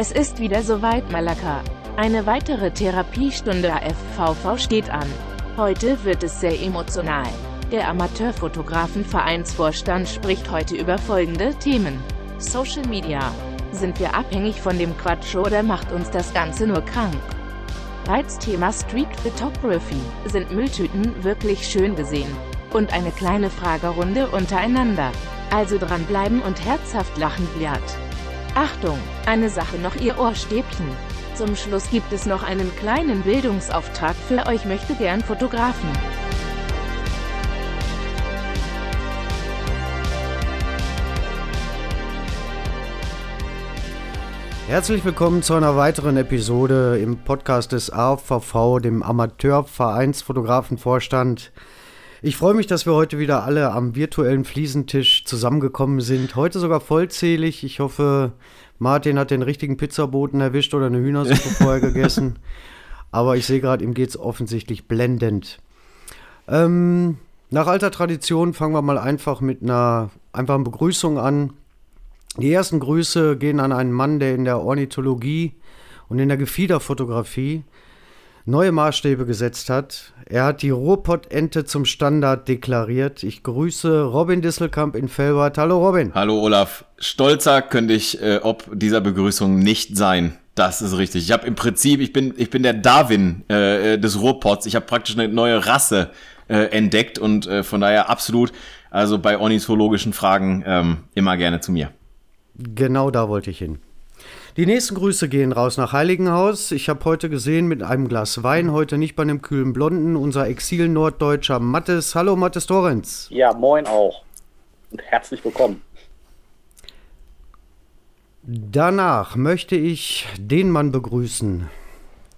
Es ist wieder soweit Malaka. Eine weitere Therapiestunde AFVV steht an. Heute wird es sehr emotional. Der Amateurfotografenvereinsvorstand spricht heute über folgende Themen. Social Media. Sind wir abhängig von dem Quatsch oder macht uns das Ganze nur krank? Reizthema Street Photography. Sind Mülltüten wirklich schön gesehen? Und eine kleine Fragerunde untereinander. Also dranbleiben und herzhaft lachen Blatt. Achtung, eine Sache noch ihr Ohrstäbchen. Zum Schluss gibt es noch einen kleinen Bildungsauftrag für euch möchte gern Fotografen. Herzlich willkommen zu einer weiteren Episode im Podcast des AVV, dem Amateurvereinsfotografenvorstand. Ich freue mich, dass wir heute wieder alle am virtuellen Fliesentisch zusammengekommen sind. Heute sogar vollzählig. Ich hoffe, Martin hat den richtigen Pizzaboten erwischt oder eine Hühnersuppe vorher gegessen. Aber ich sehe gerade, ihm geht es offensichtlich blendend. Ähm, nach alter Tradition fangen wir mal einfach mit einer einfachen Begrüßung an. Die ersten Grüße gehen an einen Mann, der in der Ornithologie und in der Gefiederfotografie neue Maßstäbe gesetzt hat. Er hat die Ruhrpott-Ente zum Standard deklariert. Ich grüße Robin Disselkamp in Felbert. Hallo Robin. Hallo Olaf. Stolzer könnte ich äh, ob dieser Begrüßung nicht sein. Das ist richtig. Ich habe im Prinzip, ich bin, ich bin der Darwin äh, äh des Ruhrpots. Ich habe praktisch eine neue Rasse äh, entdeckt und äh, von daher absolut, also bei ornithologischen Fragen ähm, immer gerne zu mir. Genau da wollte ich hin. Die nächsten Grüße gehen raus nach Heiligenhaus. Ich habe heute gesehen mit einem Glas Wein, heute nicht bei einem kühlen Blonden, unser Exil-Norddeutscher Mattes. Hallo Mattes Torrenz. Ja, moin auch. Und herzlich willkommen. Danach möchte ich den Mann begrüßen,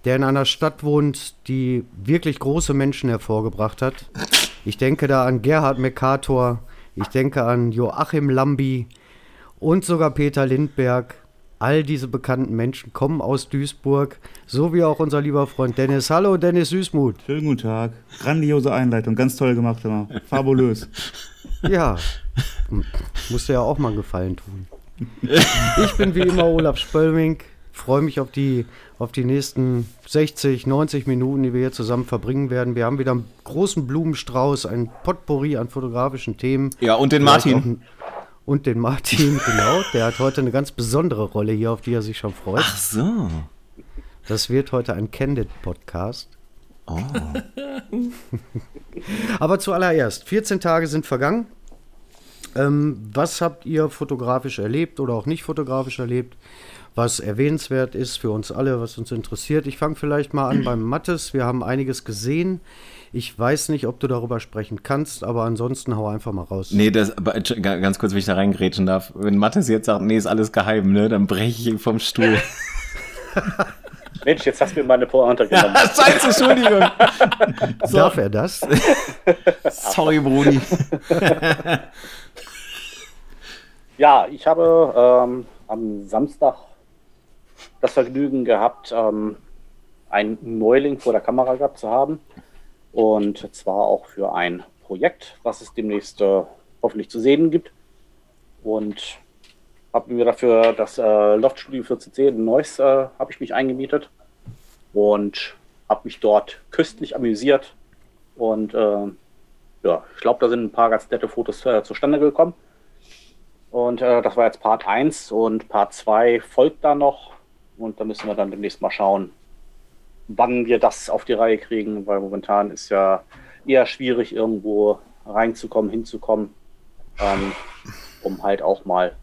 der in einer Stadt wohnt, die wirklich große Menschen hervorgebracht hat. Ich denke da an Gerhard Mercator, ich denke an Joachim Lambi und sogar Peter Lindberg. All diese bekannten Menschen kommen aus Duisburg, so wie auch unser lieber Freund Dennis. Hallo, Dennis Süßmuth. Schönen guten Tag. Grandiose Einleitung, ganz toll gemacht immer. Fabulös. Ja, musste ja auch mal einen Gefallen tun. Ich bin wie immer Olaf Spöllming. Freue mich auf die, auf die nächsten 60, 90 Minuten, die wir hier zusammen verbringen werden. Wir haben wieder einen großen Blumenstrauß, ein Potpourri an fotografischen Themen. Ja, und den Vielleicht Martin und den Martin, genau. Der hat heute eine ganz besondere Rolle hier, auf die er sich schon freut. Ach so. Das wird heute ein Candid-Podcast. Oh. Aber zuallererst, 14 Tage sind vergangen. Ähm, was habt ihr fotografisch erlebt oder auch nicht fotografisch erlebt? Was erwähnenswert ist für uns alle, was uns interessiert. Ich fange vielleicht mal an beim Mattes. Wir haben einiges gesehen. Ich weiß nicht, ob du darüber sprechen kannst, aber ansonsten hau einfach mal raus. Nee, das, ganz kurz, wenn ich da reingrätschen darf. Wenn Mattes jetzt sagt, nee, ist alles geheim, ne, dann breche ich ihn vom Stuhl. Mensch, jetzt hast du mir meine Pointe genommen. Ja, scheiße, Entschuldigung. so. Darf er das? Sorry, Brudi. Ja, ich habe ähm, am Samstag das Vergnügen gehabt, ähm, einen Neuling vor der Kamera gehabt zu haben. Und zwar auch für ein Projekt, was es demnächst äh, hoffentlich zu sehen gibt. Und habe mir dafür das äh, Loftstudio 14C in Neuss äh, habe ich mich eingemietet und habe mich dort köstlich amüsiert. Und äh, ja, ich glaube, da sind ein paar ganz nette Fotos äh, zustande gekommen. Und äh, das war jetzt Part 1 und Part 2 folgt da noch. Und da müssen wir dann demnächst mal schauen, wann wir das auf die Reihe kriegen, weil momentan ist ja eher schwierig, irgendwo reinzukommen, hinzukommen, ähm, um halt auch mal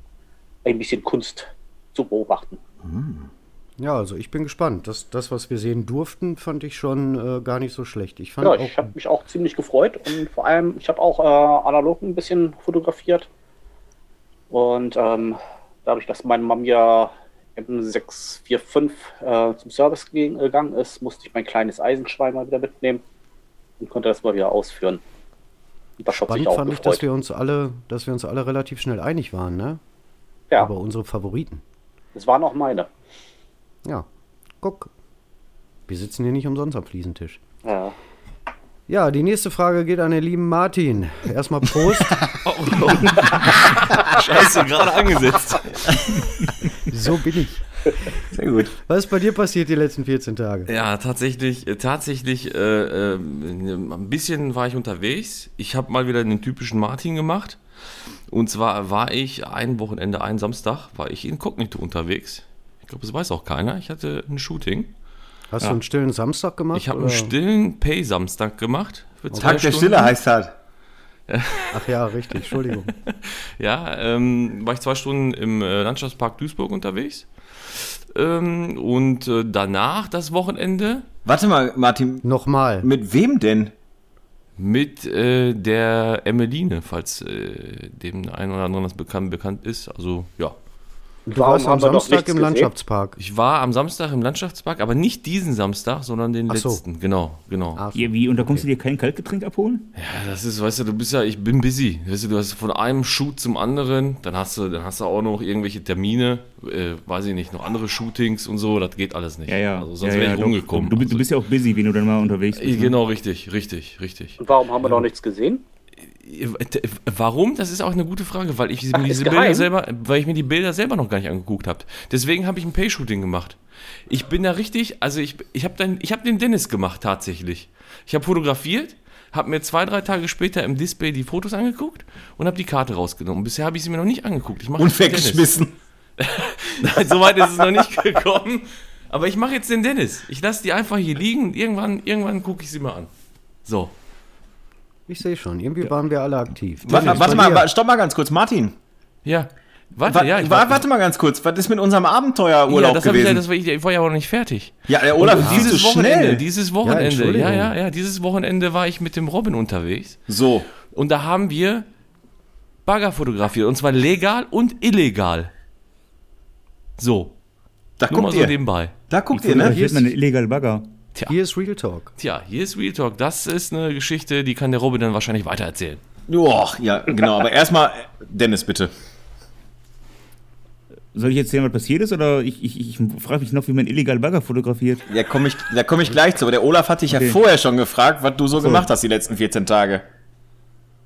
ein bisschen Kunst zu beobachten. Hm. Ja, also ich bin gespannt. Das, das was wir sehen durften, fand ich schon äh, gar nicht so schlecht. Ich, ja, ich habe mich auch ziemlich gefreut und vor allem, ich habe auch äh, analog ein bisschen fotografiert. Und ähm, dadurch, dass meine Mom ja M645 äh, zum Service gegangen ist, musste ich mein kleines Eisenschwein mal wieder mitnehmen und konnte das mal wieder ausführen. das Spannend fand gefreut. ich, dass wir uns alle, dass wir uns alle relativ schnell einig waren, ne? Ja. Aber unsere Favoriten. Es waren auch meine. Ja. Guck. Wir sitzen hier nicht umsonst am Fliesentisch. Ja. Ja, die nächste Frage geht an den lieben Martin. Erstmal Prost. Scheiße, gerade angesetzt. so bin ich. Sehr gut. Was ist bei dir passiert die letzten 14 Tage? Ja, tatsächlich, äh, tatsächlich, äh, äh, ein bisschen war ich unterwegs. Ich habe mal wieder einen typischen Martin gemacht. Und zwar war ich ein Wochenende, einen Samstag, war ich inkognito unterwegs. Ich glaube, das weiß auch keiner. Ich hatte ein Shooting. Hast du einen stillen Samstag gemacht? Ich habe einen stillen Pay-Samstag gemacht. Für zwei Tag der Stunden. Stille heißt halt. Ach ja, richtig, Entschuldigung. Ja, ähm, war ich zwei Stunden im äh, Landschaftspark Duisburg unterwegs. Ähm, und äh, danach das Wochenende Warte mal, Martin, Nochmal. mit wem denn? mit äh, der Emmeline, falls äh, dem einen oder anderen das bekannt, bekannt ist. Also ja. Du warst am Samstag im gesehen? Landschaftspark. Ich war am Samstag im Landschaftspark, aber nicht diesen Samstag, sondern den Ach so. letzten. Genau, genau. Ach, Ja, wie? Und da kommst du dir kein Kaltgetränk abholen? Ja, das ist, weißt du, du bist ja, ich bin busy. Weißt du, du hast von einem Shoot zum anderen, dann hast du, dann hast du auch noch irgendwelche Termine, äh, weiß ich nicht, noch andere Shootings und so, das geht alles nicht. Ja, ja. Also sonst ja, wäre ja, ich rumgekommen. Du, bist- du bist ja auch busy, wenn du dann mal unterwegs Äh, bist. ne? Genau, richtig, richtig, richtig. Und warum haben wir noch nichts gesehen? Warum? Das ist auch eine gute Frage, weil ich Ach, mir diese Bilder selber, weil ich mir die Bilder selber noch gar nicht angeguckt habe. Deswegen habe ich ein Pay-Shooting gemacht. Ich bin da richtig, also ich, ich habe habe den Dennis gemacht tatsächlich. Ich habe fotografiert, habe mir zwei, drei Tage später im Display die Fotos angeguckt und habe die Karte rausgenommen. Bisher habe ich sie mir noch nicht angeguckt. Ich mache Und weggeschmissen. Nein, so weit ist es noch nicht gekommen. Aber ich mache jetzt den Dennis. Ich lasse die einfach hier liegen und irgendwann, irgendwann gucke ich sie mal an. So. Ich sehe schon, irgendwie waren wir alle aktiv. Wa Dennis, warte bei mal, wa stopp mal ganz kurz. Martin, Ja. Warte, wa ja, ich wa war- warte mal ganz kurz. Was ist mit unserem Abenteuerurlaub ja, das hab ich, ja, gewesen? das war ich, ich war ja aber noch nicht fertig. ja, der Olaf Und ist dieses Wochenende, schnell. dieses Wochenende, ja, ja, ja, dieses Wochenende war ich mit dem Robin unterwegs So, und da haben wir Bagger fotografiert und zwar legal und illegal. So, da nur mal guckt so ihr. nebenbei. Da guckt Ich ihr, ne? ne? man eine illegale Bagger. Hier ist Real Talk. Tja, hier ist Real Talk. Das ist eine Geschichte, die kann der Robin dann wahrscheinlich weitererzählen. Joach, ja, genau. Aber erstmal, Dennis, bitte. Soll ich erzählen, was passiert ist? Oder ich, ich, ich frage mich noch, wie man illegal Bagger fotografiert. Ja, komm ich, da komme ich gleich zu. Aber der Olaf hat dich Okay. ja vorher schon gefragt, was du so, gemacht hast die letzten 14 Tage.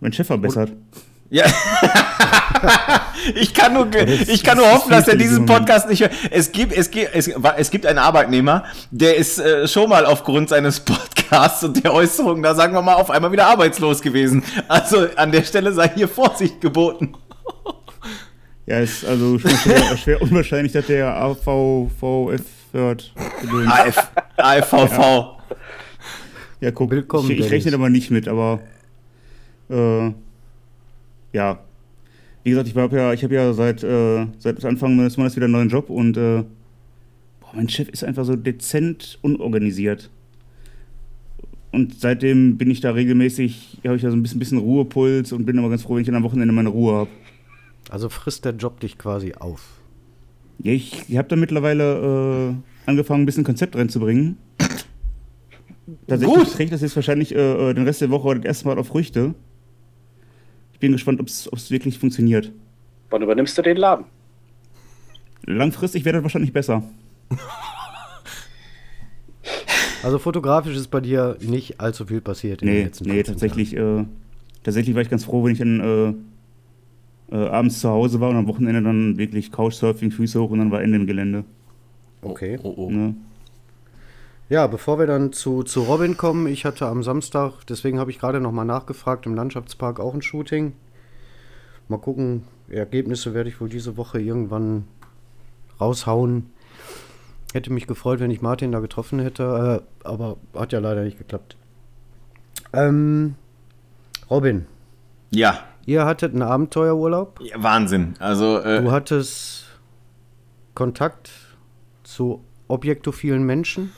Mein Chef verbessert. Ja. ich kann nur, ich kann nur hoffen, dass er diesen Podcast nicht hört. Es gibt, es gibt, es, es gibt einen Arbeitnehmer, der ist äh, schon mal aufgrund seines Podcasts und der Äußerungen, da sagen wir mal, auf einmal wieder arbeitslos gewesen. Also an der Stelle sei hier Vorsicht geboten. Ja, ist also schwer, schwer unwahrscheinlich, dass der AVVF hört. AF, AFVV. Ja, guck, Willkommen, ich, ich rechne da mal nicht mit, aber äh, ja. Wie gesagt, ich habe ja, ich habe ja seit, äh, seit Anfang des Monats wieder einen neuen Job und äh, boah, mein Chef ist einfach so dezent unorganisiert. Und seitdem bin ich da regelmäßig, habe ich ja so ein bisschen, bisschen Ruhepuls und bin aber ganz froh, wenn ich dann am Wochenende meine Ruhe habe. Also frisst der Job dich quasi auf. Ja, ich, ich habe da mittlerweile äh, angefangen, ein bisschen Konzept reinzubringen. Tatsächlich Gut. trägt das jetzt wahrscheinlich äh, äh, den Rest der Woche das erste Mal auf Früchte. Ich bin gespannt, ob es wirklich funktioniert. Wann übernimmst du den Laden? Langfristig wäre das wahrscheinlich besser. Also fotografisch ist bei dir nicht allzu viel passiert in den Nee, letzten nee, 14 tatsächlich, äh, tatsächlich war ich ganz froh, wenn ich dann äh, äh, abends zu Hause war und am Wochenende dann wirklich Couchsurfing, Füße hoch und dann war Ende im Gelände. Okay. Oh, oh. Ne? Ja, bevor wir dann zu, zu Robin kommen, ich hatte am Samstag, deswegen habe ich gerade nochmal nachgefragt, im Landschaftspark auch ein Shooting. Mal gucken, Ergebnisse werde ich wohl diese Woche irgendwann raushauen. Hätte mich gefreut, wenn ich Martin da getroffen hätte, äh, aber hat ja leider nicht geklappt. Ähm, Robin, Ja, ihr hattet einen Abenteuerurlaub. ja Wahnsinn. Also, äh, Du hattest Kontakt zu objektophilen Menschen.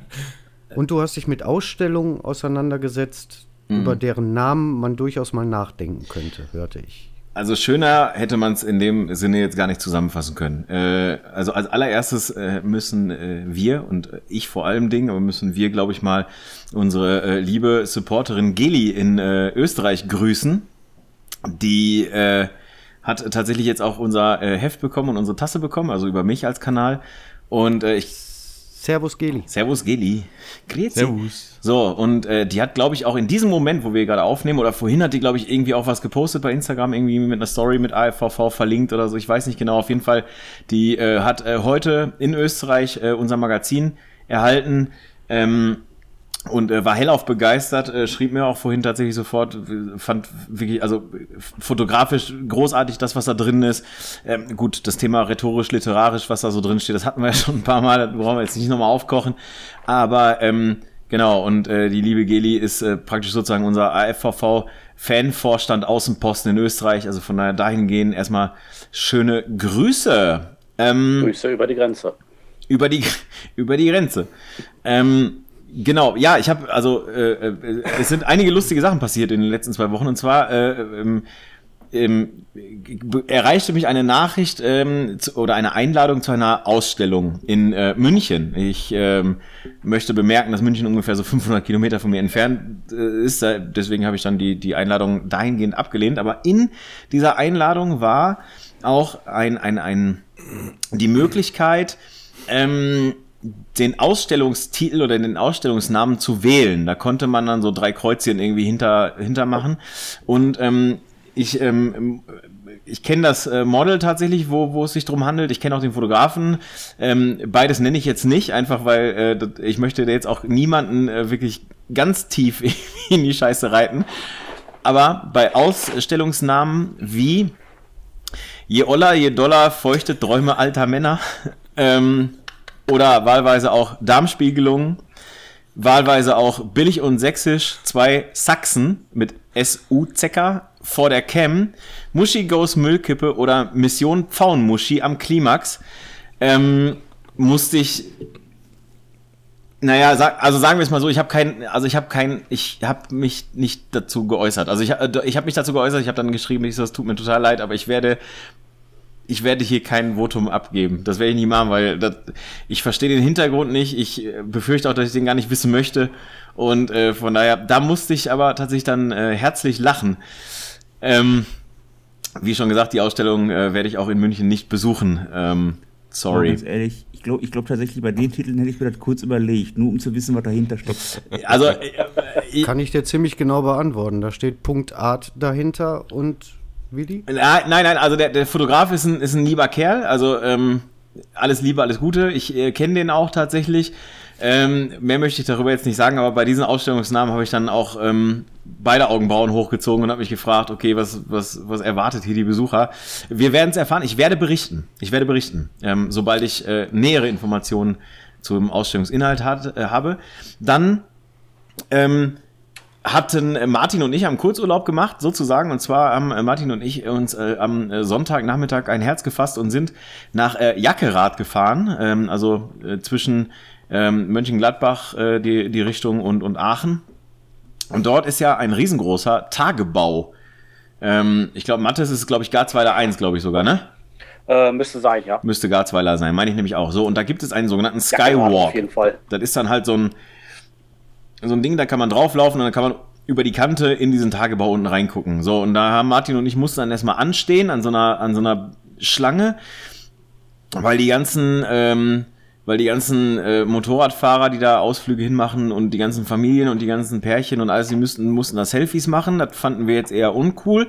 Und du hast dich mit Ausstellungen auseinandergesetzt, über deren Namen man durchaus mal nachdenken könnte, hörte ich. Also schöner hätte man es in dem Sinne jetzt gar nicht zusammenfassen können. Äh, also als allererstes äh, müssen äh, wir und ich vor allem Dingen, aber müssen wir, glaube ich mal, unsere äh, liebe Supporterin Geli in äh, Österreich grüßen. Die äh, hat tatsächlich jetzt auch unser Heft bekommen und unsere Tasse bekommen, also über mich als Kanal. Und ich Servus Geli. Servus Geli. Grüezi. Servus. So, und äh, die hat, glaube ich, auch in diesem Moment, wo wir gerade aufnehmen, oder vorhin hat die, glaube ich, irgendwie auch was gepostet bei Instagram, irgendwie mit einer Story mit AFVV verlinkt oder so. Ich weiß nicht genau. Auf jeden Fall, die äh, hat äh, heute in Österreich äh, unser Magazin erhalten. Ähm, und äh, war hellauf begeistert, äh, schrieb mir auch vorhin tatsächlich sofort, fand wirklich, also fotografisch großartig das, was da drin ist. Ähm, gut, das Thema rhetorisch-literarisch, was da so drin steht, das hatten wir ja schon ein paar Mal, das brauchen wir jetzt nicht nochmal aufkochen. Aber ähm, genau, und äh, die liebe Geli ist äh, praktisch sozusagen unser AFVV Fanvorstand Außenposten in Österreich. Also von daher dahingehend erstmal schöne Grüße. Ähm, Grüße über die Grenze. Über die, über die Grenze. Ähm, Genau, ja, ich habe also äh, äh, es sind einige lustige Sachen passiert in den letzten zwei Wochen und zwar äh, ähm, ähm, erreichte mich eine Nachricht ähm, zu, oder eine Einladung zu einer Ausstellung in äh, München. Ich ähm, möchte bemerken, dass München ungefähr so 500 Kilometer von mir entfernt äh, ist. Deswegen habe ich dann die, die Einladung dahingehend abgelehnt. Aber in dieser Einladung war auch ein, ein, ein, die Möglichkeit, ähm, den Ausstellungstitel oder den Ausstellungsnamen zu wählen. Da konnte man dann so drei Kreuzchen irgendwie hinter, hinter machen. Und ähm, ich, ähm, ich kenne das äh, Model tatsächlich, wo, wo es sich drum handelt. Ich kenne auch den Fotografen. Ähm, beides nenne ich jetzt nicht, einfach weil äh, ich möchte jetzt auch niemanden äh, wirklich ganz tief in die Scheiße reiten. Aber bei Ausstellungsnamen wie Je Oller, je Dollar, feuchte Träume alter Männer ähm, oder wahlweise auch Darmspiegelung, wahlweise auch billig und sächsisch, zwei Sachsen mit SU-Zecker vor der Cam, Muschi Goes Müllkippe oder Mission Pfauenmuschi am Klimax, ähm, musste ich naja, also sagen wir es mal so, ich habe kein, also ich habe kein, ich habe mich nicht dazu geäußert. Also ich, ich habe mich dazu geäußert, ich habe dann geschrieben, ich so, es tut mir total leid, aber ich werde ich werde hier kein Votum abgeben. Das werde ich nicht machen, weil das, ich verstehe den Hintergrund nicht. Ich äh, befürchte auch, dass ich den gar nicht wissen möchte. Und äh, von daher, da musste ich aber tatsächlich dann äh, herzlich lachen. Ähm, wie schon gesagt, die Ausstellung äh, werde ich auch in München nicht besuchen. Ähm, sorry. Oh, ganz ehrlich, ich glaube ich glaub tatsächlich, bei den Titeln hätte ich mir das kurz überlegt, nur um zu wissen, was dahinter steckt. Also, äh, äh, kann ich dir ziemlich genau beantworten. Da steht Punkt Art dahinter und Willi? Nein, nein, also der, der Fotograf ist ein, ist ein lieber Kerl, also ähm, alles Liebe, alles Gute. Ich äh, kenne den auch tatsächlich. Ähm, mehr möchte ich darüber jetzt nicht sagen, aber bei diesen Ausstellungsnamen habe ich dann auch ähm, beide Augenbrauen hochgezogen und habe mich gefragt, okay, was, was, was erwartet hier die Besucher? Wir werden es erfahren. Ich werde berichten. Ich werde berichten, ähm, sobald ich äh, nähere Informationen zum Ausstellungsinhalt hat, äh, habe. Dann ähm, hatten äh, Martin und ich haben Kurzurlaub gemacht, sozusagen. Und zwar haben äh, Martin und ich uns äh, am äh, Sonntagnachmittag ein Herz gefasst und sind nach äh, Jackerath gefahren, ähm, also äh, zwischen ähm, Mönchengladbach äh, die, die Richtung und, und Aachen. Und dort ist ja ein riesengroßer Tagebau. Ähm, ich glaube, Mattes ist, glaube ich, Garzweiler 1, glaube ich sogar, ne? Äh, müsste sein, ja. Müsste Garzweiler sein, meine ich nämlich auch. So, und da gibt es einen sogenannten Skywalk. Ja, auf jeden Fall. Das ist dann halt so ein so ein Ding, da kann man drauflaufen und dann kann man über die Kante in diesen Tagebau unten reingucken. So, und da haben Martin und ich mussten dann erstmal anstehen an so einer, an so einer Schlange, weil die ganzen, ähm, weil die ganzen äh, Motorradfahrer, die da Ausflüge hinmachen und die ganzen Familien und die ganzen Pärchen und alles, die müssten, mussten da Selfies machen. Das fanden wir jetzt eher uncool.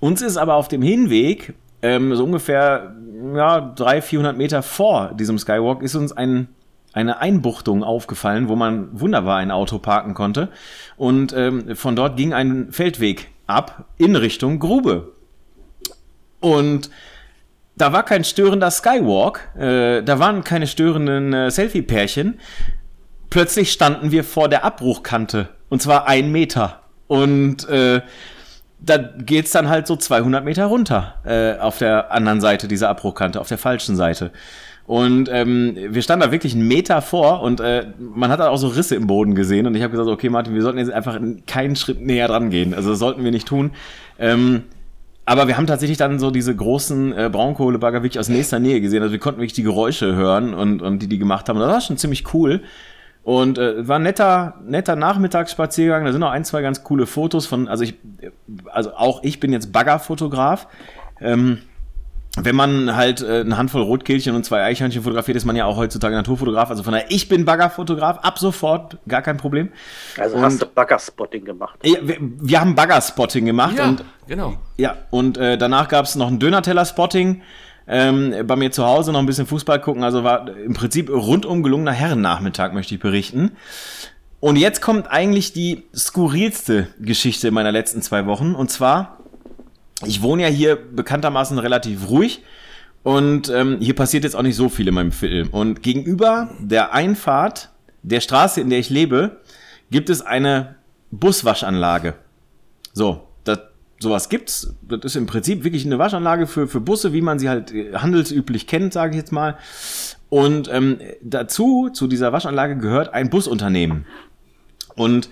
Uns ist aber auf dem Hinweg, ähm, so ungefähr ja, 300, 400 Meter vor diesem Skywalk, ist uns ein eine Einbuchtung aufgefallen, wo man wunderbar ein Auto parken konnte. Und ähm, von dort ging ein Feldweg ab in Richtung Grube. Und da war kein störender Skywalk, äh, da waren keine störenden äh, Selfie-Pärchen. Plötzlich standen wir vor der Abbruchkante. Und zwar ein Meter. Und äh, da geht's dann halt so 200 Meter runter äh, auf der anderen Seite dieser Abbruchkante, auf der falschen Seite. Und ähm, wir standen da wirklich einen Meter vor und äh, man hat da auch so Risse im Boden gesehen. Und ich habe gesagt, okay, Martin, wir sollten jetzt einfach keinen Schritt näher dran gehen. Also das sollten wir nicht tun. Ähm, aber wir haben tatsächlich dann so diese großen äh, Braunkohlebagger wirklich aus nächster Nähe gesehen. Also wir konnten wirklich die Geräusche hören und, und die die gemacht haben. Und das war schon ziemlich cool. Und äh, war ein netter, netter Nachmittagsspaziergang. Da sind noch ein, zwei ganz coole Fotos von, also ich, also auch ich bin jetzt Baggerfotograf. Ähm, wenn man halt äh, eine Handvoll Rotkehlchen und zwei Eichhörnchen fotografiert, ist man ja auch heutzutage Naturfotograf. Also von daher, ich bin Baggerfotograf, ab sofort, gar kein Problem. Also Und- hast du Baggerspotting gemacht. Ja, wir, wir haben Baggerspotting gemacht Ja, und genau. ja, und äh, danach gab es noch ein Dönerteller-Spotting. Ähm, bei mir zu Hause noch ein bisschen Fußball gucken. Also war im Prinzip rundum gelungener Herrennachmittag, möchte ich berichten. Und jetzt kommt eigentlich die skurrilste Geschichte meiner letzten zwei Wochen. Und zwar, ich wohne ja hier bekanntermaßen relativ ruhig. Und ähm, hier passiert jetzt auch nicht so viel in meinem Film. Und gegenüber der Einfahrt der Straße, in der ich lebe, gibt es eine Buswaschanlage. So, das, sowas gibt's. Das ist im Prinzip wirklich eine Waschanlage für, für Busse, wie man sie halt äh, handelsüblich kennt, sage ich jetzt mal. Und ähm, dazu, zu dieser Waschanlage gehört ein Busunternehmen. Und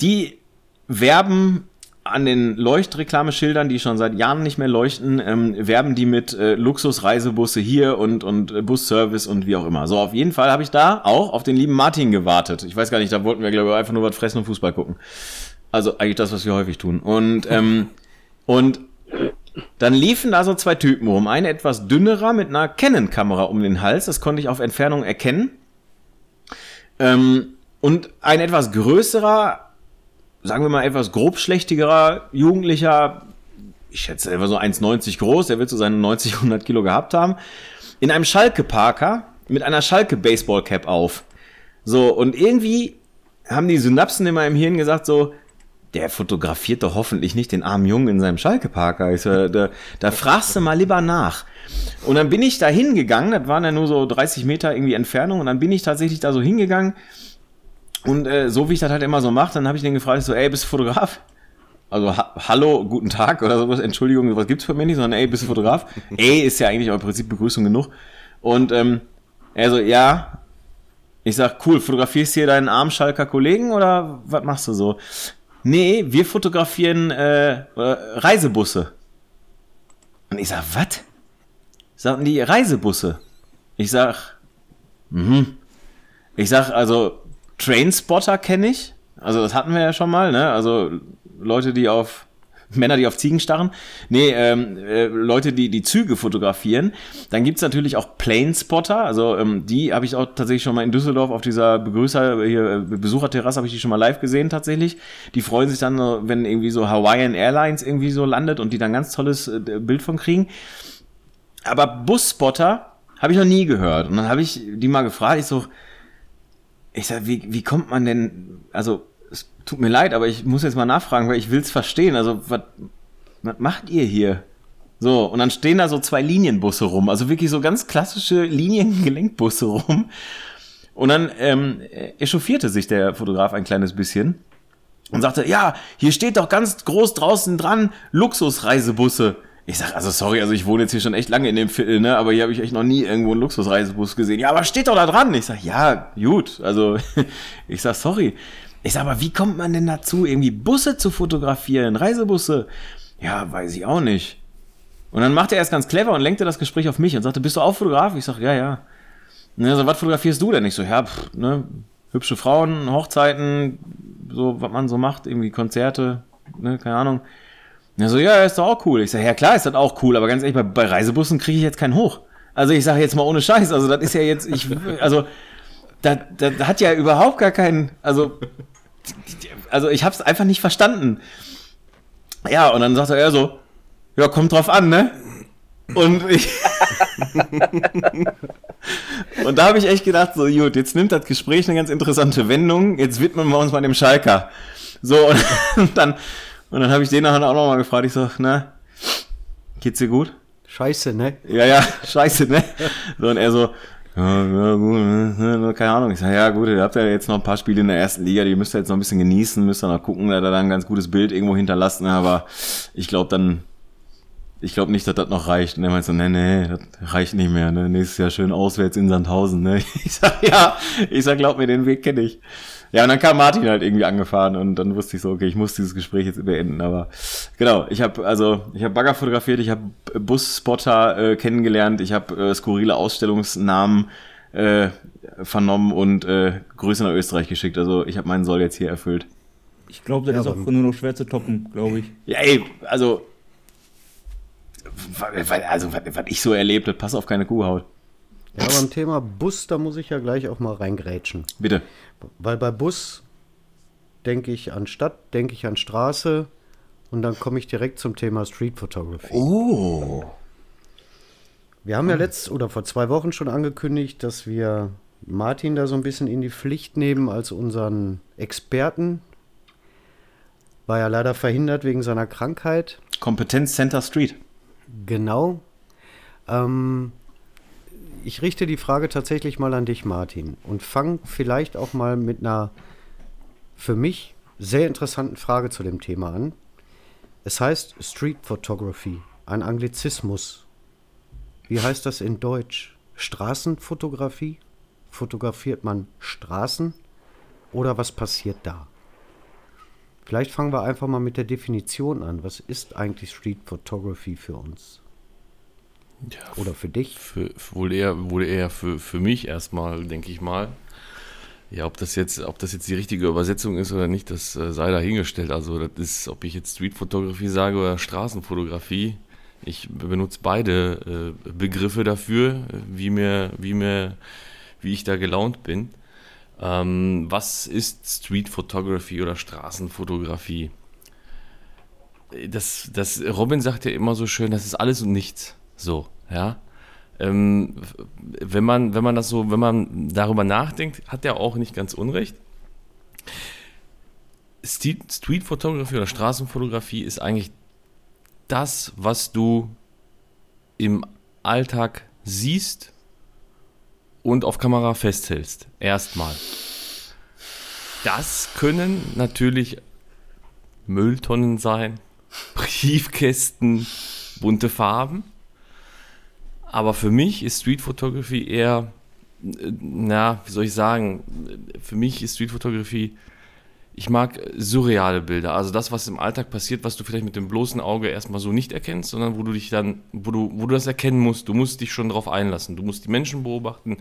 die werben an den Leuchtreklameschildern, die schon seit Jahren nicht mehr leuchten, ähm, werben die mit äh, Luxusreisebusse hier und, und äh, Busservice und wie auch immer. So, auf jeden Fall habe ich da auch auf den lieben Martin gewartet. Ich weiß gar nicht, da wollten wir, glaube ich, einfach nur was fressen und Fußball gucken. Also eigentlich das, was wir häufig tun. Und, ähm, und dann liefen da so zwei Typen rum. Ein etwas dünnerer mit einer Canon-Kamera um den Hals, das konnte ich auf Entfernung erkennen. Ähm, und ein etwas größerer, sagen wir mal etwas grobschlächtigerer Jugendlicher, ich schätze, er war so 1,90 groß, der wird so seine 90, 100 Kilo gehabt haben, in einem Schalke-Parker mit einer Schalke-Baseball-Cap auf. So, und irgendwie haben die Synapsen in meinem Hirn gesagt so, der fotografiert doch hoffentlich nicht den armen Jungen in seinem Schalke-Parker. So, da, da fragst du mal lieber nach. Und dann bin ich da hingegangen, das waren ja nur so 30 Meter irgendwie Entfernung, und dann bin ich tatsächlich da so hingegangen. Und äh, so wie ich das halt immer so mache, dann habe ich den gefragt, ich so, ey, bist du Fotograf? Also, ha hallo, guten Tag oder sowas, Entschuldigung, sowas gibt's für mich nicht, sondern ey, bist du Fotograf? ey ist ja eigentlich auch im Prinzip Begrüßung genug. Und ähm, er so, ja. Ich sag, cool, fotografierst du hier deinen armen Kollegen oder was machst du so? Nee, wir fotografieren äh, äh, Reisebusse. Und ich sag, was? Sagten die Reisebusse? Ich sag, mhm. Ich sag, also, Trainspotter kenne ich. Also, das hatten wir ja schon mal, ne? Also, Leute, die auf, Männer, die auf Ziegen starren. Nee, ähm, äh, Leute, die die Züge fotografieren. Dann gibt's natürlich auch Planespotter. Also, ähm, die habe ich auch tatsächlich schon mal in Düsseldorf auf dieser Begrüßer, hier, äh, Besucherterrasse habe ich die schon mal live gesehen, tatsächlich. Die freuen sich dann, wenn irgendwie so Hawaiian Airlines irgendwie so landet und die dann ganz tolles äh, Bild von kriegen. Aber Busspotter habe ich noch nie gehört. Und dann habe ich die mal gefragt, ich so, ich sag, wie, wie kommt man denn, also, es tut mir leid, aber ich muss jetzt mal nachfragen, weil ich will's verstehen. Also, was, macht ihr hier? So, und dann stehen da so zwei Linienbusse rum, also wirklich so ganz klassische Liniengelenkbusse rum. Und dann ähm, echauffierte sich der Fotograf ein kleines bisschen und sagte, ja, hier steht doch ganz groß draußen dran, Luxusreisebusse. Ich sag, also sorry, also ich wohne jetzt hier schon echt lange in dem Viertel, ne, aber hier habe ich echt noch nie irgendwo einen Luxusreisebus gesehen. Ja, aber steht doch da dran. Ich sag, ja, gut, also ich sag, sorry. Ich sag, aber wie kommt man denn dazu, irgendwie Busse zu fotografieren, Reisebusse? Ja, weiß ich auch nicht. Und dann machte er es ganz clever und lenkte das Gespräch auf mich und sagte, bist du auch Fotograf? Ich sag, ja, ja. Er so, was fotografierst du denn? Ich so, ja, pff, ne, hübsche Frauen, Hochzeiten, so, was man so macht, irgendwie Konzerte, ne, keine Ahnung. Er so, ja, ist doch auch cool. Ich sag, ja klar, ist das auch cool, aber ganz ehrlich, bei, bei Reisebussen kriege ich jetzt keinen hoch. Also ich sage jetzt mal ohne Scheiß, also das ist ja jetzt, ich, also, das, das hat ja überhaupt gar keinen, also, also ich hab's einfach nicht verstanden. Ja, und dann sagt er so, ja, kommt drauf an, ne? Und ich. und da habe ich echt gedacht, so, gut, jetzt nimmt das Gespräch eine ganz interessante Wendung, jetzt widmen wir uns mal dem Schalker. So, und dann, und dann habe ich den nachher auch nochmal gefragt, ich so, na, geht's dir gut? Scheiße, ne? Ja, ja, scheiße, ne? So, und er so, ja, ja, gut, ne, keine Ahnung. Ich sage, ja, gut, ihr habt ja jetzt noch ein paar Spiele in der ersten Liga, die müsst ihr jetzt noch ein bisschen genießen, müsst ihr noch gucken, da dann ein ganz gutes Bild irgendwo hinterlassen, aber ich glaube dann, ich glaube nicht, dass das noch reicht. Und er meint so, nee, nee, das reicht nicht mehr, ne? Nächstes Jahr schön auswärts in Sandhausen, ne? Ich sag, ja, ich sag, glaub mir, den Weg kenne ich. Ja, und dann kam Martin halt irgendwie angefahren und dann wusste ich so, okay, ich muss dieses Gespräch jetzt beenden. Aber genau, ich habe also, ich habe Bagger fotografiert, ich habe Busspotter äh, kennengelernt, ich habe äh, skurrile Ausstellungsnamen äh, vernommen und äh, Grüße nach Österreich geschickt. Also ich habe meinen Soll jetzt hier erfüllt. Ich glaube, das Ja, ist auch nur noch schwer zu toppen, glaube ich. Ja, ey, also also, was, was ich so erlebt habe, pass auf keine Kuhhaut. Ja, beim Thema Bus, da muss ich ja gleich auch mal reingrätschen. Bitte. Weil bei Bus denke ich an Stadt, denke ich an Straße und dann komme ich direkt zum Thema Street Photography. Oh. Wir haben ja letzt oder vor zwei Wochen schon angekündigt, dass wir Martin da so ein bisschen in die Pflicht nehmen als unseren Experten. War ja leider verhindert wegen seiner Krankheit. Kompetenz Center Street. Genau. Ähm, ich richte die Frage tatsächlich mal an dich, Martin, und fang vielleicht auch mal mit einer für mich sehr interessanten Frage zu dem Thema an. Es heißt Street Photography, ein Anglizismus. Wie heißt das in Deutsch? Straßenfotografie? Fotografiert man Straßen? Oder was passiert da? Vielleicht fangen wir einfach mal mit der Definition an. Was ist eigentlich Street Photography für uns? Ja, Oder für dich? Für, für, wohl eher, wohl eher für, für mich erstmal, denke ich mal. Ja, ob das jetzt, ob das jetzt die richtige Übersetzung ist oder nicht, das äh, sei dahingestellt. Also das ist, ob ich jetzt Streetfotografie sage oder Straßenfotografie. Ich benutze beide äh, Begriffe dafür, wie mir, wie mir, wie ich da gelaunt bin. Ähm, was ist Street Photography oder Straßenfotografie? Das, das, Robin sagt ja immer so schön, das ist alles und nichts. So, ja. Ähm, wenn man, wenn man das so, wenn man darüber nachdenkt, hat er auch nicht ganz unrecht. Street, Street Photography oder Straßenfotografie ist eigentlich das, was du im Alltag siehst und auf Kamera festhältst. Erstmal. Das können natürlich Mülltonnen sein, Briefkästen, bunte Farben. Aber für mich ist Street Photography eher, äh, na, wie soll ich sagen, für mich ist Street Photography, ich mag surreale Bilder. Also das, was im Alltag passiert, was du vielleicht mit dem bloßen Auge erstmal so nicht erkennst, sondern wo du dich dann, wo du, wo du das erkennen musst. Du musst dich schon darauf einlassen. Du musst die Menschen beobachten,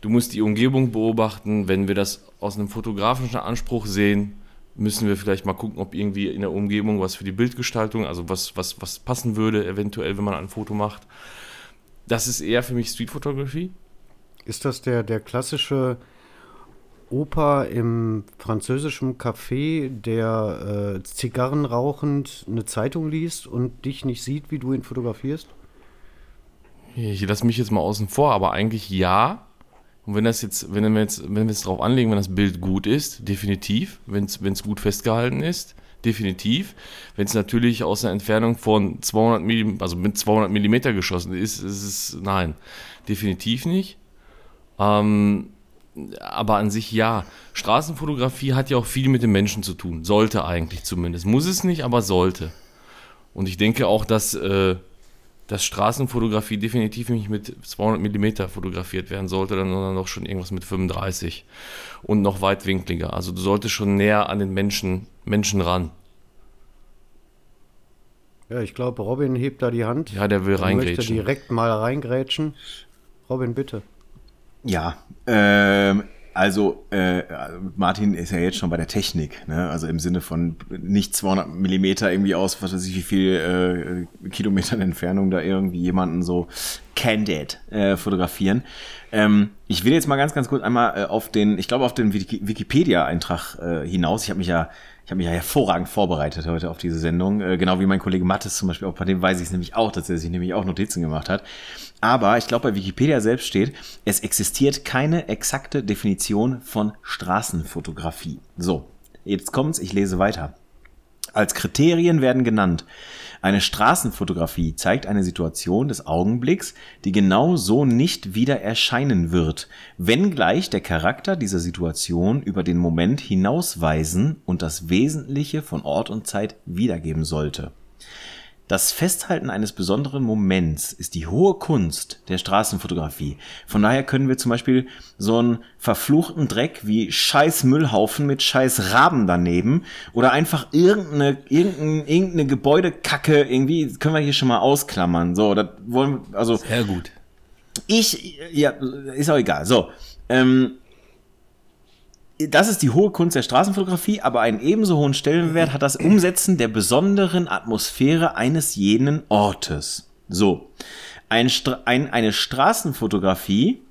du musst die Umgebung beobachten. Wenn wir das aus einem fotografischen Anspruch sehen, müssen wir vielleicht mal gucken, ob irgendwie in der Umgebung was für die Bildgestaltung, also was, was, was passen würde, eventuell, wenn man ein Foto macht. Das ist eher für mich Street Photography. Ist das der, der klassische Opa im französischen Café, der äh, Zigarren rauchend eine Zeitung liest und dich nicht sieht, wie du ihn fotografierst? Ich lasse mich jetzt mal außen vor, aber eigentlich ja. Und wenn das jetzt, wenn wir jetzt, wenn wir es drauf anlegen, wenn das Bild gut ist, definitiv, wenn es gut festgehalten ist, definitiv. Wenn es natürlich aus einer Entfernung von 200 mm, also mit 200 mm geschossen ist, ist es nein, definitiv nicht. Ähm, aber an sich ja. Straßenfotografie hat ja auch viel mit den Menschen zu tun. Sollte eigentlich zumindest. Muss es nicht, aber sollte. Und ich denke auch, dass, äh, dass Straßenfotografie definitiv nicht mit 200 mm fotografiert werden sollte, sondern noch schon irgendwas mit 35 und noch weitwinkliger. Also du solltest schon näher an den Menschen, Menschen ran. Ja, ich glaube, Robin hebt da die Hand. Ja, der will Er möchte reingrätschen. direkt mal reingrätschen. Robin, bitte. Ja, ähm, also äh, Martin ist ja jetzt schon bei der Technik, ne? also im Sinne von nicht 200 Millimeter irgendwie aus, was weiß ich, wie viel äh, Kilometern Entfernung da irgendwie jemanden so candid äh, fotografieren. Ähm, ich will jetzt mal ganz, ganz kurz einmal äh, auf den, ich glaube auf den Wiki Wikipedia-Eintrag äh, hinaus. Ich habe mich ja ich habe mich ja hervorragend vorbereitet heute auf diese Sendung, äh, genau wie mein Kollege Mattes zum Beispiel, auch bei dem weiß ich es nämlich auch, dass er sich nämlich auch Notizen gemacht hat. Aber ich glaube, bei Wikipedia selbst steht, es existiert keine exakte Definition von Straßenfotografie. So, jetzt kommt's, ich lese weiter. Als Kriterien werden genannt. Eine Straßenfotografie zeigt eine Situation des Augenblicks, die genau so nicht wieder erscheinen wird, wenngleich der Charakter dieser Situation über den Moment hinausweisen und das Wesentliche von Ort und Zeit wiedergeben sollte. Das Festhalten eines besonderen Moments ist die hohe Kunst der Straßenfotografie. Von daher können wir zum Beispiel so einen verfluchten Dreck wie scheiß Müllhaufen mit scheiß Raben daneben oder einfach irgendeine, irgendeine, irgendeine Gebäudekacke irgendwie, können wir hier schon mal ausklammern. So, das wollen wir, also Sehr gut. ich, ja, ist auch egal. So, ähm, das ist die hohe Kunst der Straßenfotografie, aber einen ebenso hohen Stellenwert hat das Umsetzen der besonderen Atmosphäre eines jenen Ortes. So, ein, ein, eine Straßenfotografie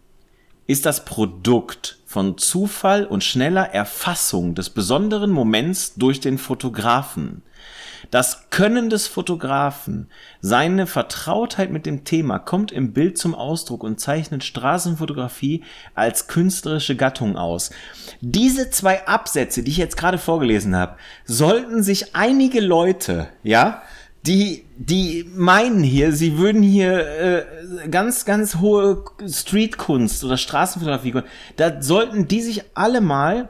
ist das Produkt von Zufall und schneller Erfassung des besonderen Moments durch den Fotografen. Das Können des Fotografen, seine Vertrautheit mit dem Thema kommt im Bild zum Ausdruck und zeichnet Straßenfotografie als künstlerische Gattung aus. Diese zwei Absätze, die ich jetzt gerade vorgelesen habe, sollten sich einige Leute, ja, die, die meinen hier, sie würden hier äh, ganz, ganz hohe Streetkunst oder Straßenfotografie, da sollten die sich alle mal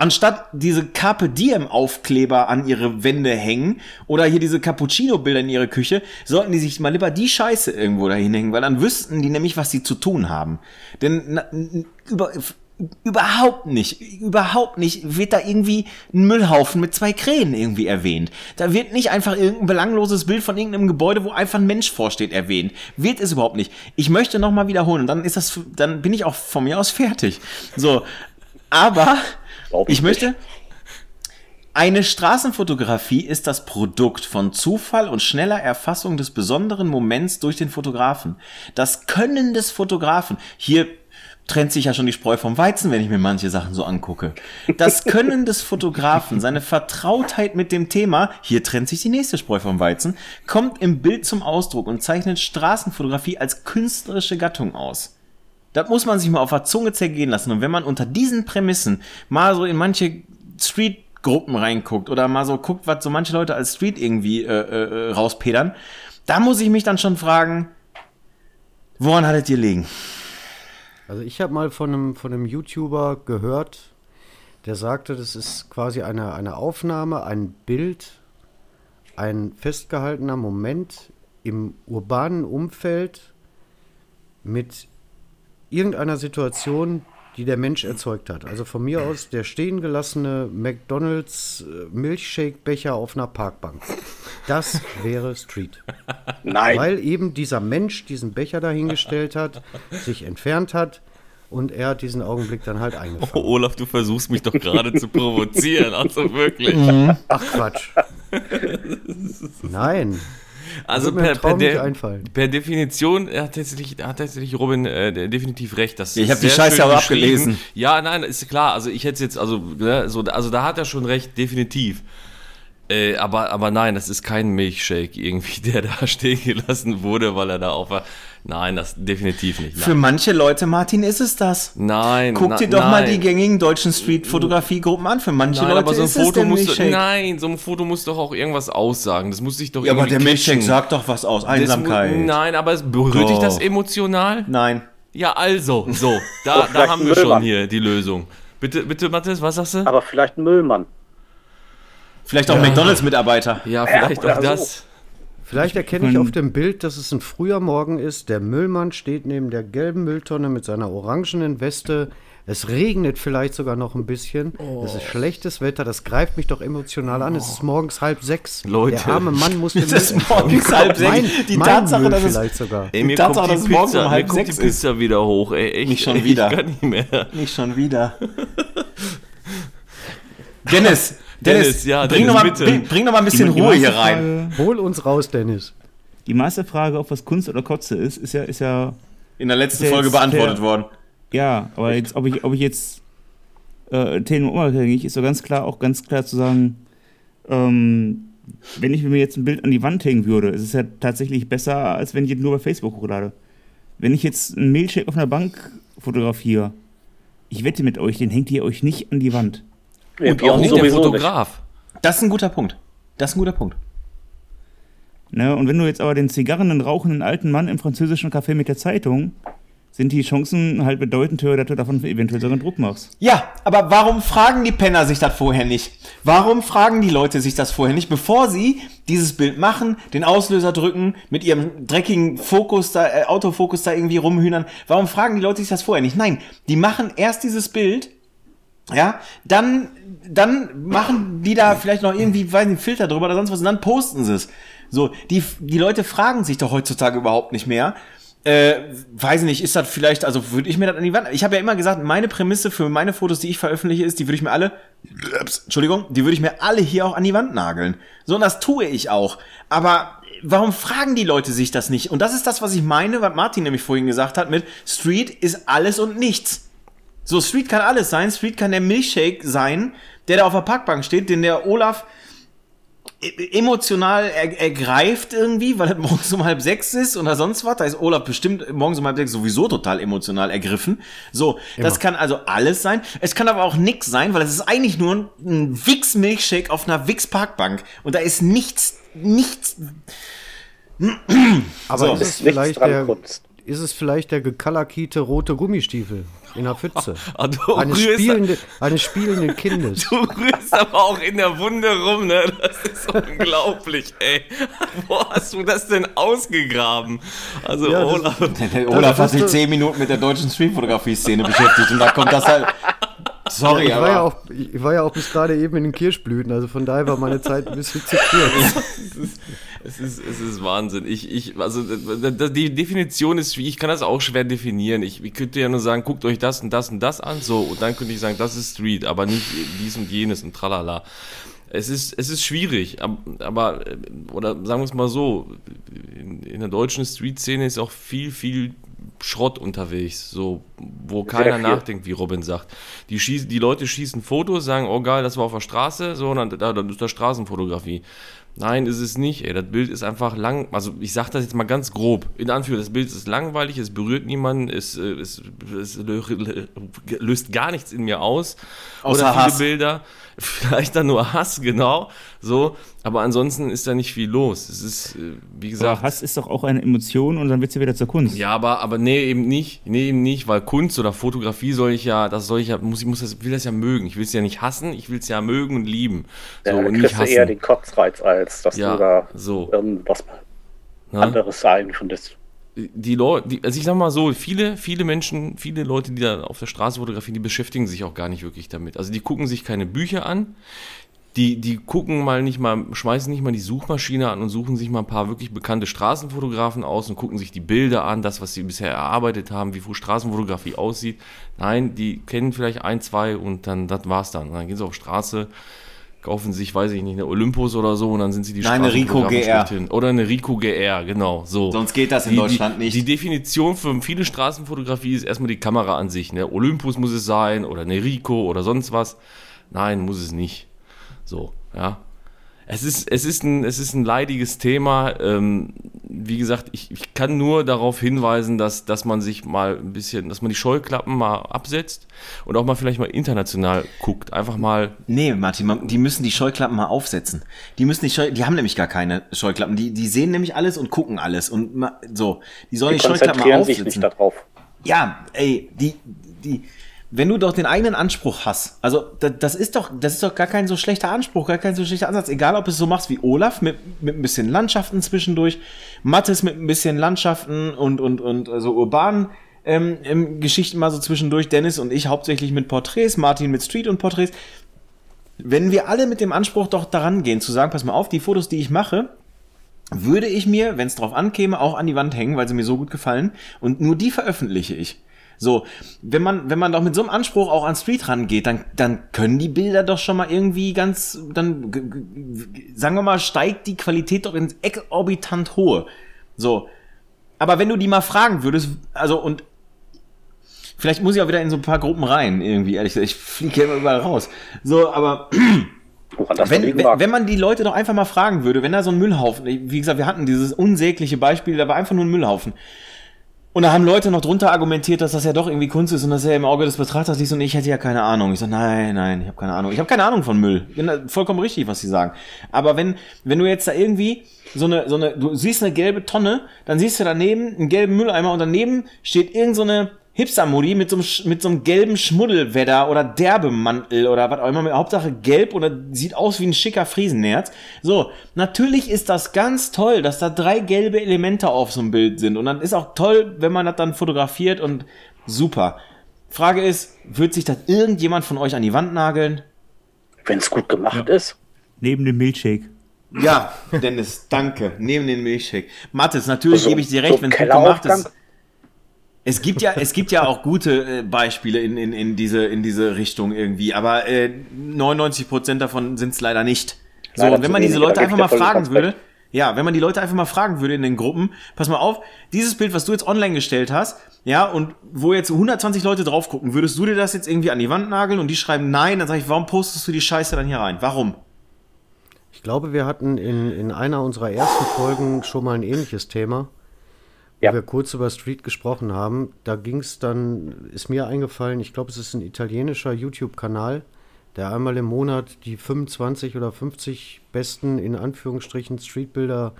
anstatt diese Carpe Diem Aufkleber an ihre Wände hängen oder hier diese Cappuccino Bilder in ihre Küche, sollten die sich mal lieber die Scheiße irgendwo dahin hängen, weil dann wüssten die nämlich, was sie zu tun haben. Denn na, über, überhaupt nicht, überhaupt nicht wird da irgendwie ein Müllhaufen mit zwei Krähen irgendwie erwähnt. Da wird nicht einfach irgendein belangloses Bild von irgendeinem Gebäude, wo einfach ein Mensch vorsteht, erwähnt. Wird es überhaupt nicht. Ich möchte noch mal wiederholen und dann ist das, dann bin ich auch von mir aus fertig. So, aber ich, ich möchte. Eine Straßenfotografie ist das Produkt von Zufall und schneller Erfassung des besonderen Moments durch den Fotografen. Das Können des Fotografen. Hier trennt sich ja schon die Spreu vom Weizen, wenn ich mir manche Sachen so angucke. Das Können des Fotografen, seine Vertrautheit mit dem Thema, hier trennt sich die nächste Spreu vom Weizen, kommt im Bild zum Ausdruck und zeichnet Straßenfotografie als künstlerische Gattung aus. Das muss man sich mal auf der Zunge zergehen lassen. Und wenn man unter diesen Prämissen mal so in manche Street-Gruppen reinguckt oder mal so guckt, was so manche Leute als Street irgendwie äh, äh, rauspedern, da muss ich mich dann schon fragen, woran hattet ihr liegen? Also ich habe mal von einem, von einem YouTuber gehört, der sagte, das ist quasi eine, eine Aufnahme, ein Bild, ein festgehaltener Moment im urbanen Umfeld mit irgendeiner Situation, die der Mensch erzeugt hat. Also von mir aus der stehen gelassene McDonalds äh, Milchshake-Becher auf einer Parkbank. Das wäre Street. Nein. Weil eben dieser Mensch diesen Becher dahingestellt hat, sich entfernt hat und er hat diesen Augenblick dann halt eingefangen. Oh, Olaf, du versuchst mich doch gerade zu provozieren, also wirklich. Ach Quatsch. Nein. Also per, per, de, einfallen. per Definition hat tatsächlich, hat tatsächlich Robin äh, definitiv recht. Das Ich ist hab die Scheiße aber abgelesen. Ja, nein, ist klar. Also ich hätte jetzt, also, ne, so, also da hat er schon recht, definitiv. Äh, aber, aber nein, das ist kein Milchshake irgendwie, der da stehen gelassen wurde, weil er da auf war. Nein, das definitiv nicht. Für Nein, manche Leute, Martin, ist es das. nein Guck na, dir doch mal nein. die gängigen deutschen Street-Fotografiegruppen an. Für manche Nein, Leute aber so ein ist es Foto der muss doch, nein, so ein Foto muss doch auch irgendwas aussagen. Das muss sich doch Ja, aber irgendwie der Milchshake sagt doch was aus. Das Einsamkeit. mu- Nein, aber es berührt dich das emotional? Nein. Ja, also, so, da, da haben wir schon hier die Lösung. Bitte, bitte, Mathis, was sagst du? Aber vielleicht ein Müllmann. Vielleicht auch McDonalds-Mitarbeiter. Ja, vielleicht oder auch so. Vielleicht erkenne ich auf dem Bild, dass es ein früher Morgen ist. Der Müllmann steht neben der gelben Mülltonne mit seiner orangenen Weste. Es regnet vielleicht sogar noch ein bisschen. Es ist schlechtes Wetter. Das greift mich doch emotional an. Es ist morgens halb sechs. Leute. Der arme Mann muss den Es ist morgens halb sechs. Mein, Die mein Tatsache, Müll dass es- vielleicht sogar. Ey, mir Tatsache, kommt dass die es morgens Pizza, um halb kommt die sechs ist. Pizza wieder hoch, ey. Echt, Nicht schon ey, wieder. Ich kann nicht mehr. Nicht schon wieder. Dennis, Dennis, Dennis, ja, bring, Dennis, doch mal, bitte. bring, bring doch mal ein bisschen Die- die Ruhe hier rein. Frage- Hol uns raus, Dennis. Die meiste Frage, ob was Kunst oder Kotze ist, ist ja, ist ja, In der letzten Der Folge ist beantwortet fair. worden. ja, aber jetzt, ob ich, ob ich jetzt äh, Themen unabhängig, ist so ganz klar, auch ganz klar zu sagen, ähm, wenn ich mir jetzt ein Bild an die Wand hängen würde, ist es ja tatsächlich besser, als wenn ich nur bei Facebook hochlade. Wenn ich jetzt einen Milchshake auf einer Bank fotografiere, ich wette mit euch, den hängt ihr euch nicht an die Wand. Wir Und auch nicht der Fotograf. Das ist ein guter Punkt. Das ist ein guter Punkt. Ne? Und wenn du jetzt aber den zigarrenden, rauchenden alten Mann im französischen Café mit der Zeitung, sind die Chancen halt bedeutend höher, dass du davon eventuell sogar einen Druck machst. Ja, aber warum fragen die Penner sich das vorher nicht? Warum fragen die Leute sich das vorher nicht, bevor sie dieses Bild machen, den Auslöser drücken, mit ihrem dreckigen Fokus da, äh, Autofokus da irgendwie rumhühnern? Warum fragen die Leute sich das vorher nicht? Nein, die machen erst dieses Bild, ja, dann, dann machen die da vielleicht noch irgendwie, weiß nicht, Filter drüber oder sonst was und dann posten sie es. So, die, die Leute fragen sich doch heutzutage überhaupt nicht mehr. Äh, weiß nicht, ist das vielleicht, also würde ich mir das an die Wand. Ich habe ja immer gesagt, meine Prämisse für meine Fotos, die ich veröffentliche, ist, die würde ich mir alle, ups, Entschuldigung, die würde ich mir alle hier auch an die Wand nageln. So, und das tue ich auch. Aber warum fragen die Leute sich das nicht? Und das ist das, was ich meine, was Martin nämlich vorhin gesagt hat mit Street ist alles und nichts. So, Street kann alles sein. Street kann der Milchshake sein, der da auf der Parkbank steht, den der Olaf e- emotional er, ergreift irgendwie, weil es morgens um halb sechs ist oder sonst was. Da ist Olaf bestimmt morgens um halb sechs sowieso total emotional ergriffen. So, das kann also alles sein. Es kann aber auch nix sein, weil es ist eigentlich nur ein Wix-Milchshake auf einer Wix-Parkbank. Und da ist nichts, nichts. Aber So. ist, es nichts vielleicht der, Kunst. ist es vielleicht der gekalakite rote Gummistiefel in der Pfütze? Ah, du, Eines rührst, spielende, eines spielenden Kindes. du rührst aber auch in der Wunde rum, ne? Das ist unglaublich, ey. Wo hast du das denn ausgegraben? Also, Ja, das- Olaf. Der Olaf hat sich zehn Minuten mit der deutschen Streetfotografie-Szene beschäftigt und da kommt das halt. Sorry, Ich war, ja aber. auch, ich war ja auch bis gerade eben in den Kirschblüten, also von daher war meine Zeit ein bisschen zu kurz. Es ist, es ist Wahnsinn. Ich, ich, also die Definition ist, ich kann das auch schwer definieren. Ich, ich könnte ja nur sagen, guckt euch das und das und das an, so und dann könnte ich sagen, das ist Street, aber nicht dies und jenes und tralala. Es ist, es ist schwierig, ab- aber, äh, oder sagen wir es mal so, in, in der deutschen Street-Szene ist auch viel, viel Schrott unterwegs, so, wo keiner nachdenkt, wie Robin sagt. Die, schießen, die Leute schießen Fotos, sagen, oh geil, das war auf der Straße, so, dann, da, dann ist das Straßenfotografie. Nein, ist es nicht, ey. Das Bild ist einfach lang, also ich sag das jetzt mal ganz grob. In Anführung, das Bild ist langweilig, es berührt niemanden, es, äh, es, es lö- löst gar nichts in mir aus. Außer Oder viele Hass. Bilder, vielleicht dann nur Hass, genau, so. Aber ansonsten ist da nicht viel los. Es ist, äh, wie Aber gesagt, Hass ist doch auch eine Emotion und dann wird sie wieder zur Kunst. ja, aber, aber nee, eben nicht. Nee, eben nicht, weil Kunst oder Fotografie soll ich ja, das soll ich ja, muss ich muss das, will das ja mögen. Ich will es ja nicht hassen, ich will es ja mögen und lieben. So, Ja, und nicht kriegst du hassen. eher den Kotzreiz, als dass Ja, du da so. irgendwas ne? anderes sein findest. die Leute, die, also ich sag mal so, viele, viele Menschen, viele Leute, die da auf der Straße fotografieren, die beschäftigen sich auch gar nicht wirklich damit. Also die gucken sich keine Bücher an, die, die gucken mal nicht mal, schmeißen nicht mal die Suchmaschine an und suchen sich mal ein paar wirklich bekannte Straßenfotografen aus und gucken sich die Bilder an, das, was sie bisher erarbeitet haben, wie Straßenfotografie aussieht. Nein, die kennen vielleicht ein, zwei und dann, das war's dann. Und dann gehen sie auf Straße, kaufen sich, weiß ich nicht, eine Olympus oder so und dann sind sie die Nein, eine Straßenfotografen GR. Oder eine Rico GR, genau, so. Sonst geht das in Deutschland die, nicht. Die Definition für viele Straßenfotografie ist erstmal die Kamera an sich. Ne? Olympus muss es sein oder eine Rico oder sonst was. Nein, muss es nicht. So, ja. Es ist, es ist, ein, es ist ein leidiges Thema. Ähm, wie gesagt, ich, ich kann nur darauf hinweisen, dass, dass man sich mal ein bisschen, dass man die Scheuklappen mal absetzt und auch mal vielleicht mal international guckt. Einfach mal Nee, Martin, man- die müssen die Scheuklappen mal aufsetzen. Die müssen die Scheu die haben nämlich gar keine Scheuklappen. Die, die sehen nämlich alles und gucken alles. Und ma- so, die sollen Die die, Scheuklappen mal konzentrieren sich aufsetzen. nicht darauf. Ja, ey, die, die, wenn du doch den eigenen Anspruch hast, also das, ist doch, das ist doch gar kein so schlechter Anspruch, gar kein so schlechter Ansatz, egal ob es so machst wie Olaf mit, mit ein bisschen Landschaften zwischendurch, Mattes mit ein bisschen Landschaften und, und, und so also urbanen ähm, ähm, Geschichten mal so zwischendurch, Dennis und ich hauptsächlich mit Porträts, Martin mit Street und Porträts. Wenn wir alle mit dem Anspruch doch daran gehen, zu sagen, pass mal auf, die Fotos, die ich mache, würde ich mir, wenn es drauf ankäme, auch an die Wand hängen, weil sie mir so gut gefallen. Und nur die veröffentliche ich. So, wenn man, wenn man doch mit so einem Anspruch auch an Street rangeht, dann, dann können die Bilder doch schon mal irgendwie ganz, dann, sagen wir mal, steigt die Qualität doch ins exorbitant hohe. So. Aber wenn du die mal fragen würdest, also und vielleicht muss ich auch wieder in so ein paar Gruppen rein, irgendwie, ehrlich gesagt, ich fliege ja immer überall raus. So, aber das wenn, liegen wenn, wenn man die Leute doch einfach mal fragen würde, wenn da so ein Müllhaufen, wie gesagt, wir hatten dieses unsägliche Beispiel, da war einfach nur ein Müllhaufen. Und da haben Leute noch drunter argumentiert, dass das ja doch irgendwie Kunst ist und dass er im Auge des Betrachters liegt und ich hätte ja keine Ahnung. Ich sage, nein, nein, ich habe keine Ahnung. Ich habe keine Ahnung von Müll. Genau, Vollkommen richtig, was sie sagen. Aber wenn, wenn du jetzt da irgendwie so eine, so eine, du siehst eine gelbe Tonne, dann siehst du daneben einen gelben Mülleimer und daneben steht irgend so Hipster-Modi mit so einem, mit so einem gelben Schmuddelwetter oder Derbemantel oder was auch immer, mit Hauptsache gelb oder sieht aus wie ein schicker Friesennerz. So, natürlich ist das ganz toll, dass da drei gelbe Elemente auf so einem Bild sind und dann ist auch toll, wenn man das dann fotografiert und super. Frage ist, wird sich das irgendjemand von euch an die Wand nageln? Wenn es gut gemacht ist. Neben dem Milchshake. Ja, Dennis, danke. Neben den Milchshake. Mathis, natürlich So- gebe ich dir so recht, wenn es gut gemacht ist. Es gibt ja, es gibt ja auch gute äh, Beispiele in, in, in, diese, in diese Richtung irgendwie, aber äh, 99% davon sind es leider nicht. So, Leider und wenn man diese Leute einfach mal fragen ganz würde. Ja, wenn man die Leute einfach mal fragen würde in den Gruppen, pass mal auf, dieses Bild, was du jetzt online gestellt hast, ja, und wo jetzt 120 Leute drauf gucken, würdest du dir das jetzt irgendwie an die Wand nageln und die schreiben nein, dann sage ich, warum postest du die Scheiße dann hier rein? Warum? Ich glaube, wir hatten in, in einer unserer ersten Folgen schon mal ein ähnliches Thema, wo Ja. wir kurz über Street gesprochen haben. Da ging es dann, ist mir eingefallen, ich glaube, es ist ein italienischer YouTube-Kanal, der einmal im Monat die 25 oder 50 besten, in Anführungsstrichen, Streetbilder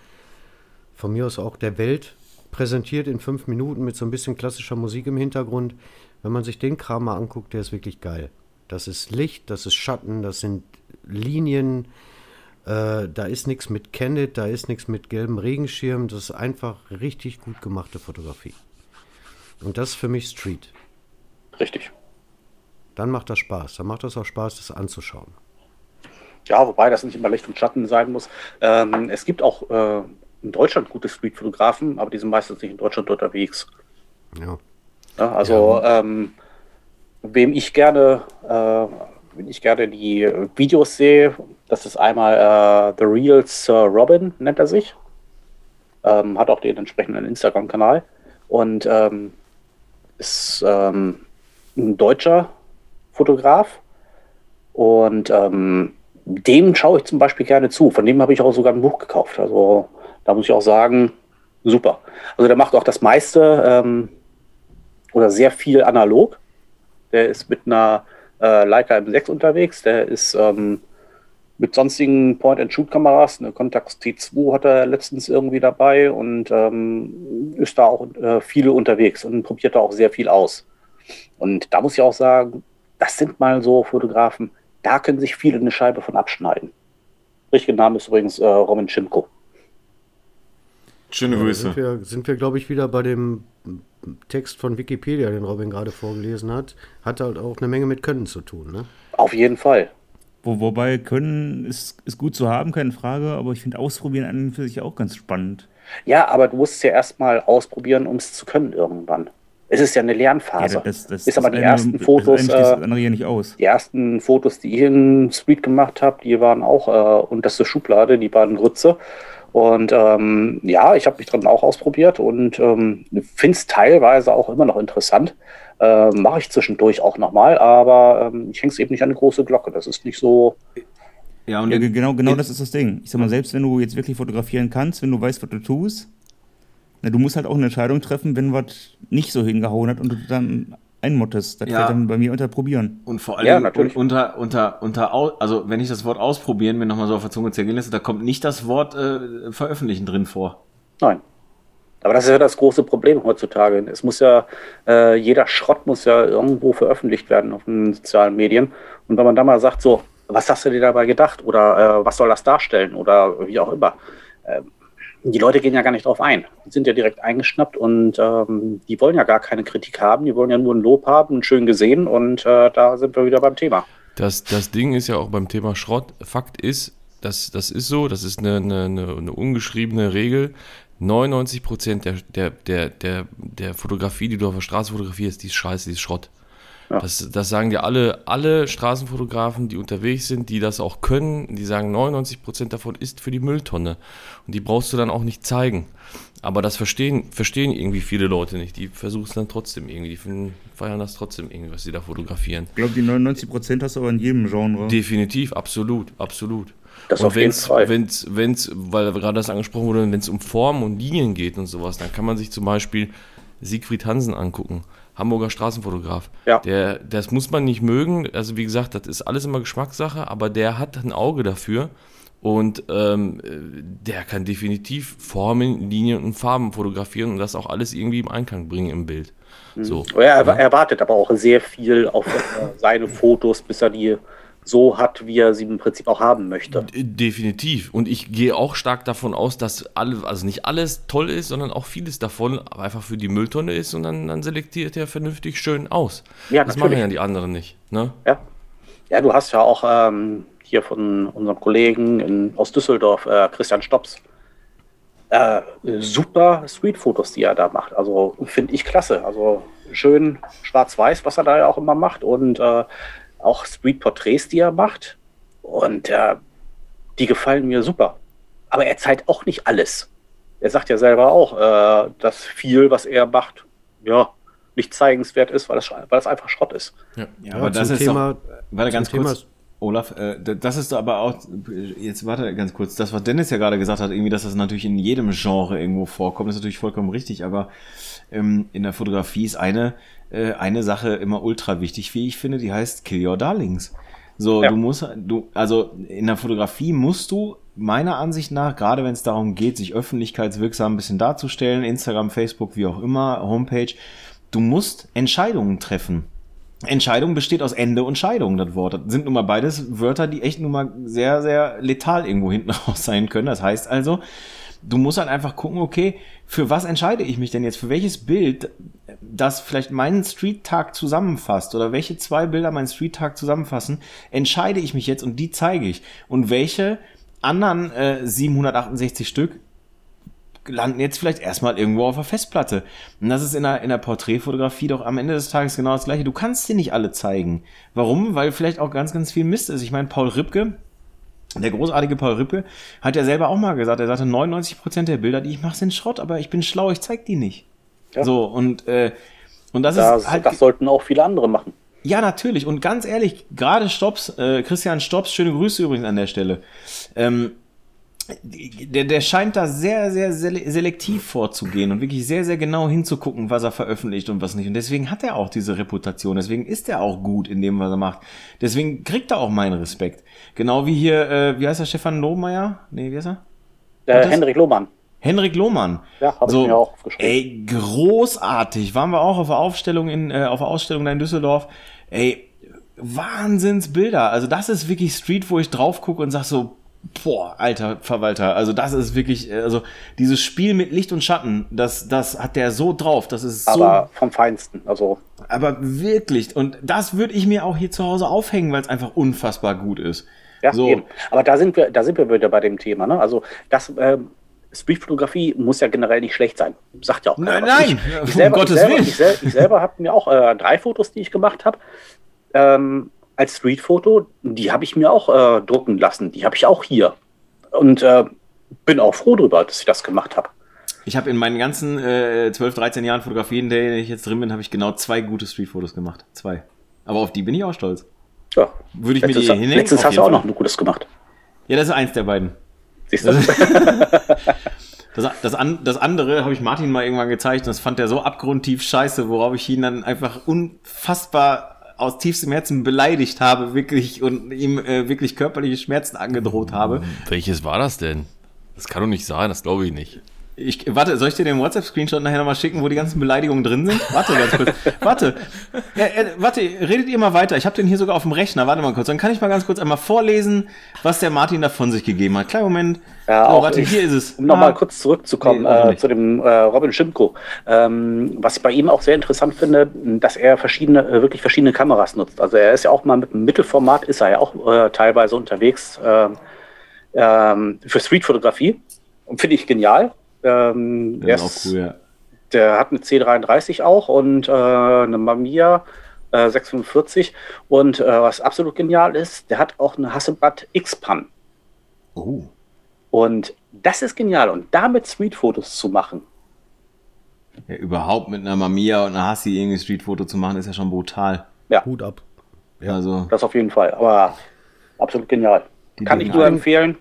von mir aus auch der Welt präsentiert in fünf Minuten mit so ein bisschen klassischer Musik im Hintergrund. Wenn man sich den Kram mal anguckt, der ist wirklich geil. Das ist Licht, das ist Schatten, das sind Linien, äh, da ist nichts mit Candid, da ist nichts mit gelbem Regenschirm. Das ist einfach richtig gut gemachte Fotografie. Und das ist für mich Street. Richtig. Dann macht das Spaß. Dann macht das auch Spaß, das anzuschauen. Ja, wobei das nicht immer Licht und Schatten sein muss. Ähm, es gibt auch äh, in Deutschland gute Street-Fotografen, aber die sind meistens nicht in Deutschland unterwegs. Ja. Ja, also ähm, wem ich gerne, äh, wenn ich gerne die Videos sehe, das ist einmal äh, The Real Sir Robin, nennt er sich. Ähm, hat auch den entsprechenden Instagram-Kanal und ähm, ist ähm, ein deutscher Fotograf und ähm, dem schaue ich zum Beispiel gerne zu. Von dem habe ich auch sogar ein Buch gekauft. Also da muss ich auch sagen, super. Also der macht auch das meiste ähm, oder sehr viel analog. Der ist mit einer äh, Leica M6 unterwegs. Der ist ähm, mit sonstigen Point-and-Shoot-Kameras. Eine Contax T2 hat er letztens irgendwie dabei und ähm, ist da auch äh, viele unterwegs und probiert da auch sehr viel aus. Und da muss ich auch sagen, das sind mal so Fotografen, da können sich viele eine Scheibe von abschneiden. Richtiger Name ist übrigens äh, Roman Schimko. Schöne Grüße. sind wir, sind wir glaube ich, wieder bei dem Text von Wikipedia, den Robin gerade vorgelesen hat. Hat halt auch eine Menge mit Können zu tun. Ne? Auf jeden Fall. Wo, wobei Können ist, ist gut zu haben, keine Frage, aber ich finde Ausprobieren an und für sich auch ganz spannend. Ja, aber du musst es ja erstmal ausprobieren, um es zu können irgendwann. Es ist ja eine Lernphase. das, das, ist aber das die eine- ersten Fotos, Das äh, andere ja nicht aus. Die ersten Fotos, die ich in Street gemacht habe, die waren auch äh, unterste Schublade, die waren Grütze. Und ähm, ja, ich habe mich dran auch ausprobiert und ähm, finde es teilweise auch immer noch interessant. Äh, Mache ich zwischendurch auch nochmal, aber ähm, ich hänge es eben nicht an eine große Glocke. Das ist nicht so. Ja, und Ja, genau, genau in- das ist das Ding. Ich sag mal, selbst wenn du jetzt wirklich fotografieren kannst, wenn du weißt, was du tust, na, du musst halt auch eine Entscheidung treffen, wenn was nicht so hingehauen hat und du dann einmottest. Das Ja. fällt dann bei mir unter Probieren. Und vor allem Ja, natürlich. unter, unter, unter, also wenn ich das Wort ausprobieren mir nochmal so auf der Zunge zergehen lasse, da kommt nicht das Wort äh, veröffentlichen drin vor. Nein. Aber das ist ja das große Problem heutzutage. Es muss ja, äh, jeder Schrott muss ja irgendwo veröffentlicht werden auf den sozialen Medien. Und wenn man da mal sagt, so, was hast du dir dabei gedacht? Oder äh, was soll das darstellen? Oder wie auch immer. Ähm, die Leute gehen ja gar nicht drauf ein. Die sind ja direkt eingeschnappt und ähm, die wollen ja gar keine Kritik haben. Die wollen ja nur ein Lob haben, schön gesehen. Und äh, da sind wir wieder beim Thema. Das, das Ding ist ja auch beim Thema Schrott. Fakt ist, das, das ist so, das ist eine, eine, eine ungeschriebene Regel. 99 Prozent der, der, der, der, der Fotografie, die du auf der Straße fotografierst, die ist scheiße, die ist Schrott. Ja. Das, das sagen dir alle, alle Straßenfotografen, die unterwegs sind, die das auch können, die sagen, 99 Prozent davon ist für die Mülltonne. Und die brauchst du dann auch nicht zeigen. Aber das verstehen, verstehen irgendwie viele Leute nicht. Die versuchen es dann trotzdem irgendwie. Die finden, feiern das trotzdem irgendwie, was sie da fotografieren. Ich glaube, die 99% hast du aber in jedem Genre. Definitiv, absolut, absolut. Das und auf jeden wenn's, Fall. wenn's, wenn's, weil gerade das angesprochen wurde, wenn es um Formen und Linien geht und sowas, dann kann man sich zum Beispiel Siegfried Hansen angucken, Hamburger Straßenfotograf. Ja. Der, das muss man nicht mögen, also wie gesagt, das ist alles immer Geschmackssache, aber der hat ein Auge dafür und ähm, der kann definitiv Formen, Linien und Farben fotografieren und das auch alles irgendwie im Einklang bringen im Bild. So. Er, er erwartet aber auch sehr viel auf seine Fotos, bis er die so hat, wie er sie im Prinzip auch haben möchte. Definitiv. Und ich gehe auch stark davon aus, dass alle, also nicht alles toll ist, sondern auch vieles davon einfach für die Mülltonne ist und dann, dann selektiert er vernünftig schön aus. Ja, das natürlich. machen ja die anderen nicht. Ne? Ja, ja du hast ja auch ähm, hier von unserem Kollegen in, aus Düsseldorf, äh, Christian Stops, äh, super Street-Fotos, die er da macht. Also finde ich klasse. Also schön schwarz-weiß, was er da ja auch immer macht und äh, auch Street-Porträts, die er macht. Und äh, die gefallen mir super. aber er zeigt auch nicht alles. Er sagt ja selber auch, äh, dass viel, was er macht, ja, nicht zeigenswert ist, weil es, weil es einfach Schrott ist. Ja, Ja, aber das ist Thema- doch, warte ganz zum kurz, Thema- Olaf, äh, das ist aber auch, jetzt warte ganz kurz, das, was Dennis ja gerade gesagt hat, irgendwie, dass das natürlich in jedem Genre irgendwo vorkommt, ist natürlich vollkommen richtig, aber ähm, in der Fotografie ist eine, äh, eine Sache immer ultra wichtig, wie ich finde, die heißt Kill Your Darlings. So, Ja. du musst, du, also in der Fotografie musst du meiner Ansicht nach, gerade wenn es darum geht, sich öffentlichkeitswirksam ein bisschen darzustellen, Instagram, Facebook, wie auch immer, Homepage, du musst Entscheidungen treffen. Entscheidung besteht aus Ende und Scheidung, das Wort. Das sind nun mal beides Wörter, die echt nun mal sehr, sehr letal irgendwo hinten raus sein können. Das heißt also, du musst halt einfach gucken, okay, für was entscheide ich mich denn jetzt? Für welches Bild, das vielleicht meinen Street-Tag zusammenfasst oder welche zwei Bilder meinen Street-Tag zusammenfassen, entscheide ich mich jetzt und die zeige ich. Und welche anderen äh, 768 Stück landen jetzt vielleicht erstmal irgendwo auf der Festplatte. Und das ist in der, in der Porträtfotografie doch am Ende des Tages genau das gleiche. Du kannst sie nicht alle zeigen. Warum? Weil vielleicht auch ganz, ganz viel Mist ist. Ich meine, Paul Ripke, der großartige Paul Rippe, hat ja selber auch mal gesagt, er sagte, 99% der Bilder, die ich mache, sind Schrott, aber ich bin schlau, ich zeig die nicht. Ja. So, und, äh, und das Das, ist halt. das sollten auch viele andere machen. Ja, natürlich. Und ganz ehrlich, gerade Stops, äh, Christian Stops, schöne Grüße übrigens an der Stelle. Ähm, der, der scheint da sehr, sehr sele selektiv vorzugehen und wirklich sehr, sehr genau hinzugucken, was er veröffentlicht und was nicht. Und deswegen hat er auch diese Reputation. Deswegen ist er auch gut in dem, was er macht. Deswegen kriegt er auch meinen Respekt. Genau wie hier, äh, wie heißt er, Stefan Lohmeier? Nee, wie heißt er? Äh, Henrik Lohmann. Henrik Lohmann. Ja, hab ich mir auch aufgeschrieben. Ey, großartig. Waren wir auch auf der Aufstellung in, äh, auf der Ausstellung da in Düsseldorf. Ey, Wahnsinnsbilder. Also das ist wirklich Street, wo ich drauf gucke und sag so, boah, alter Verwalter. Also das ist wirklich, äh, also dieses Spiel mit Licht und Schatten, das, das hat der so drauf. Das ist so aber vom Feinsten. Also, aber wirklich, und das würde ich mir auch hier zu Hause aufhängen, weil es einfach unfassbar gut ist. ja, so, eben. Aber da sind wir, da sind wir wieder bei dem Thema. Ne? Also, das ähm, Streetfotografie muss ja generell nicht schlecht sein. Sagt ja auch Nein, keiner. nein, ich, um ich selber, Gottes ich selber, Willen. Ich, sel ich selber habe mir auch äh, drei Fotos, die ich gemacht habe, ähm, als Streetfoto, die habe ich mir auch äh, drucken lassen. Die habe ich auch hier. Und äh, bin auch froh darüber, dass ich das gemacht habe. ich habe in meinen ganzen äh, 12, 13 Jahren Fotografie, in denen ich jetzt drin bin, habe ich genau zwei gute Streetfotos gemacht. Zwei. Aber auf die bin ich auch stolz. Ja. Würde ich mir Letztens, die hinlegen? letztens hast du auch noch ein gutes gemacht. Ja, das ist eins der beiden. Siehst du? Das, das, an, das andere habe ich Martin mal irgendwann gezeigt und das fand er so abgrundtief scheiße, worauf ich ihn dann einfach unfassbar aus tiefstem Herzen beleidigt habe, wirklich, und ihm äh, wirklich körperliche Schmerzen angedroht habe. Welches war das denn? Das kann doch nicht sein, das glaube ich nicht. Ich, warte, soll ich dir den WhatsApp-Screenshot nachher nochmal schicken, wo die ganzen Beleidigungen drin sind? Warte ganz kurz. warte. Ja, äh, warte, redet ihr mal weiter. Ich habe den hier sogar auf dem Rechner. Warte mal kurz. Dann kann ich mal ganz kurz einmal vorlesen, was der Martin da von sich gegeben hat. Kleinen Moment. Ja, so, auch warte, ich- hier ist es. Um nochmal Ah. kurz zurückzukommen Nee, also äh, zu dem äh, Robin Schimko. Ähm, was ich bei ihm auch sehr interessant finde, dass er verschiedene, äh, wirklich verschiedene Kameras nutzt. Also er ist ja auch mal mit dem Mittelformat, ist er ja auch äh, teilweise unterwegs ähm, ähm, für Streetfotografie. Finde ich genial. Ähm, er auch cool, ja. der hat eine C33 auch und äh, eine Mamiya äh, 645. Und äh, was absolut genial ist, der hat auch eine Hasselblad X-Pan. Oh. Und das ist genial. Und damit Streetfotos zu machen, Ja, überhaupt mit einer Mamiya und einer Hassi irgendwie Streetfoto zu machen, ist ja schon brutal. Hut ab. Ja. Also, das auf jeden Fall. Aber absolut genial. Die Kann ich nur empfehlen.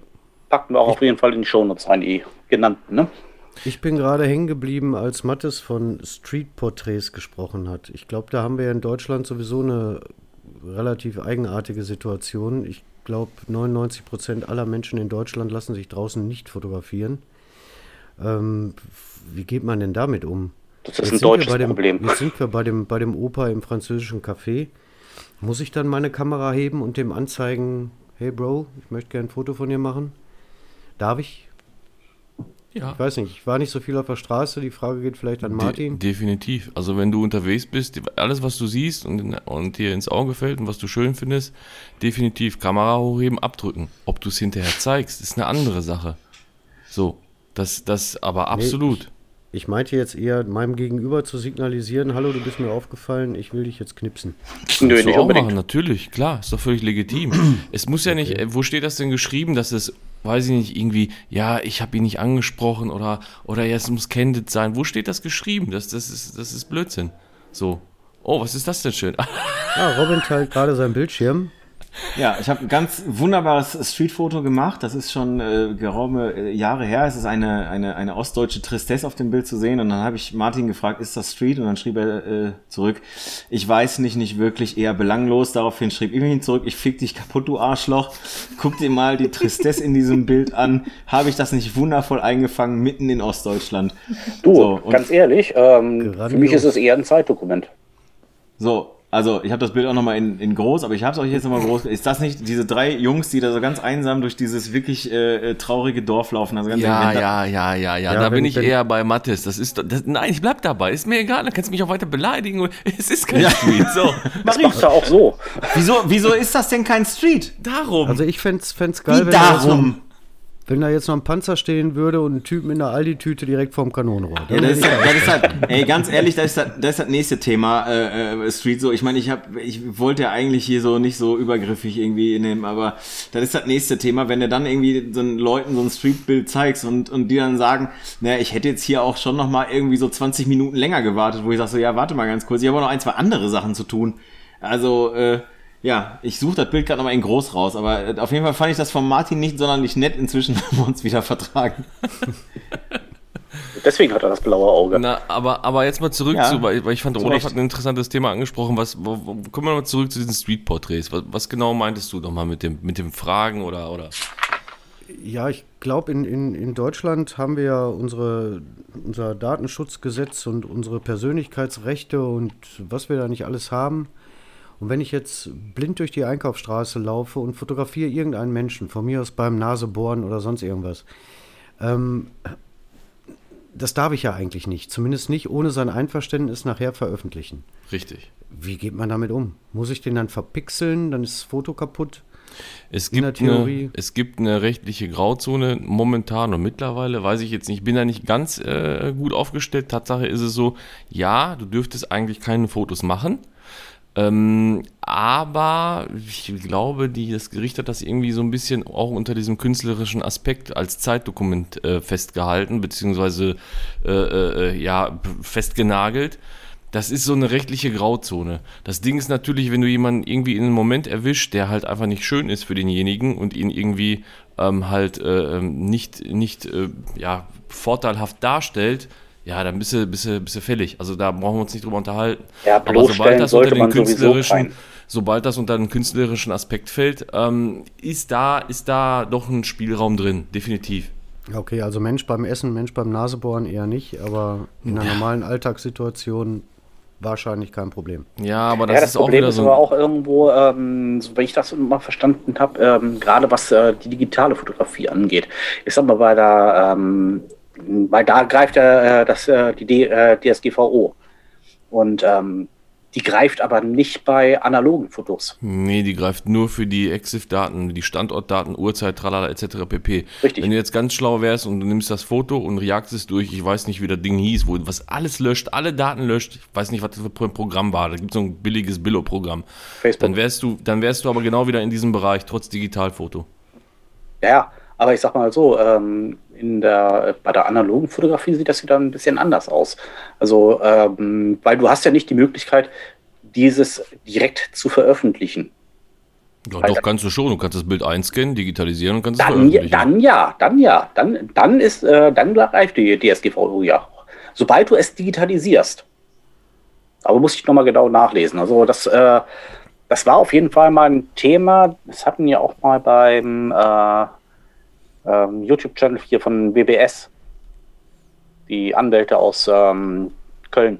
Packen wir auch auf jeden Fall in die Shownotes rein, die genannten. Ne? Ich bin gerade hängen geblieben, als Mattes von Street-Porträts gesprochen hat. Ich glaube, da haben wir ja in Deutschland sowieso eine relativ eigenartige Situation. Ich glaube, 99 Prozent aller Menschen in Deutschland lassen sich draußen nicht fotografieren. Ähm, wie geht man denn damit um? Das ist Jetzt ein deutsches bei dem, Problem. Jetzt sind wir bei dem, bei dem Opa im französischen Café. Muss ich dann meine Kamera heben und dem anzeigen, hey Bro, ich möchte gerne ein Foto von dir machen? Darf ich? Ja. Ich weiß nicht, ich war nicht so viel auf der Straße. Die Frage geht vielleicht an Martin. De definitiv. Also wenn du unterwegs bist, alles was du siehst und, und dir ins Auge fällt und was du schön findest, definitiv Kamera hochheben, abdrücken. Ob du es hinterher zeigst, ist eine andere Sache. So, das, das aber absolut. Ich meinte jetzt eher, meinem Gegenüber zu signalisieren, hallo, du bist mir aufgefallen, ich will dich jetzt knipsen. Nö, nicht auch unbedingt. machen, natürlich, klar, ist doch völlig legitim. Es muss ja nicht, äh, wo steht das denn geschrieben, dass es weiß ich nicht, irgendwie, ja, ich habe ihn nicht angesprochen oder, oder ja, es muss candid sein. Wo steht das geschrieben? Das, das, ist, das ist Blödsinn. So. Oh, was ist das denn schön? Ja, Robin teilt gerade seinen Bildschirm. Ja, ich habe ein ganz wunderbares Streetfoto gemacht. Das ist schon äh, geraume äh, Jahre her. Es ist eine, eine, eine ostdeutsche Tristesse auf dem Bild zu sehen. Und dann habe ich Martin gefragt, ist das Street? Und dann schrieb er äh, zurück, ich weiß nicht, nicht wirklich, eher belanglos. Daraufhin schrieb ich ihn zurück, ich fick dich kaputt, du Arschloch. Guck dir mal die Tristesse in diesem Bild an. Habe ich das nicht wundervoll eingefangen, mitten in Ostdeutschland? Du, So, und- ganz ehrlich, ähm, für mich ist es eher ein Zeitdokument. So, also ich habe das Bild auch nochmal in, in groß, aber ich habe es euch jetzt nochmal groß. Ist das nicht diese drei Jungs, die da so ganz einsam durch dieses wirklich äh, äh, traurige Dorf laufen? Also ganz Ja, ja, ja, ja, ja. Ja, da wenn- bin ich wenn- eher bei Mattes. Das ist, doch- das, nein, ich bleib dabei. Ist mir egal. Dann kannst du mich auch weiter beleidigen. Es ist kein Ja. Street. So, Das macht er auch so. Wieso, wieso ist das denn kein Street? darum. Also ich fände es geil, Wie wenn darum? Wenn da jetzt noch ein Panzer stehen würde und ein Typ mit einer Aldi-Tüte direkt vorm Kanonenrohr. Ja, Dann das ist, ich- das ist halt, ey, ganz ehrlich, das ist das, das, ist das nächste Thema, äh, äh, Street so. Ich meine, ich hab, ich wollte ja eigentlich hier so nicht so übergriffig irgendwie nehmen, aber das ist das nächste Thema, wenn du dann irgendwie so einen Leuten so ein Streetbild zeigst und, und die dann sagen, naja, ich hätte jetzt hier auch schon noch mal irgendwie so 20 Minuten länger gewartet, wo ich sag so, ja, warte mal ganz kurz, ich habe auch noch ein, zwei andere Sachen zu tun. Also, äh, ja, ich suche das Bild gerade nochmal in groß raus, aber äh, auf jeden Fall fand ich das von Martin nicht sonderlich nett. Inzwischen haben wir uns wieder vertragen. Deswegen hat er das blaue Auge. Na, aber, aber jetzt mal zurück Ja, zu, weil ich fand, Olaf hat ein interessantes Thema angesprochen. Was, wo, wo, kommen wir mal zurück zu diesen Street-Porträts. Was, was genau meintest du nochmal mit dem, mit dem Fragen oder, oder? Ja, ich glaube, in, in, in Deutschland haben wir ja unsere, unser Datenschutzgesetz und unsere Persönlichkeitsrechte und was wir da nicht alles haben. Und wenn ich jetzt blind durch die Einkaufsstraße laufe und fotografiere irgendeinen Menschen, von mir aus beim Nasebohren oder sonst irgendwas, ähm, das darf ich ja eigentlich nicht. Zumindest nicht ohne sein Einverständnis nachher veröffentlichen. Richtig. Wie geht man damit um? Muss ich den dann verpixeln, dann ist das Foto kaputt? Es gibt. Eine, es gibt eine rechtliche Grauzone momentan und mittlerweile, weiß ich jetzt nicht, ich bin da nicht ganz äh, gut aufgestellt. Tatsache ist es so, ja, du dürftest eigentlich keine Fotos machen. Ähm, aber ich glaube, die, das Gericht hat das irgendwie so ein bisschen auch unter diesem künstlerischen Aspekt als Zeitdokument äh, festgehalten, beziehungsweise äh, äh, ja, b- festgenagelt. Das ist so eine rechtliche Grauzone. Das Ding ist natürlich, wenn du jemanden irgendwie in einem Moment erwischt, der halt einfach nicht schön ist für denjenigen und ihn irgendwie ähm, halt äh, ähm, nicht, nicht äh, ja, vorteilhaft darstellt, ja, dann bist du, bist, du, bist du fällig. Also da brauchen wir uns nicht drüber unterhalten. Ja, Aber bloßstellen sollte man sowieso künstlerischen, sobald das unter den künstlerischen Aspekt fällt, ähm, ist, da, ist da doch ein Spielraum drin, definitiv. Okay, also Mensch beim Essen, Mensch beim Nasebohren eher nicht, aber in einer normalen Alltagssituation wahrscheinlich kein Problem. Ja, aber das, ja, das ist auch Problem wieder ist so. aber ein- auch irgendwo, ähm, so wie ich das mal verstanden habe, ähm, gerade was äh, die digitale Fotografie angeht. Ich sag mal, bei der, ähm, weil da greift ja äh, das, äh, die D, äh, DSGVO. Und ähm, die greift aber nicht bei analogen Fotos. Nee, die greift nur für die EXIF-Daten, die Standortdaten, Uhrzeit, tralala, etc. pp. Richtig. Wenn du jetzt ganz schlau wärst und du nimmst das Foto und jagst es durch, ich weiß nicht, wie das Ding hieß, wo was alles löscht, alle Daten löscht, ich weiß nicht, was das für ein Programm war, da gibt es so ein billiges Billo-Programm. Facebook. Dann wärst du, dann wärst du aber genau wieder in diesem Bereich, trotz Digitalfoto. Ja, aber ich sag mal so, ähm, in der, bei der analogen Fotografie sieht das wieder ein bisschen anders aus. Also, ähm, weil du hast ja nicht die Möglichkeit, dieses direkt zu veröffentlichen. Ja, doch, kannst du schon. Du kannst das Bild einscannen, digitalisieren und kannst es Dann, veröffentlichen. dann ja, dann ja, dann, dann ist, äh, dann greift die DSGVO ja. Sobald du es digitalisierst. Aber muss ich nochmal genau nachlesen. Also das, äh, das war auf jeden Fall mal ein Thema. Das hatten wir auch mal beim äh, ähm, YouTube-Channel hier von BBS. Die Anwälte aus ähm, Köln.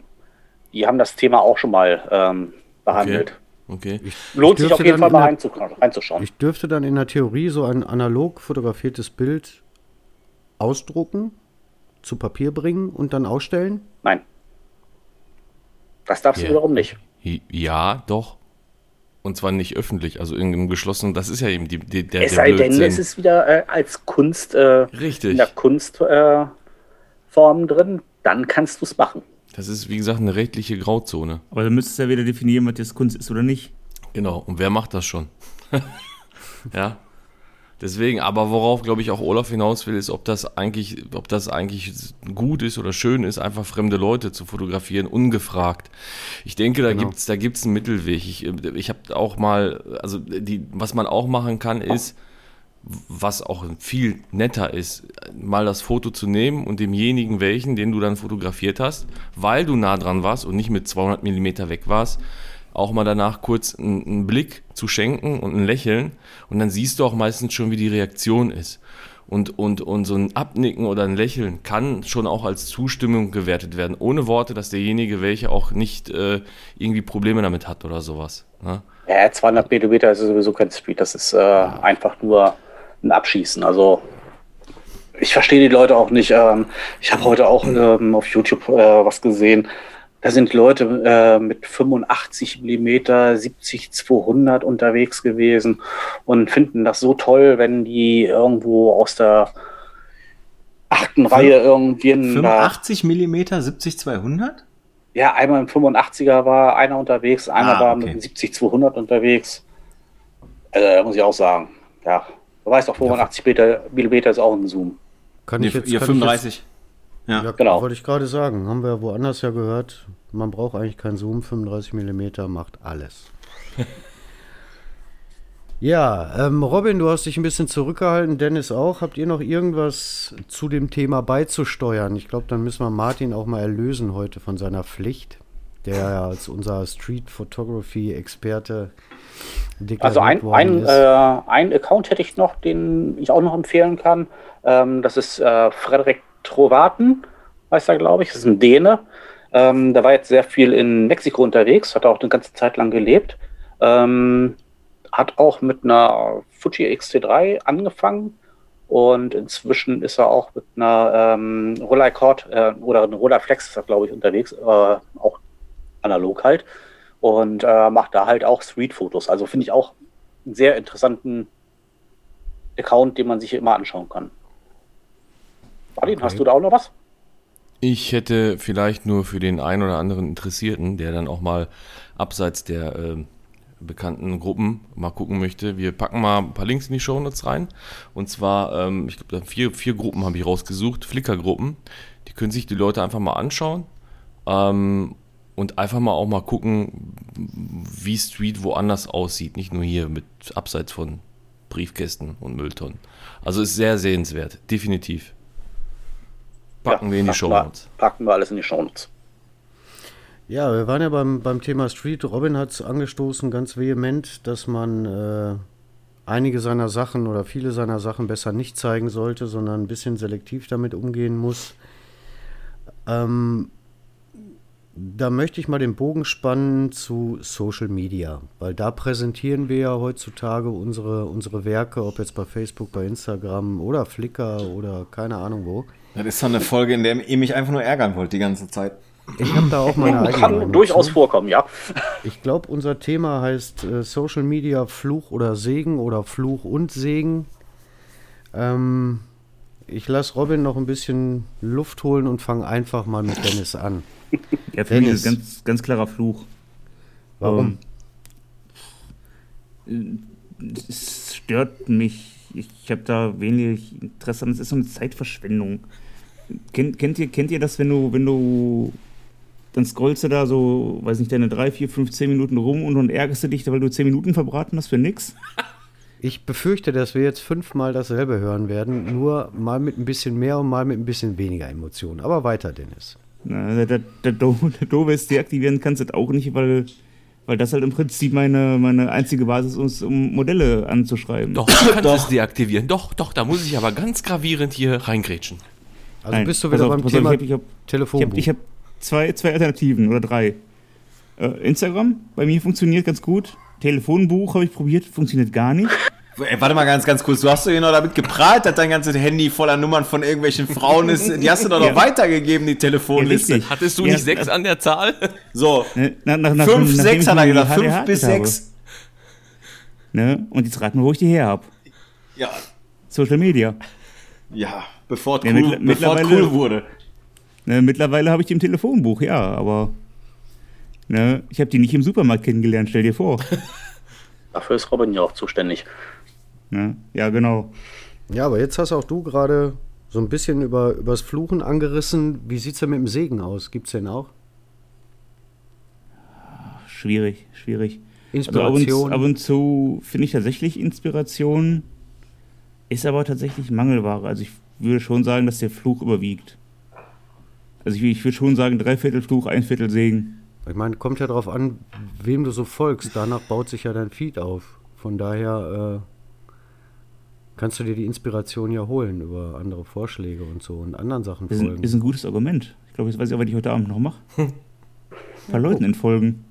Die haben das Thema auch schon mal ähm, behandelt. Okay. Lohnt sich auf jeden Fall mal in reinzu- reinzuschauen. Ich dürfte dann in der Theorie so ein analog fotografiertes Bild ausdrucken, zu Papier bringen und dann ausstellen. Nein. Das darfst Ja. du wiederum nicht. Ja, doch. Und zwar nicht öffentlich, also in einem geschlossenen, das ist ja eben die, die, der, Es der sei denn, Blödsinn. es ist wieder äh, als Kunst äh, Richtig. in der Kunstform äh, Form drin, dann kannst du es machen. Das ist, wie gesagt, eine rechtliche Grauzone. Aber dann müsstest du ja wieder definieren, was jetzt Kunst ist oder nicht. Genau. Und wer macht das schon? ja. Deswegen, aber worauf, glaube ich, auch Olaf hinaus will, ist, ob das eigentlich, ob das eigentlich gut ist oder schön ist, einfach fremde Leute zu fotografieren, ungefragt. Ich denke, da Genau. gibt's, da gibt's einen Mittelweg. Ich, ich habe auch mal, also die, was man auch machen kann, ist, was auch viel netter ist, mal das Foto zu nehmen und demjenigen welchen, den du dann fotografiert hast, weil du nah dran warst und nicht mit 200 Millimeter weg warst, auch mal danach kurz einen, einen Blick zu schenken und ein Lächeln und dann siehst du auch meistens schon, wie die Reaktion ist. Und, und, und so ein Abnicken oder ein Lächeln kann schon auch als Zustimmung gewertet werden, ohne Worte, dass derjenige welche auch nicht äh, irgendwie Probleme damit hat oder sowas. Ne? Ja, 200 Millimeter ist sowieso kein Street, das ist äh, einfach nur ein Abschießen. Also ich verstehe die Leute auch nicht. Ähm, ich habe heute auch ähm, auf YouTube äh, was gesehen. Da sind Leute äh, mit 85 Millimeter, 70 200 unterwegs gewesen und finden das so toll, wenn die irgendwo aus der achten Reihe irgendwie in da- 85 mm 70 200? ja, einmal im 85er war einer unterwegs, einer Ah, war okay. mit dem 70-200 unterwegs. Also, muss ich auch sagen, ja, du weißt doch, 85 Meter, Millimeter ist auch ein Zoom. Kann ich jetzt, ihr kann ich 35. Jetzt, ja, Genau. Wollte ich gerade sagen. Haben wir woanders ja gehört. Man braucht eigentlich keinen Zoom. 35 mm macht alles. ja, ähm, Robin, du hast dich ein bisschen zurückgehalten. Dennis auch. Habt ihr noch irgendwas zu dem Thema beizusteuern? Ich glaube, dann müssen wir Martin auch mal erlösen heute von seiner Pflicht, der ja als unser Street Photography Experte Also ein, ein, äh, ein Account hätte ich noch, den ich auch noch empfehlen kann. Ähm, das ist äh, Frederik Trovaten, heißt er, glaube ich. Das ist ein Däne. Ähm, der war jetzt sehr viel in Mexiko unterwegs, hat auch eine ganze Zeit lang gelebt. Ähm, hat auch mit einer Fuji XT3 angefangen und inzwischen ist er auch mit einer ähm, Rolleicord äh, oder eine Rolleiflex, ist er, glaube ich, unterwegs, äh, auch analog halt und äh, macht da halt auch Street-Fotos. Also finde ich auch einen sehr interessanten Account, den man sich immer anschauen kann. Martin, Okay. hast du da auch noch was? Ich hätte vielleicht nur für den einen oder anderen Interessierten, der dann auch mal abseits der äh, bekannten Gruppen mal gucken möchte. Wir packen mal ein paar Links in die Shownotes rein. Und zwar, ähm, ich glaube, vier, vier Gruppen habe ich rausgesucht, Flickr-Gruppen. Die können sich die Leute einfach mal anschauen. Ähm, und einfach mal auch mal gucken, wie Street woanders aussieht. Nicht nur hier mit abseits von Briefkästen und Mülltonnen. Also ist sehr sehenswert, definitiv. Packen wir in die packen wir- Shownotes. Packen wir alles in die Shownotes. Ja, wir waren ja beim, beim Thema Street. Robin hat es angestoßen, ganz vehement, dass man äh, einige seiner Sachen oder viele seiner Sachen besser nicht zeigen sollte, sondern ein bisschen selektiv damit umgehen muss. Ähm, da möchte ich mal den Bogen spannen zu Social Media, weil da präsentieren wir ja heutzutage unsere, unsere Werke, ob jetzt bei Facebook, bei Instagram oder Flickr oder keine Ahnung wo. Das ist so eine Folge, in der ihr mich einfach nur ärgern wollt die ganze Zeit. Ich habe da auch meine eigene Kann Meinung durchaus zu. vorkommen, ja. Ich glaube, unser Thema heißt äh, Social Media Fluch oder Segen oder Fluch und Segen. Ähm, ich lasse Robin noch ein bisschen Luft holen und fange einfach mal mit Dennis an. Ja, für mich Dennis. ist ganz, ganz klarer Fluch. Warum? Ähm, es stört mich. Ich habe da wenig Interesse an. Es ist so eine Zeitverschwendung. Kennt, kennt, ihr, kennt ihr das, wenn du, wenn du dann scrollst du da so, weiß nicht, deine 3, 4, 5, 10 Minuten rum und dann ärgerst du dich, weil du 10 Minuten verbraten hast für nix? Ich befürchte, dass wir jetzt fünfmal dasselbe hören werden, nur mal mit ein bisschen mehr und mal mit ein bisschen weniger Emotionen. Aber weiter, Dennis. Na, der, der, Doofe ist, deaktivieren kannst du das auch nicht, weil, weil das halt im Prinzip meine, meine einzige Basis ist, um Modelle anzuschreiben. Doch, du kannst es deaktivieren. Doch, doch, da muss ich aber ganz gravierend hier reingrätschen. Also Nein, bist du wieder auf, beim pass auf, Thema ich hab- hab- Ich Telefonbuch. habe ich hab zwei, zwei Alternativen oder drei. Äh, Instagram, bei mir funktioniert ganz gut. Telefonbuch habe ich probiert, funktioniert gar nicht. Ey, warte mal ganz, ganz kurz. Du hast doch hier noch damit geprahlt, dass dein ganzes Handy voller Nummern von irgendwelchen Frauen ist. Die hast du doch noch Ja. weitergegeben, die Telefonliste. Ja. Hattest du Ja, nicht sechs an der Zahl? so, Ne, nach, nach, nach, fünf, nachdem sechs hat er gesagt. Fünf HDH bis sechs. Ne? Und jetzt rat mal, wo ich die her habe. Ja, Social Media. ja, bevor es Ja, cool, bevor es cool wurde. Ne, mittlerweile habe ich die im Telefonbuch, ja, aber ne, ich habe die nicht im Supermarkt kennengelernt, stell dir vor. Dafür ist Robin ja auch zuständig. Ne? Ja, genau. Ja, aber jetzt hast auch du gerade so ein bisschen über übers Fluchen angerissen. Wie sieht's denn mit dem Segen aus? Gibt's den auch? Schwierig, schwierig. Inspiration. Also ab, und, ab und zu finde ich tatsächlich Inspiration, ist aber tatsächlich Mangelware. Also ich würde schon sagen, dass der Fluch überwiegt. Also ich, ich würde schon sagen, Dreiviertel Fluch, ein Viertel Segen. Ich meine, kommt ja darauf an, wem du so folgst. Danach baut sich ja dein Feed auf. Von daher äh, kannst du dir die Inspiration ja holen über andere Vorschläge und so und anderen Sachen Das ist, ein, folgen. ist ein gutes Argument. Ich glaube, jetzt weiß ich auch, was ich heute Abend noch mache. Ein paar Leuten entfolgen.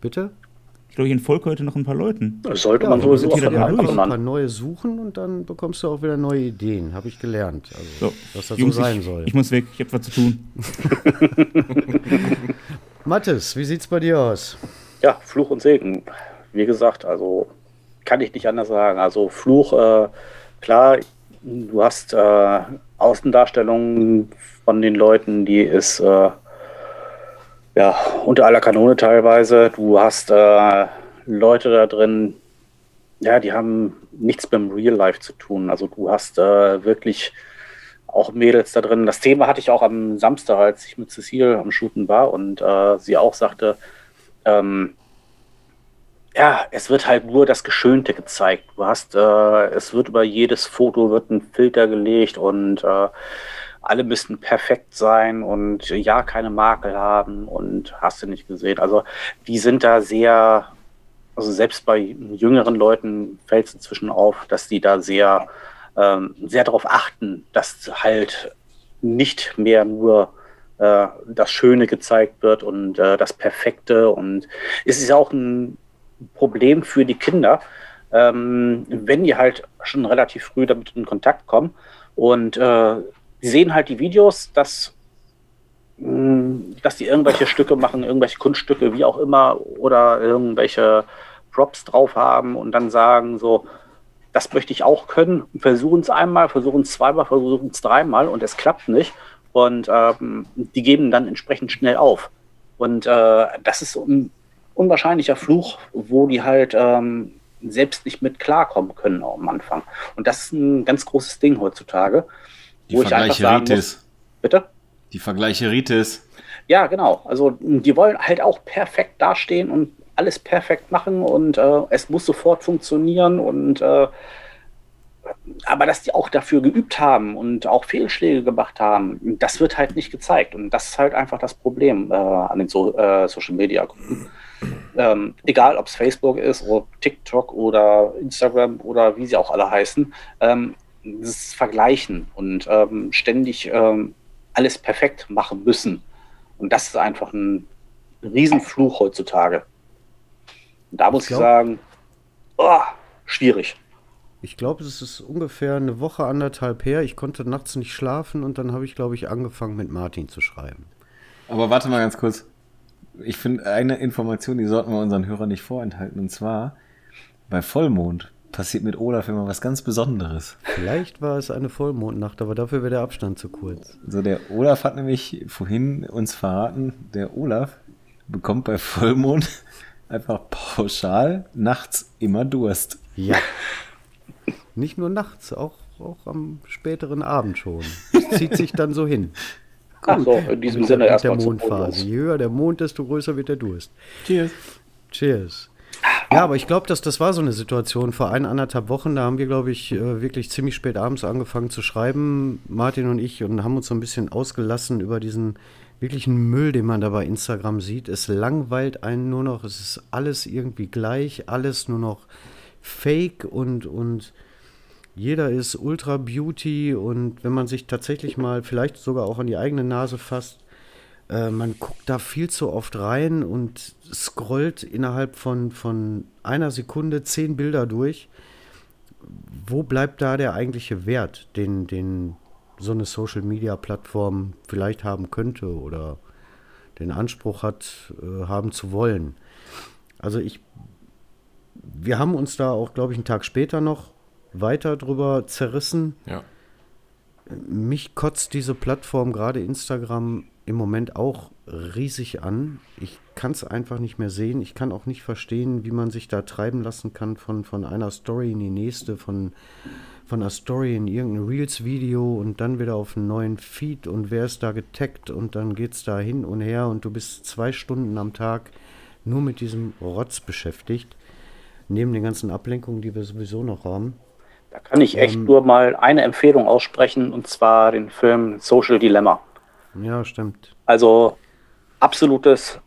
Bitte? Ich glaube, ich entfolge heute noch ein paar Leuten. Das sollte Ja, man sowieso dann einfach durch? ein paar neue suchen und dann bekommst du auch wieder neue Ideen. Habe ich gelernt. Also, So, dass das Jungs, so sein ich, soll. ich muss weg, ich habe was zu tun. Mathis, wie sieht's bei dir aus? Ja, Fluch und Segen. Wie gesagt, also kann ich nicht anders sagen. Also Fluch, äh, klar, du hast äh, Außendarstellungen von den Leuten, die ist äh, ja unter aller Kanone teilweise. Du hast äh, Leute da drin, ja, die haben nichts mit dem Real Life zu tun. Also du hast äh, wirklich auch Mädels da drin. Das Thema hatte ich auch am Samstag, als ich mit Cecile am Shooten war und äh, sie auch sagte, ähm, ja, es wird halt nur das Geschönte gezeigt. Du hast, äh, es wird über jedes Foto wird ein Filter gelegt und äh, alle müssten perfekt sein und ja, keine Makel haben und hast du nicht gesehen. Also die sind da sehr, also selbst bei jüngeren Leuten fällt es inzwischen auf, dass die da sehr, ähm, sehr darauf achten, dass halt nicht mehr nur äh, das Schöne gezeigt wird und äh, das Perfekte. Und es ist auch ein Problem für die Kinder, ähm, wenn die halt schon relativ früh damit in Kontakt kommen und äh, die sehen halt die Videos, dass, mh, dass die irgendwelche Stücke machen, irgendwelche Kunststücke, wie auch immer, oder irgendwelche Props drauf haben und dann sagen so, das möchte ich auch können, versuchen es einmal, versuchen es zweimal, versuchen es dreimal und es klappt nicht. Und ähm, die geben dann entsprechend schnell auf. Und äh, das ist ein unwahrscheinlicher Fluch, wo die halt ähm, selbst nicht mit klarkommen können am Anfang. Und das ist ein ganz großes Ding heutzutage. Die wo sagen muss- Vergleicheritis. Bitte? Die Vergleicheritis. Ja, genau. Also die wollen halt auch perfekt dastehen und alles perfekt machen und äh, es muss sofort funktionieren und äh, aber dass die auch dafür geübt haben und auch Fehlschläge gemacht haben, das wird halt nicht gezeigt und das ist halt einfach das Problem äh, an den so äh, Social Media Gruppen. Ähm, egal, ob es Facebook ist oder TikTok oder Instagram oder wie sie auch alle heißen, ähm, das Vergleichen und ähm, ständig ähm, alles perfekt machen müssen. Und das ist einfach ein Riesenfluch heutzutage. Und da muss ich, glaub- sagen, oh, schwierig. Ich glaube, es ist ungefähr eine Woche, anderthalb her. Ich konnte nachts nicht schlafen und dann habe ich, glaube ich, angefangen mit Martin zu schreiben. Aber warte mal ganz kurz. Ich finde eine Information, die sollten wir unseren Hörern nicht vorenthalten. Und zwar, bei Vollmond passiert mit Olaf immer was ganz Besonderes. Vielleicht war es eine Vollmondnacht, aber dafür wäre der Abstand zu kurz. So, der Olaf hat nämlich vorhin uns verraten, der Olaf bekommt bei Vollmond einfach pauschal nachts immer Durst. Ja. Nicht nur nachts, auch, auch am späteren Abend schon. Das zieht sich dann so hin. Ach so, in diesem Mit Sinne der erstmal zum Mondphase. Je höher der Mond, desto größer wird der Durst. Cheers. Cheers. Ja, aber ich glaube, dass das war so eine Situation vor ein, anderthalb Wochen. Da haben wir, glaube ich, äh, wirklich ziemlich spät abends angefangen zu schreiben, Martin und ich, und haben uns so ein bisschen ausgelassen über diesen wirklichen Müll, den man da bei Instagram sieht. Es langweilt einen nur noch. Es ist alles irgendwie gleich, alles nur noch fake und, und jeder ist Ultra Beauty. Und wenn man sich tatsächlich mal vielleicht sogar auch an die eigene Nase fasst, äh, man guckt da viel zu oft rein und scrollt innerhalb von, von einer Sekunde zehn Bilder durch. Wo bleibt da der eigentliche Wert, den, den so eine Social-Media-Plattform vielleicht haben könnte oder den Anspruch hat, äh, haben zu wollen? Also ich, wir haben uns da auch, glaube ich, einen Tag später noch weiter drüber zerrissen Ja. mich kotzt diese Plattform, gerade Instagram, im Moment auch riesig an. Ich kann es einfach nicht mehr sehen. Ich kann auch nicht verstehen, wie man sich da treiben lassen kann von, von einer Story in die nächste, von, von einer Story in irgendein Reels-Video und dann wieder auf einen neuen Feed und wer ist da getaggt und dann geht es da hin und her und du bist zwei Stunden am Tag nur mit diesem Rotz beschäftigt. Neben den ganzen Ablenkungen, die wir sowieso noch haben. Da kann ich echt Ähm. nur mal eine Empfehlung aussprechen und zwar den Film Social Dilemma. Ja, stimmt. Also absolutes,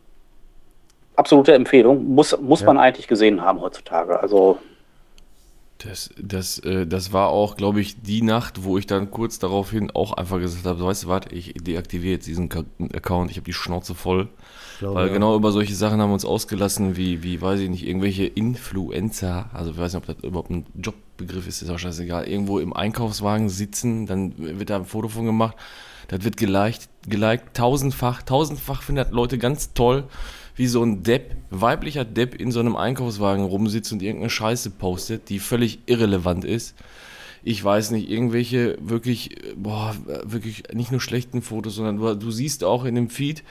absolute Empfehlung. Muss, muss man eigentlich gesehen haben heutzutage. Also Das, das, äh, das war auch, glaube ich, die Nacht, wo ich dann kurz daraufhin auch einfach gesagt habe, weißt du was, ich deaktiviere jetzt diesen Account, ich habe die Schnauze voll. Glaube, Weil ja. genau über solche Sachen haben wir uns ausgelassen, wie, wie, weiß ich nicht, irgendwelche Influencer, also ich weiß nicht, ob das überhaupt ein Jobbegriff ist, ist auch scheißegal, irgendwo im Einkaufswagen sitzen, dann wird da ein Foto von gemacht, das wird geliked, geliked, tausendfach, tausendfach finden das Leute ganz toll, wie so ein Depp, weiblicher Depp in so einem Einkaufswagen rumsitzt und irgendeine Scheiße postet, die völlig irrelevant ist ich weiß nicht, irgendwelche wirklich, boah, wirklich nicht nur schlechten Fotos, sondern du, du siehst auch in dem Feed,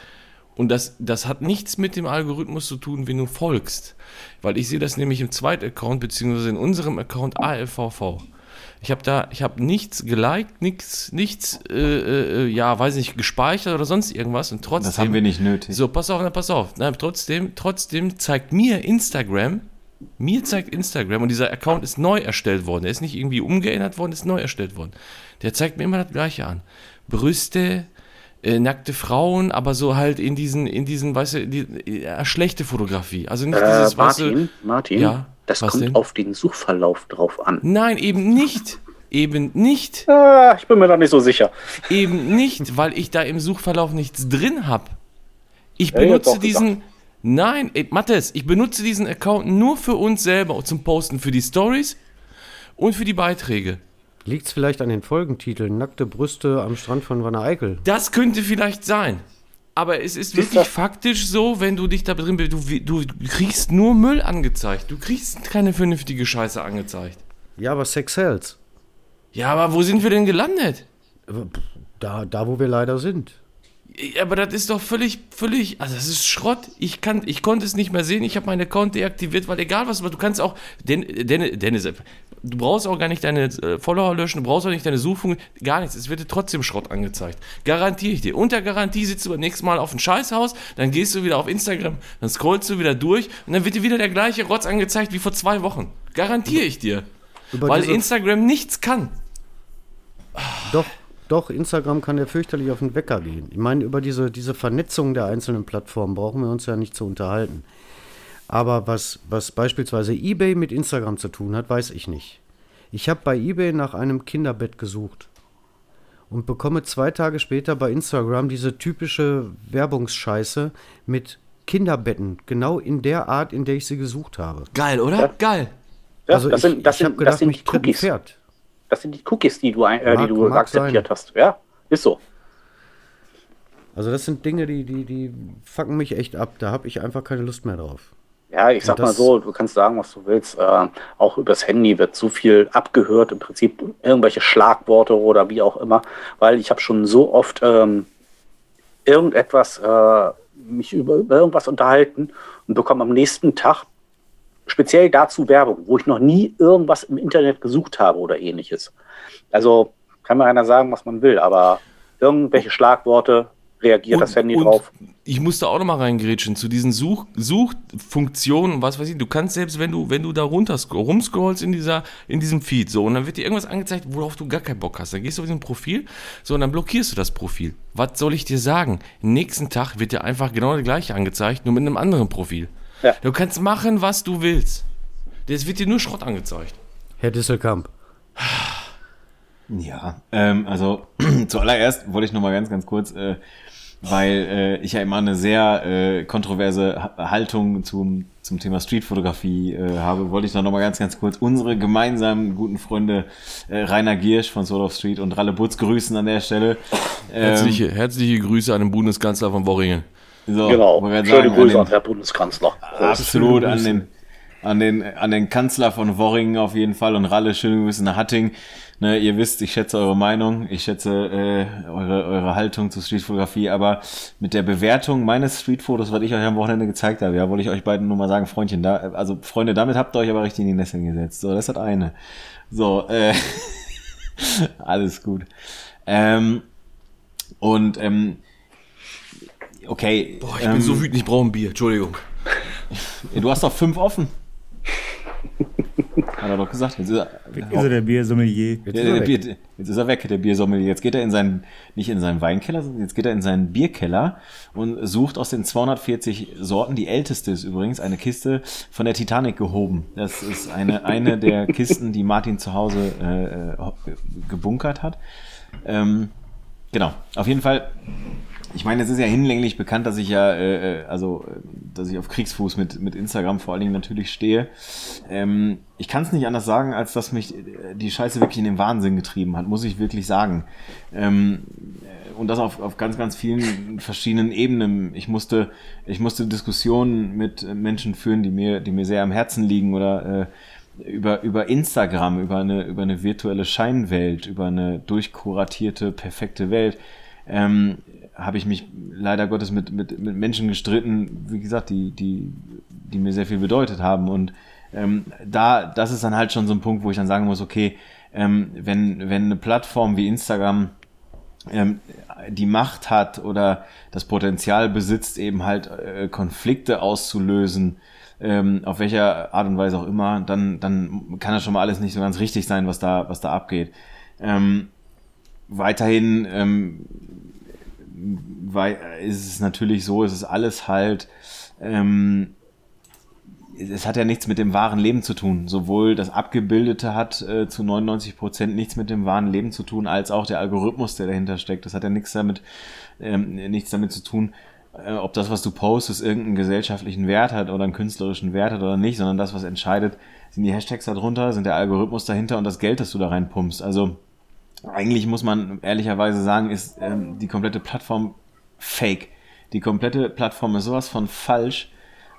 und das, das hat nichts mit dem Algorithmus zu tun, wenn du folgst. Weil ich sehe das nämlich im zweiten Account, beziehungsweise in unserem Account ALVV. Ich habe da, ich habe nichts geliked, nichts, nichts, äh, äh, ja, weiß nicht, gespeichert oder sonst irgendwas und trotzdem. Das haben wir nicht nötig. So, pass auf, na, pass auf. Na, trotzdem, trotzdem zeigt mir Instagram, mir zeigt Instagram, und dieser Account ist neu erstellt worden. Der ist nicht irgendwie umgeändert worden, ist neu erstellt worden. Der zeigt mir immer das Gleiche an. Brüste, äh, nackte Frauen, aber so halt in diesen, in diesen, weißt du, die, äh, schlechte Fotografie. Also nicht äh, dieses, weißt du, Martin, Martin, Ja, das was kommt denn? auf den Suchverlauf drauf an. Nein, eben nicht. Eben nicht. Ah, ich bin mir da nicht so sicher. Eben nicht, weil ich da im Suchverlauf nichts drin habe. Ich Ja, benutze doch diesen. Nein, ey, Mattes, ich benutze diesen Account nur für uns selber zum Posten für die Stories und für die Beiträge. Liegt es vielleicht an den Folgentiteln? Nackte Brüste am Strand von Wanne Eickel. Das könnte vielleicht sein. Aber es ist wirklich das- faktisch so, wenn du dich da drin bist, du, du kriegst nur Müll angezeigt. Du kriegst keine vernünftige Scheiße angezeigt. Ja, aber Sex sells. Ja, aber wo sind wir denn gelandet? Da, da, wo wir leider sind. Aber das ist doch völlig, völlig, also das ist Schrott. Ich kann, ich konnte es nicht mehr sehen. Ich habe meinen Account deaktiviert, weil egal was, du kannst auch, Den, Den, Dennis, du brauchst auch gar nicht deine äh, Follower löschen, du brauchst auch nicht deine Suchfunktion, gar nichts. Es wird dir trotzdem Schrott angezeigt. Garantiere ich dir. Unter Garantie sitzt du beim nächsten Mal auf ein Scheißhaus, dann gehst du wieder auf Instagram, dann scrollst du wieder durch und dann wird dir wieder der gleiche Rotz angezeigt wie vor zwei Wochen. Garantiere ich dir. Über weil Instagram nichts kann. Doch, doch, Instagram kann ja fürchterlich auf den Wecker gehen. Ich meine, über diese, diese Vernetzung der einzelnen Plattformen brauchen wir uns ja nicht zu unterhalten. Aber was, was beispielsweise eBay mit Instagram zu tun hat, weiß ich nicht. Ich habe bei eBay nach einem Kinderbett gesucht und bekomme zwei Tage später bei Instagram diese typische Werbungsscheiße mit Kinderbetten, genau in der Art, in der ich sie gesucht habe. Geil, oder? Geil. Ja, also das ich, sind, das ich habe sind, gedacht, das sind mich die Cookies. Pferd. Das sind die Cookies, die du, ein, äh, Mag- die du akzeptiert sein. hast. Ja, ist so. Also das sind Dinge, die, die, die fucken mich echt ab. Da habe ich einfach keine Lust mehr drauf. Ja, ich sag mal so, du kannst sagen, was du willst. Äh, auch übers Handy wird so viel abgehört, im Prinzip irgendwelche Schlagworte oder wie auch immer, weil ich habe schon so oft ähm, irgendetwas, äh, mich über, über irgendwas unterhalten und bekomme am nächsten Tag speziell dazu Werbung, wo ich noch nie irgendwas im Internet gesucht habe oder ähnliches. Also kann mir einer sagen, was man will, aber irgendwelche Schlagworte reagiert das Handy drauf. Ich musste auch noch mal reingrätschen zu diesen Such, Suchfunktionen und was weiß ich. Du kannst selbst, wenn du, wenn du da runter rumscrollst in dieser, in diesem Feed, so, und dann wird dir irgendwas angezeigt, worauf du gar keinen Bock hast. Dann gehst du auf diesen Profil, so, und dann blockierst du das Profil. Was soll ich dir sagen? Nächsten Tag wird dir einfach genau das gleiche angezeigt, nur mit einem anderen Profil. Ja. Du kannst machen, was du willst. Es wird dir nur Schrott angezeigt. Herr Disselkamp. Ja, ähm, also zuallererst wollte ich noch mal ganz, ganz kurz, äh, weil äh, ich ja immer eine sehr äh, kontroverse Ha- Haltung zum, zum Thema Streetfotografie äh, habe, wollte ich noch mal ganz, ganz kurz unsere gemeinsamen guten Freunde äh, Rainer Giersch von Soul of Street und Ralle Butz grüßen an der Stelle. Ähm, Herzliche, herzliche Grüße an den Bundeskanzler von Worringen. so, Genau. Schöne sagen, Grüße an an den, Herr Bundeskanzler. absolut an den an den, an den Kanzler von Worringen auf jeden Fall und Ralle, schöne Grüße nach Hatting. Ne, ihr wisst, ich schätze eure Meinung, ich schätze äh, eure, eure Haltung zur Streetfotografie, aber mit der Bewertung meines Streetfotos, was ich euch am Wochenende gezeigt habe, ja, wollte ich euch beiden nur mal sagen, Freundchen, da, also Freunde, damit habt ihr euch aber richtig in die Nesseln gesetzt. So, das hat eine. So, äh, alles gut. Ähm, und ähm, okay. Boah, ich ähm, bin so wütend, ich brauche ein Bier. Entschuldigung. Du hast doch fünf offen. Hat er doch gesagt. Jetzt ist er, Ist er der Biersommelier? Jetzt ist er der weg. Bier, jetzt ist er weg, der Biersommelier. Jetzt geht er in seinen, nicht in seinen Weinkeller, sondern jetzt geht er in seinen Bierkeller und sucht aus den 240 Sorten, die älteste ist übrigens, eine Kiste von der Titanic gehoben. Das ist eine, eine der Kisten, die Martin zu Hause äh, äh, gebunkert hat. Ähm, genau, auf jeden Fall ich meine, es ist ja hinlänglich bekannt, dass ich ja, äh, äh, also, äh, dass ich auf Kriegsfuß mit, mit Instagram vor allen Dingen natürlich stehe. Ähm, ich kann es nicht anders sagen, als dass mich äh, die Scheiße wirklich in den Wahnsinn getrieben hat, muss ich wirklich sagen. Ähm, äh, und das auf, auf ganz, ganz vielen verschiedenen Ebenen. Ich musste, ich musste Diskussionen mit Menschen führen, die mir, die mir sehr am Herzen liegen oder äh, über, über Instagram, über eine, über eine virtuelle Scheinwelt, über eine durchkuratierte, perfekte Welt. Ähm, habe ich mich leider Gottes mit, mit, mit Menschen gestritten, wie gesagt, die, die, die mir sehr viel bedeutet haben. Und ähm, da, das ist dann halt schon so ein Punkt, wo ich dann sagen muss, okay, ähm, wenn, wenn eine Plattform wie Instagram ähm, die Macht hat oder das Potenzial besitzt, eben halt äh, Konflikte auszulösen, ähm, auf welcher Art und Weise auch immer, dann, dann kann das schon mal alles nicht so ganz richtig sein, was da, was da abgeht. Ähm, weiterhin ähm, weil ist es natürlich so, es ist alles halt, ähm, es hat ja nichts mit dem wahren Leben zu tun. Sowohl das Abgebildete hat äh, zu 99 Prozent nichts mit dem wahren Leben zu tun, als auch der Algorithmus, der dahinter steckt. Das hat ja nichts damit, ähm, nichts damit zu tun, äh, ob das, was du postest, irgendeinen gesellschaftlichen Wert hat oder einen künstlerischen Wert hat oder nicht, sondern das, was entscheidet, sind die Hashtags darunter, sind der Algorithmus dahinter und das Geld, das du da reinpumpst. Also eigentlich muss man ehrlicherweise sagen, ist ähm, die komplette Plattform fake. Die komplette Plattform ist sowas von falsch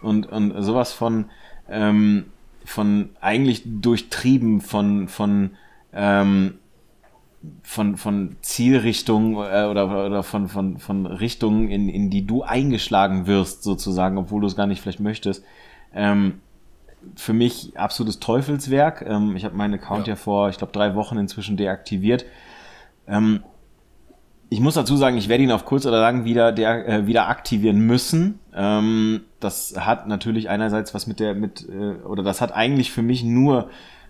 und, und sowas von, ähm, von eigentlich durchtrieben von, von, ähm, von, von Zielrichtung äh, oder, oder von, von, von Richtungen, in, in die du eingeschlagen wirst, sozusagen, obwohl du es gar nicht vielleicht möchtest. Ähm, für mich absolutes Teufelswerk. Ähm, ich habe meinen Account ja. ja vor, ich glaube, drei Wochen inzwischen deaktiviert. Ähm, ich muss dazu sagen, ich werde ihn auf kurz oder lang wieder, der, äh, wieder aktivieren müssen. Ähm, das hat natürlich einerseits was mit der, mit, äh, oder das hat eigentlich für mich nur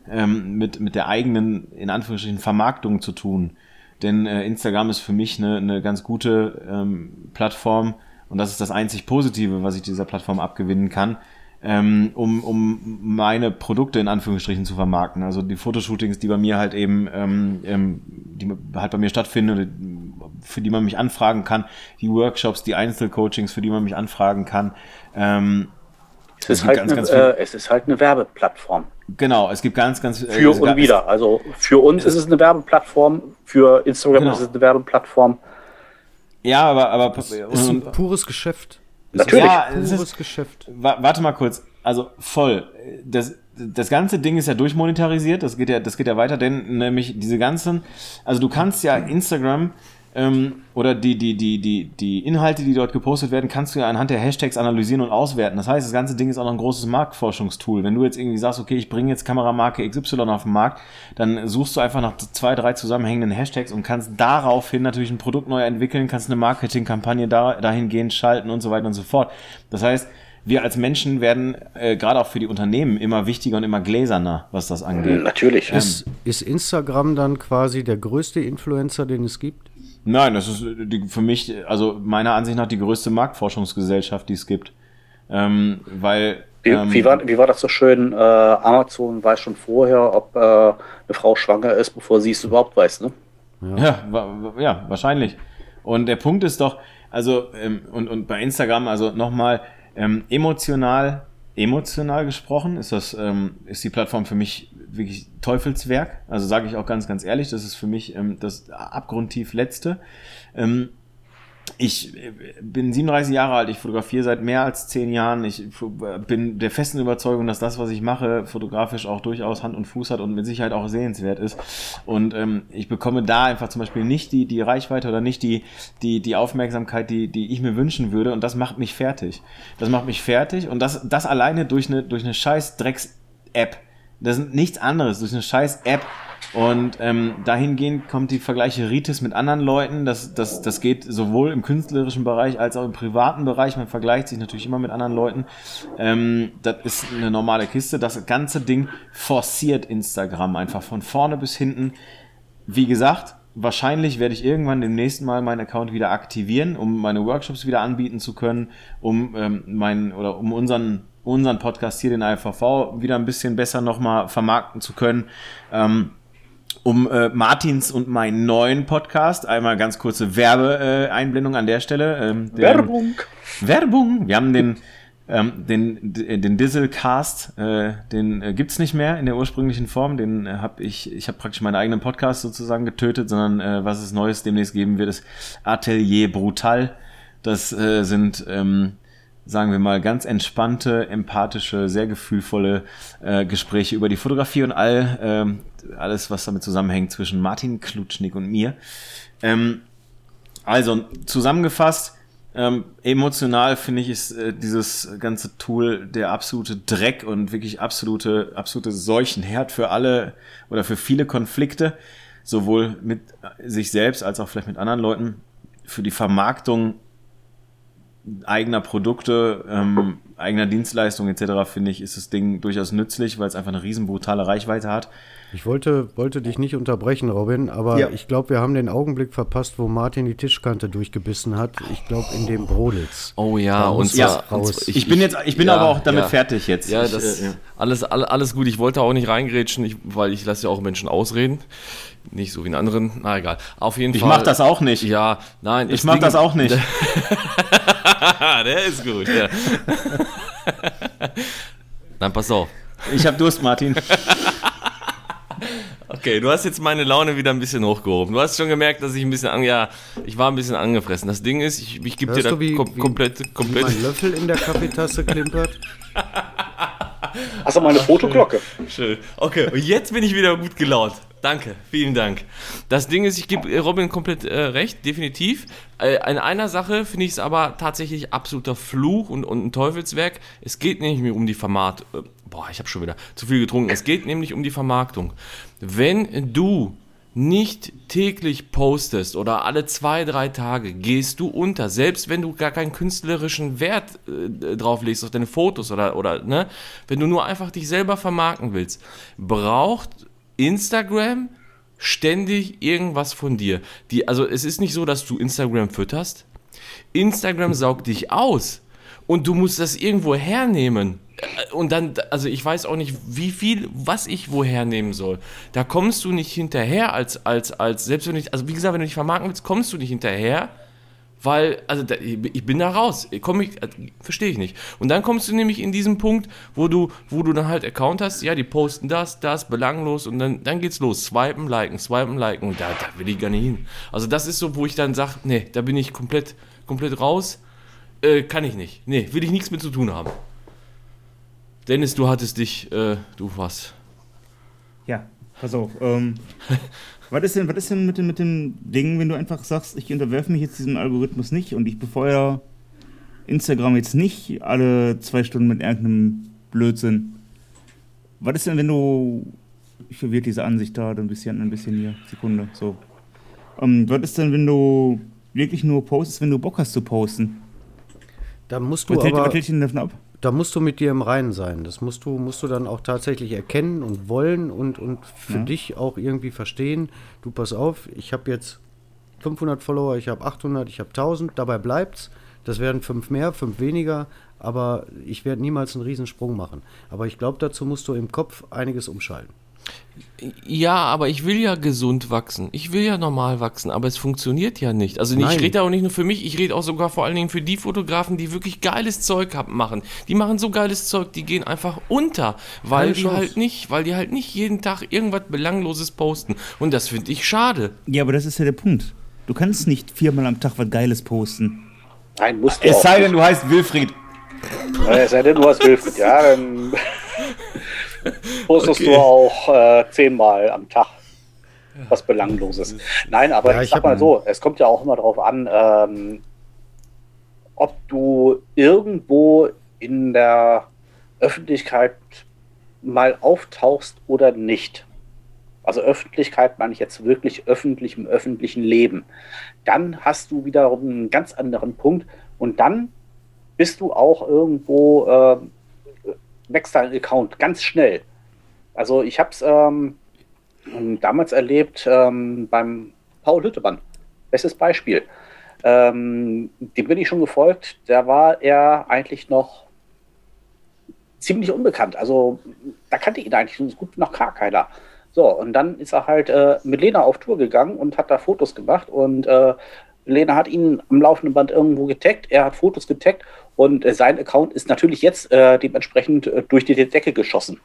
ähm, mit, mit der eigenen, in Anführungsstrichen, Vermarktung zu tun. Denn äh, Instagram ist für mich eine, eine ganz gute ähm, Plattform und das ist das einzig Positive, was ich dieser Plattform abgewinnen kann ähm, um, um meine Produkte in Anführungsstrichen zu vermarkten. Also die Fotoshootings, die bei mir halt eben, ähm, ähm, die halt bei mir stattfinden, für die man mich anfragen kann, die Workshops, die Einzelcoachings, für die man mich anfragen kann. Ähm, es, ist halt ganz, eine, ganz äh, es ist halt eine Werbeplattform. Genau, es gibt ganz, ganz äh, für und wieder. Also für uns ist es eine Werbeplattform, für Instagram genau. ist es eine Werbeplattform. Ja, aber aber es ist ein pures Geschäft. Natürlich. Ja, es ist, Geschäft. Warte mal kurz. Also voll. Das, das ganze Ding ist ja durchmonetarisiert. Das geht ja, das geht ja weiter, denn nämlich diese ganzen, also du kannst ja Instagram ähm, oder die, die, die, die, die Inhalte, die dort gepostet werden, kannst du ja anhand der Hashtags analysieren und auswerten. Das heißt, das ganze Ding ist auch noch ein großes Marktforschungstool. Wenn du jetzt irgendwie sagst, okay, ich bringe jetzt Kameramarke XY auf den Markt, dann suchst du einfach nach zwei, drei zusammenhängenden Hashtags und kannst daraufhin natürlich ein Produkt neu entwickeln, kannst eine Marketingkampagne da, dahingehend schalten und so weiter und so fort. Das heißt, wir als Menschen werden äh, gerade auch für die Unternehmen immer wichtiger und immer gläserner, was das angeht. Natürlich. Ähm, ist, ist Instagram dann quasi der größte Influencer, den es gibt? Nein, das ist die, für mich, also meiner Ansicht nach die größte Marktforschungsgesellschaft, die es gibt. Ähm, weil. Wie, ähm, wie, war, wie war das so schön? Äh, Amazon weiß schon vorher, ob äh, eine Frau schwanger ist, bevor sie es überhaupt weiß, ne? Ja, ja, ja wahrscheinlich. Und der Punkt ist doch, also, ähm, und, und bei Instagram, also nochmal, ähm, emotional, emotional gesprochen, ist das, ähm, ist die Plattform für mich wirklich Teufelswerk. Also sage ich auch ganz, ganz ehrlich, das ist für mich ähm, das abgrundtief Letzte. Ähm, ich äh, bin 37 Jahre alt, ich fotografiere seit mehr als zehn Jahren. Ich bin der festen Überzeugung, dass das, was ich mache, fotografisch auch durchaus Hand und Fuß hat und mit Sicherheit auch sehenswert ist. Und ähm, ich bekomme da einfach zum Beispiel nicht die, die Reichweite oder nicht die, die, die Aufmerksamkeit, die, die ich mir wünschen würde. Und das macht mich fertig. Das macht mich fertig. Und das, das alleine durch eine, durch eine scheiß Drecks-App. Das ist nichts anderes. Durch eine scheiß App und ähm, dahingehend kommt die Vergleiche mit anderen Leuten. Das, das, das geht sowohl im künstlerischen Bereich als auch im privaten Bereich. Man vergleicht sich natürlich immer mit anderen Leuten. Ähm, das ist eine normale Kiste. Das ganze Ding forciert Instagram einfach von vorne bis hinten. Wie gesagt, wahrscheinlich werde ich irgendwann demnächst mal meinen Account wieder aktivieren, um meine Workshops wieder anbieten zu können, um ähm, meinen oder um unseren unseren Podcast hier den AFV wieder ein bisschen besser nochmal vermarkten zu können. Ähm, um äh, Martins und meinen neuen Podcast. Einmal ganz kurze Werbeeinblendung äh, an der Stelle. Ähm, den, Werbung. Werbung. Wir haben den, ähm, den, den Dieselcast, äh, den äh, gibt's nicht mehr in der ursprünglichen Form. Den äh, habe ich, ich habe praktisch meinen eigenen Podcast sozusagen getötet, sondern äh, was es Neues demnächst geben wird, ist Atelier Brutal. Das äh, sind ähm, sagen wir mal, ganz entspannte, empathische, sehr gefühlvolle äh, Gespräche über die Fotografie und all ähm, alles, was damit zusammenhängt zwischen Martin Klutschnik und mir. Ähm, also zusammengefasst, ähm, emotional finde ich ist äh, dieses ganze Tool der absolute Dreck und wirklich absolute absolute Seuchenherd für alle oder für viele Konflikte, sowohl mit sich selbst als auch vielleicht mit anderen Leuten. Für die Vermarktung eigener Produkte, ähm, eigener Dienstleistungen etc. finde ich, ist das Ding durchaus nützlich, weil es einfach eine riesen brutale Reichweite hat. Ich wollte, wollte dich nicht unterbrechen, Robin, aber ja. ich glaube, wir haben den Augenblick verpasst, wo Martin die Tischkante durchgebissen hat. Ich glaube, in dem Brodels. Oh ja, und ja, raus. Ich, ich, bin jetzt, ich bin ja, aber auch damit ja. fertig jetzt. Ja, ich, das, äh, Alles, alles gut. Ich wollte auch nicht reingrätschen, ich, weil ich lasse ja auch Menschen ausreden. Nicht so wie in anderen. Na egal. Auf jeden ich Fall. Ich mach das auch nicht. Ja, nein. Ich mach Ding, das auch nicht. Der ist gut, ja. Dann pass auf. Ich hab Durst, Martin. Okay, du hast jetzt meine Laune wieder ein bisschen hochgehoben. Du hast schon gemerkt, dass ich ein bisschen, an, ja, ich war ein bisschen angefressen. Das Ding ist, ich, ich gebe dir da wie, kom wie, komplett, komplett. Wie mein Löffel in der Kaffeetasse klimpert. Hast du meine Fotoglocke? Schön. Okay, und jetzt bin ich wieder gut gelaunt. Danke, vielen Dank. Das Ding ist, ich gebe Robin komplett äh, recht, definitiv. Äh, in einer Sache finde ich es aber tatsächlich absoluter Fluch und, und ein Teufelswerk. Es geht nämlich um die Vermarktung. Äh, boah, ich habe schon wieder zu viel getrunken. Es geht nämlich um die Vermarktung. Wenn du nicht täglich postest oder alle zwei, drei Tage, gehst du unter. Selbst wenn du gar keinen künstlerischen Wert äh, drauf legst auf deine Fotos oder, oder, ne, wenn du nur einfach dich selber vermarkten willst, braucht Instagram ständig irgendwas von dir. Die, also es ist nicht so, dass du Instagram fütterst. Instagram saugt dich aus und du musst das irgendwo hernehmen. Äh, und dann, also ich weiß auch nicht, wie viel, was ich woher nehmen soll. Da kommst du nicht hinterher als, als, als, selbst wenn ich, also wie gesagt, wenn du dich vermarkten willst, kommst du nicht hinterher, weil, also da, ich bin da raus, komm ich, äh, verstehe ich nicht. Und dann kommst du nämlich in diesen Punkt, wo du, wo du dann halt Account hast, ja, die posten das, das, belanglos und dann, dann geht's los. Swipen, liken, swipen, liken und da, da will ich gar nicht hin. Also das ist so, wo ich dann sage, nee, da bin ich komplett, komplett raus. Äh, kann ich nicht. Nee, will ich nichts mit zu tun haben. Dennis, du hattest dich, äh, du was. Ja, pass auf. Ähm, was, ist denn, was ist denn mit dem, mit dem Ding, wenn du einfach sagst, ich unterwerfe mich jetzt diesem Algorithmus nicht und ich befeuere Instagram jetzt nicht alle zwei Stunden mit irgendeinem Blödsinn? Was ist denn, wenn du. Ich verwirrt diese Ansicht da ein bisschen, ein bisschen hier. Sekunde, so. Ähm, was ist denn, wenn du wirklich nur postest, wenn du Bock hast zu posten? Da musst du was aber... Was hält dich davon ab? Da musst du mit dir im Reinen sein. Das musst du, musst du dann auch tatsächlich erkennen und wollen und, und für ja. dich auch irgendwie verstehen. Du pass auf, ich habe jetzt 500 Follower, ich habe 800, ich habe 1000, dabei bleibt's. Das werden fünf mehr, fünf weniger, aber ich werde niemals einen Riesensprung machen. Aber ich glaube, dazu musst du im Kopf einiges umschalten. Ja, aber ich will ja gesund wachsen. Ich will ja normal wachsen, aber es funktioniert ja nicht. Also Nein. ich rede auch nicht nur für mich, ich rede auch sogar vor allen Dingen für die Fotografen, die wirklich geiles Zeug machen. Die machen so geiles Zeug, die gehen einfach unter, weil Keine die Chance. halt nicht, weil die halt nicht jeden Tag irgendwas belangloses posten. Und das finde ich schade. Ja, aber das ist ja der Punkt. Du kannst nicht viermal am Tag was Geiles posten. Nein, musst du Es auch sei denn, du heißt Wilfried. Ja, Es sei denn, du hast Wilfried, ja, dann postest Okay. du auch äh, zehnmal am Tag was Belangloses. Nein, aber Ja, ich ich sag mal so, es kommt ja auch immer darauf an, ähm, ob du irgendwo in der Öffentlichkeit mal auftauchst oder nicht. Also Öffentlichkeit meine ich jetzt wirklich öffentlich im öffentlichen Leben. Dann hast du wiederum einen ganz anderen Punkt und dann bist du auch irgendwo, äh, wächst dein Account ganz schnell. Also ich habe es ähm, damals erlebt ähm, beim Paul Hüttemann. Bestes Beispiel. Ähm, dem bin ich schon gefolgt. Da war er eigentlich noch ziemlich unbekannt. Also da kannte ihn eigentlich so gut noch gar keiner. So, und dann ist er halt äh, mit Lena auf Tour gegangen und hat da Fotos gemacht und äh, Lena hat ihn am laufenden Band irgendwo getaggt, er hat Fotos getaggt und äh, sein Account ist natürlich jetzt äh, dementsprechend äh, durch die Decke geschossen.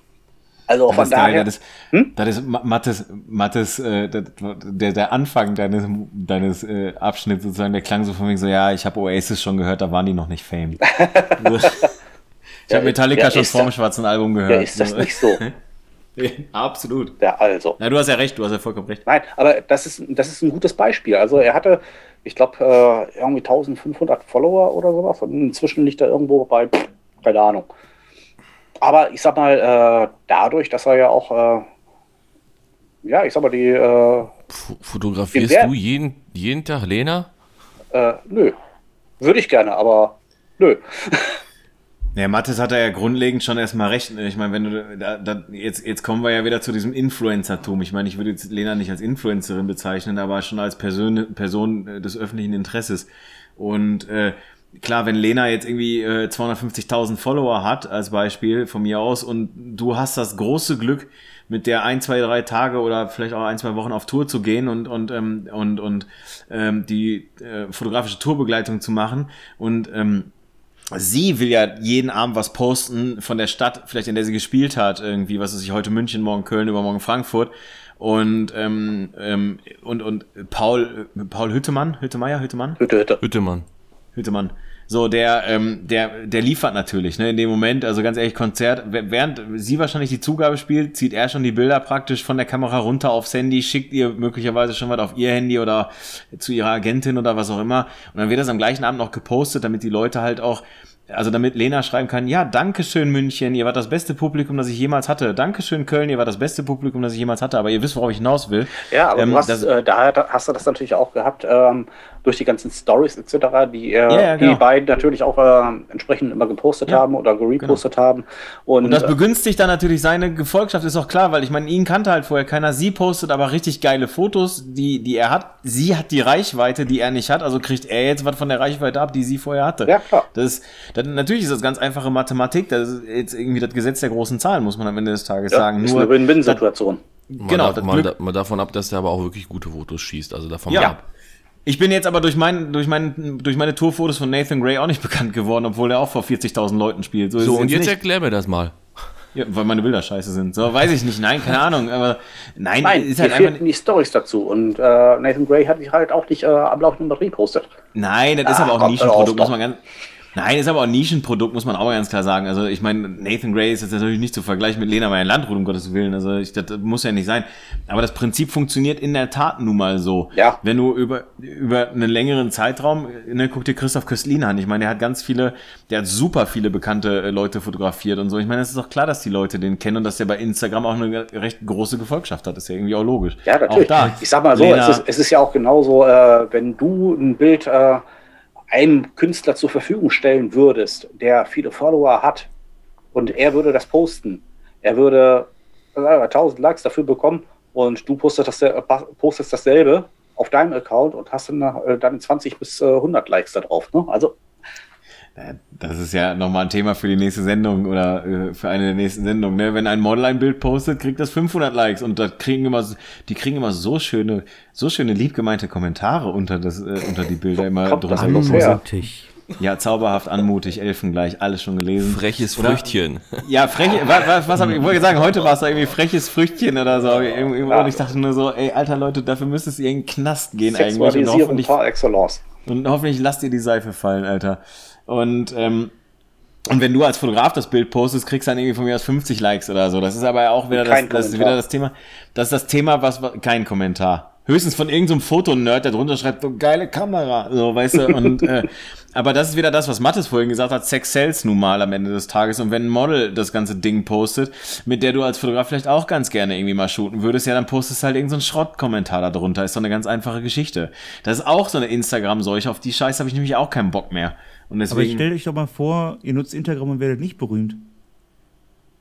Also Das von ist geil, daher, das, Hm? das ist Ma- Mattes, Mattes äh, der, der, Anfang deines, deines äh, Abschnitts sozusagen, der klang so von wegen so, ja, ich habe Oasis schon gehört, da waren die noch nicht Fame. So. ich habe Metallica schon ist vor dem das- schwarzen Album gehört. ja, ist das nicht so. Absolut. Ja, also. Na, du hast ja recht, du hast ja vollkommen recht. Nein, aber das ist, das ist ein gutes Beispiel. Also er hatte, ich glaube, äh, irgendwie 1500 Follower oder sowas. Und inzwischen liegt er irgendwo bei, keine Ahnung. Aber ich sag mal, äh, dadurch, dass er ja auch, äh, ja, ich sag mal, die, äh, fotografierst du jeden, jeden Tag Lena? äh, nö, würde ich gerne, aber nö. Ja, Mathis hat da ja grundlegend schon erstmal recht. Ich meine, wenn du da, da, jetzt, jetzt kommen wir ja wieder zu diesem Influencer-Tum. Ich meine, ich würde jetzt Lena nicht als Influencerin bezeichnen, aber schon als Person, Person äh, des öffentlichen Interesses. Und äh, klar, wenn Lena jetzt irgendwie äh, 250.000 Follower hat, als Beispiel von mir aus, und du hast das große Glück, mit der ein, zwei, drei Tage oder vielleicht auch ein, zwei Wochen auf Tour zu gehen und, und, ähm, und, und ähm, die äh, fotografische Tourbegleitung zu machen und ähm, sie will ja jeden Abend was posten von der Stadt, vielleicht in der sie gespielt hat, irgendwie, was weiß ich, heute München, morgen Köln, übermorgen Frankfurt. Und, ähm, ähm, und, und Paul, äh, Paul Hüttemann, Hüttemeier, Hüttemann? Hütte, Hütte. Hüttemann. Hüttemann. So, der, ähm, der, der liefert natürlich, ne, in dem Moment, also ganz ehrlich, Konzert, während sie wahrscheinlich die Zugabe spielt, zieht er schon die Bilder praktisch von der Kamera runter aufs Handy, schickt ihr möglicherweise schon was auf ihr Handy oder zu ihrer Agentin oder was auch immer. Und dann wird das am gleichen Abend noch gepostet, damit die Leute halt auch, also damit Lena schreiben kann, ja, Dankeschön München, ihr wart das beste Publikum, das ich jemals hatte. Dankeschön Köln, ihr wart das beste Publikum, das ich jemals hatte. Aber ihr wisst, worauf ich hinaus will. Ja, aber Ähm, du hast, das- äh, daher hast du das natürlich auch gehabt, ähm, durch die ganzen Stories etc., die, äh, Ja, ja, die genau. beiden natürlich auch äh, entsprechend immer gepostet Ja, haben oder gerepostet haben. Und, Und das äh, begünstigt dann natürlich seine Gefolgschaft, ist auch klar, weil ich meine, ihn kannte halt vorher keiner. Sie postet aber richtig geile Fotos, die, die er hat. Sie hat die Reichweite, die er nicht hat, also kriegt er jetzt was von der Reichweite ab, die sie vorher hatte. Ja, klar. Das ist, das, natürlich ist das ganz einfache Mathematik, das ist jetzt irgendwie das Gesetz der großen Zahlen, muss man am Ende des Tages ja, sagen. ist Nur, eine Win-Win-Situation. Genau, mal, Glück- da, mal davon ab, dass der aber auch wirklich gute Fotos schießt. Also davon Ja. ab. Ich bin jetzt aber durch, mein, durch, mein, durch meine Tourfotos von Nathan Gray auch nicht bekannt geworden, obwohl er auch vor 40.000 Leuten spielt. ist So, es und jetzt nicht. erklär mir das mal. Ja, weil meine Bilder scheiße sind. So, weiß ich nicht. Nein, keine Ahnung. Aber nein, Nein, ist hier halt einfach. die Stories dazu. Und äh, Nathan Gray hat sich halt auch nicht äh, am laufenden Band repostet. Nein, das ist Ah, aber auch ein Nischenprodukt, muss man ganz. Nein, ist aber auch ein Nischenprodukt, muss man auch mal ganz klar sagen. Also ich meine, Nathan Gray ist jetzt natürlich nicht zu vergleichen mit Lena Meyer Landrut, um Gottes Willen. Also ich, das muss ja nicht sein. Aber das Prinzip funktioniert in der Tat nun mal so. Ja. Wenn du über, über einen längeren Zeitraum, ne, guck dir Christoph Köstlin an. Ich meine, der hat ganz viele, der hat super viele bekannte äh, Leute fotografiert und so. Ich meine, es ist doch klar, dass die Leute den kennen und dass der bei Instagram auch eine recht große Gefolgschaft hat. ist ja irgendwie auch logisch. Ja, natürlich. Auch da. Ich sag mal so, Lena- es ist, es ist ja auch genauso, äh, wenn du ein Bild äh, einem Künstler zur Verfügung stellen würdest, der viele Follower hat und er würde das posten, er würde äh, 1000 Likes dafür bekommen und du postest, das, äh, postest dasselbe auf deinem Account und hast dann äh, dann 20 bis äh, 100 Likes da drauf. Ne? Also Das ist ja nochmal ein Thema für die nächste Sendung oder äh, für eine der nächsten Sendungen. Ne? Wenn ein Model ein Bild postet, kriegt das 500 Likes und das kriegen immer, die kriegen immer so schöne, so schöne liebgemeinte Kommentare unter das, äh, unter die Bilder immer Kommt drunter. Anmutig. Ja, zauberhaft, anmutig, Elfengleich, alles schon gelesen. Freches Oder- Früchtchen. Ja, frech, was, was, was hab ich, ich wollte sagen, heute war es da irgendwie freches Früchtchen oder so. Irgendwie, Und ich dachte nur so, ey, alter Leute, dafür müsste es in den Knast gehen eigentlich. Und hoffentlich, par excellence. und hoffentlich lasst ihr die Seife fallen, Alter. Und, ähm, und wenn du als Fotograf das Bild postest, kriegst du dann irgendwie von mir aus 50 Likes oder so. Das ist aber auch wieder, das, das ist wieder das Thema. Das ist das Thema, was, was kein Kommentar. Höchstens von irgendeinem Fotonerd, der drunter schreibt, so geile Kamera, so, weißt du, und, äh, aber das ist wieder das, was Mattes vorhin gesagt hat, Sex sells nun mal am Ende des Tages. Und wenn ein Model das ganze Ding postet, mit der du als Fotograf vielleicht auch ganz gerne irgendwie mal shooten würdest, ja, dann postest du halt irgendeinen so Schrottkommentar da drunter. Ist doch eine ganz einfache Geschichte. Das ist auch so eine Instagram-Seuche, auf die Scheiße habe ich nämlich auch keinen Bock mehr. Und Aber deswegen. stellt euch doch mal vor, ihr nutzt Instagram und werdet nicht berühmt.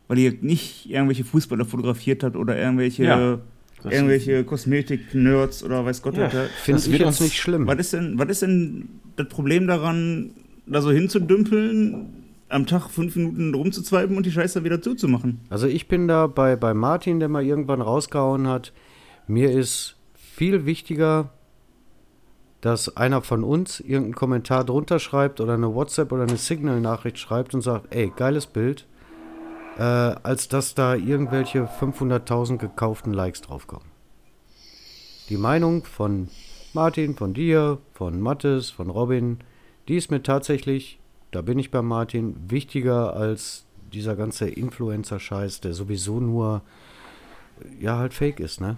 Weil ihr nicht irgendwelche Fußballer fotografiert habt oder irgendwelche, Ja, irgendwelche Kosmetik-Nerds oder weiß Gott Ja. was. Finde Das ich wird jetzt uns- nicht schlimm. Was ist denn, was ist denn das Problem daran, da so hinzudümpeln, am Tag fünf Minuten rumzuzweiben und die Scheiße wieder zuzumachen? Also ich bin da bei, bei Martin, der mal irgendwann rausgehauen hat. Mir ist viel wichtiger, dass einer von uns irgendeinen Kommentar drunter schreibt oder eine WhatsApp oder eine Signal-Nachricht schreibt und sagt, ey, geiles Bild, äh, als dass da irgendwelche 500.000 gekauften Likes draufkommen. Die Meinung von Martin, von dir, von Mattes, von Robin, die ist mir tatsächlich, da bin ich bei Martin, wichtiger als dieser ganze Influencer-Scheiß, der sowieso nur, ja, halt fake ist, ne?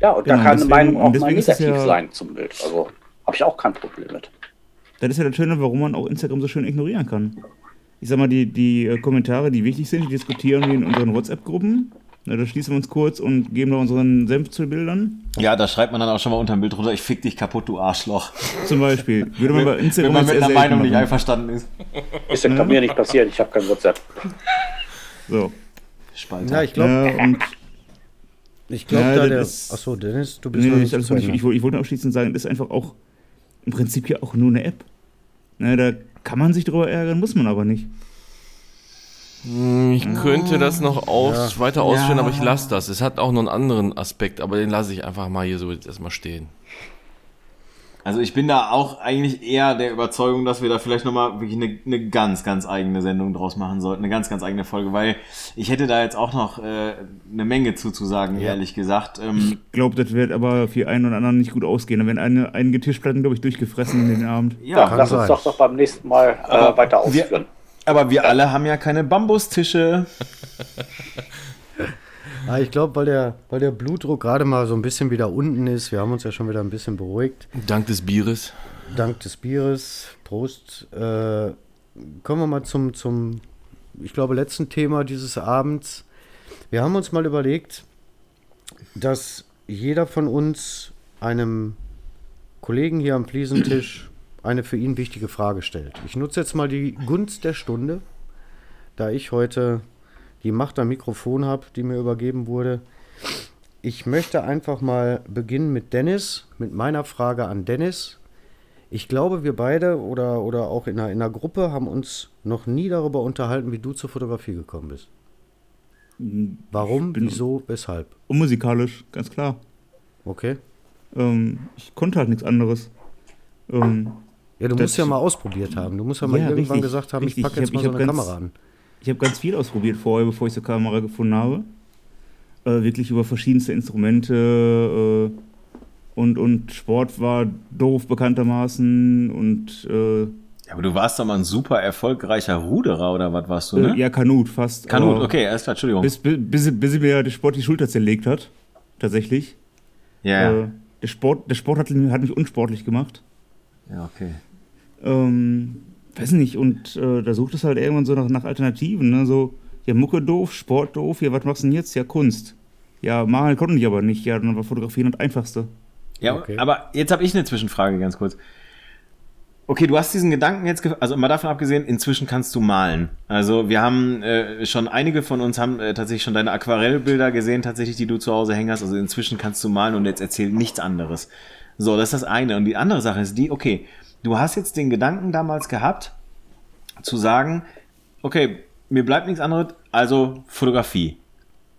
Ja, und Genau, da kann deswegen- eine Meinung auch mal negativ ja- sein zum Bild. Also habe ich auch kein Problem mit. Das ist ja das Schöne, warum man auch Instagram so schön ignorieren kann. Ich sag mal, die, die äh, Kommentare, die wichtig sind, die diskutieren wir in unseren WhatsApp-Gruppen. Da schließen wir uns kurz und geben da unseren Senf zu Bildern. Ja, da schreibt man dann auch schon mal unter dem Bild drunter, ich fick dich kaputt, du Arschloch. Zum Beispiel. Würde man bei Wenn Instagram man jetzt mit einer Meinung nicht machen. einverstanden ist. Ist ja bei mir nicht passiert, ich habe kein WhatsApp. So. Spalter. Ja, ich glaube, Ja, ich glaube, Ja, da das der. ist- Achso, Dennis, du bist Nee, nicht. Ich, ich, wollte- ich wollte abschließend sagen, das ist einfach auch im Prinzip ja auch nur eine App. Ne, da kann man sich drüber ärgern, muss man aber nicht. Ich könnte das noch aus, weiter ausführen, Ja. aber ich lasse das. Es hat auch noch einen anderen Aspekt, aber den lasse ich einfach mal hier so jetzt erstmal stehen. Also ich bin da auch eigentlich eher der Überzeugung, dass wir da vielleicht nochmal wirklich eine, eine ganz, ganz eigene Sendung draus machen sollten. Eine ganz, ganz eigene Folge, weil ich hätte da jetzt auch noch äh, eine Menge zuzusagen, ehrlich gesagt. Ähm, Ich glaube, das wird aber für einen oder anderen nicht gut ausgehen. Da werden eine, einige Tischplatten, glaube ich, durchgefressen in den Abend. Ja, kann lass sein. uns doch, doch beim nächsten Mal äh, weiter wir- ausführen. aber wir alle haben ja keine Bambustische. Ah, ich glaube, weil der, weil der Blutdruck gerade mal so ein bisschen wieder unten ist. Wir haben uns ja schon wieder ein bisschen beruhigt. Dank des Bieres. Dank des Bieres. Prost. Äh, kommen wir mal zum, zum, ich glaube, letzten Thema dieses Abends. Wir haben uns mal überlegt, dass jeder von uns einem Kollegen hier am Fliesentisch eine für ihn wichtige Frage stellt. Ich nutze jetzt mal die Gunst der Stunde, da ich heute die Macht am Mikrofon habe, die mir übergeben wurde. Ich möchte einfach mal beginnen mit Dennis, mit meiner Frage an Dennis. Ich glaube, wir beide oder, oder auch in einer, in einer Gruppe haben uns noch nie darüber unterhalten, wie du zur Fotografie gekommen bist. Warum, wieso, weshalb? Und musikalisch, ganz klar. Okay. Ähm, ich konnte halt nichts anderes. Ähm, Ja, du musst ja mal ausprobiert haben. Du musst ja mal Ja, irgendwann richtig, gesagt haben, richtig. ich packe Ich jetzt hab- mal ich so eine Kamera an. Ich habe ganz viel ausprobiert vorher, bevor ich zur Kamera gefunden habe. Äh, wirklich über verschiedenste Instrumente äh, und, und Sport war doof bekanntermaßen und äh, Ja, aber du warst doch mal ein super erfolgreicher Ruderer oder was warst du, ne? äh, ja, Kanut fast. Kanut, okay, alles klar, Entschuldigung. Bis, bis, bis, bis mir der Sport die Schulter zerlegt hat. Tatsächlich. ja, ja. Äh, der Sport, der Sport hat, hat mich unsportlich gemacht. ja, okay. Ähm, weiß nicht, und äh, da sucht es halt irgendwann so nach, nach Alternativen, ne? So, ja, Mucke doof, Sport doof, ja, was machst du denn jetzt? Ja, Kunst. Ja, malen konnte ich aber nicht, ja, dann war Fotografieren das Einfachste. Ja, Okay. aber jetzt habe ich eine Zwischenfrage ganz kurz. Okay, du hast diesen Gedanken jetzt, also mal davon abgesehen, inzwischen kannst du malen. Also wir haben äh, schon, einige von uns haben äh, tatsächlich schon deine Aquarellbilder gesehen, tatsächlich, die du zu Hause hängen hast. Also inzwischen kannst du malen und jetzt erzähl nichts anderes. So, das ist das eine. Und die andere Sache ist die, okay, du hast jetzt den Gedanken damals gehabt, zu sagen, okay, mir bleibt nichts anderes, also Fotografie.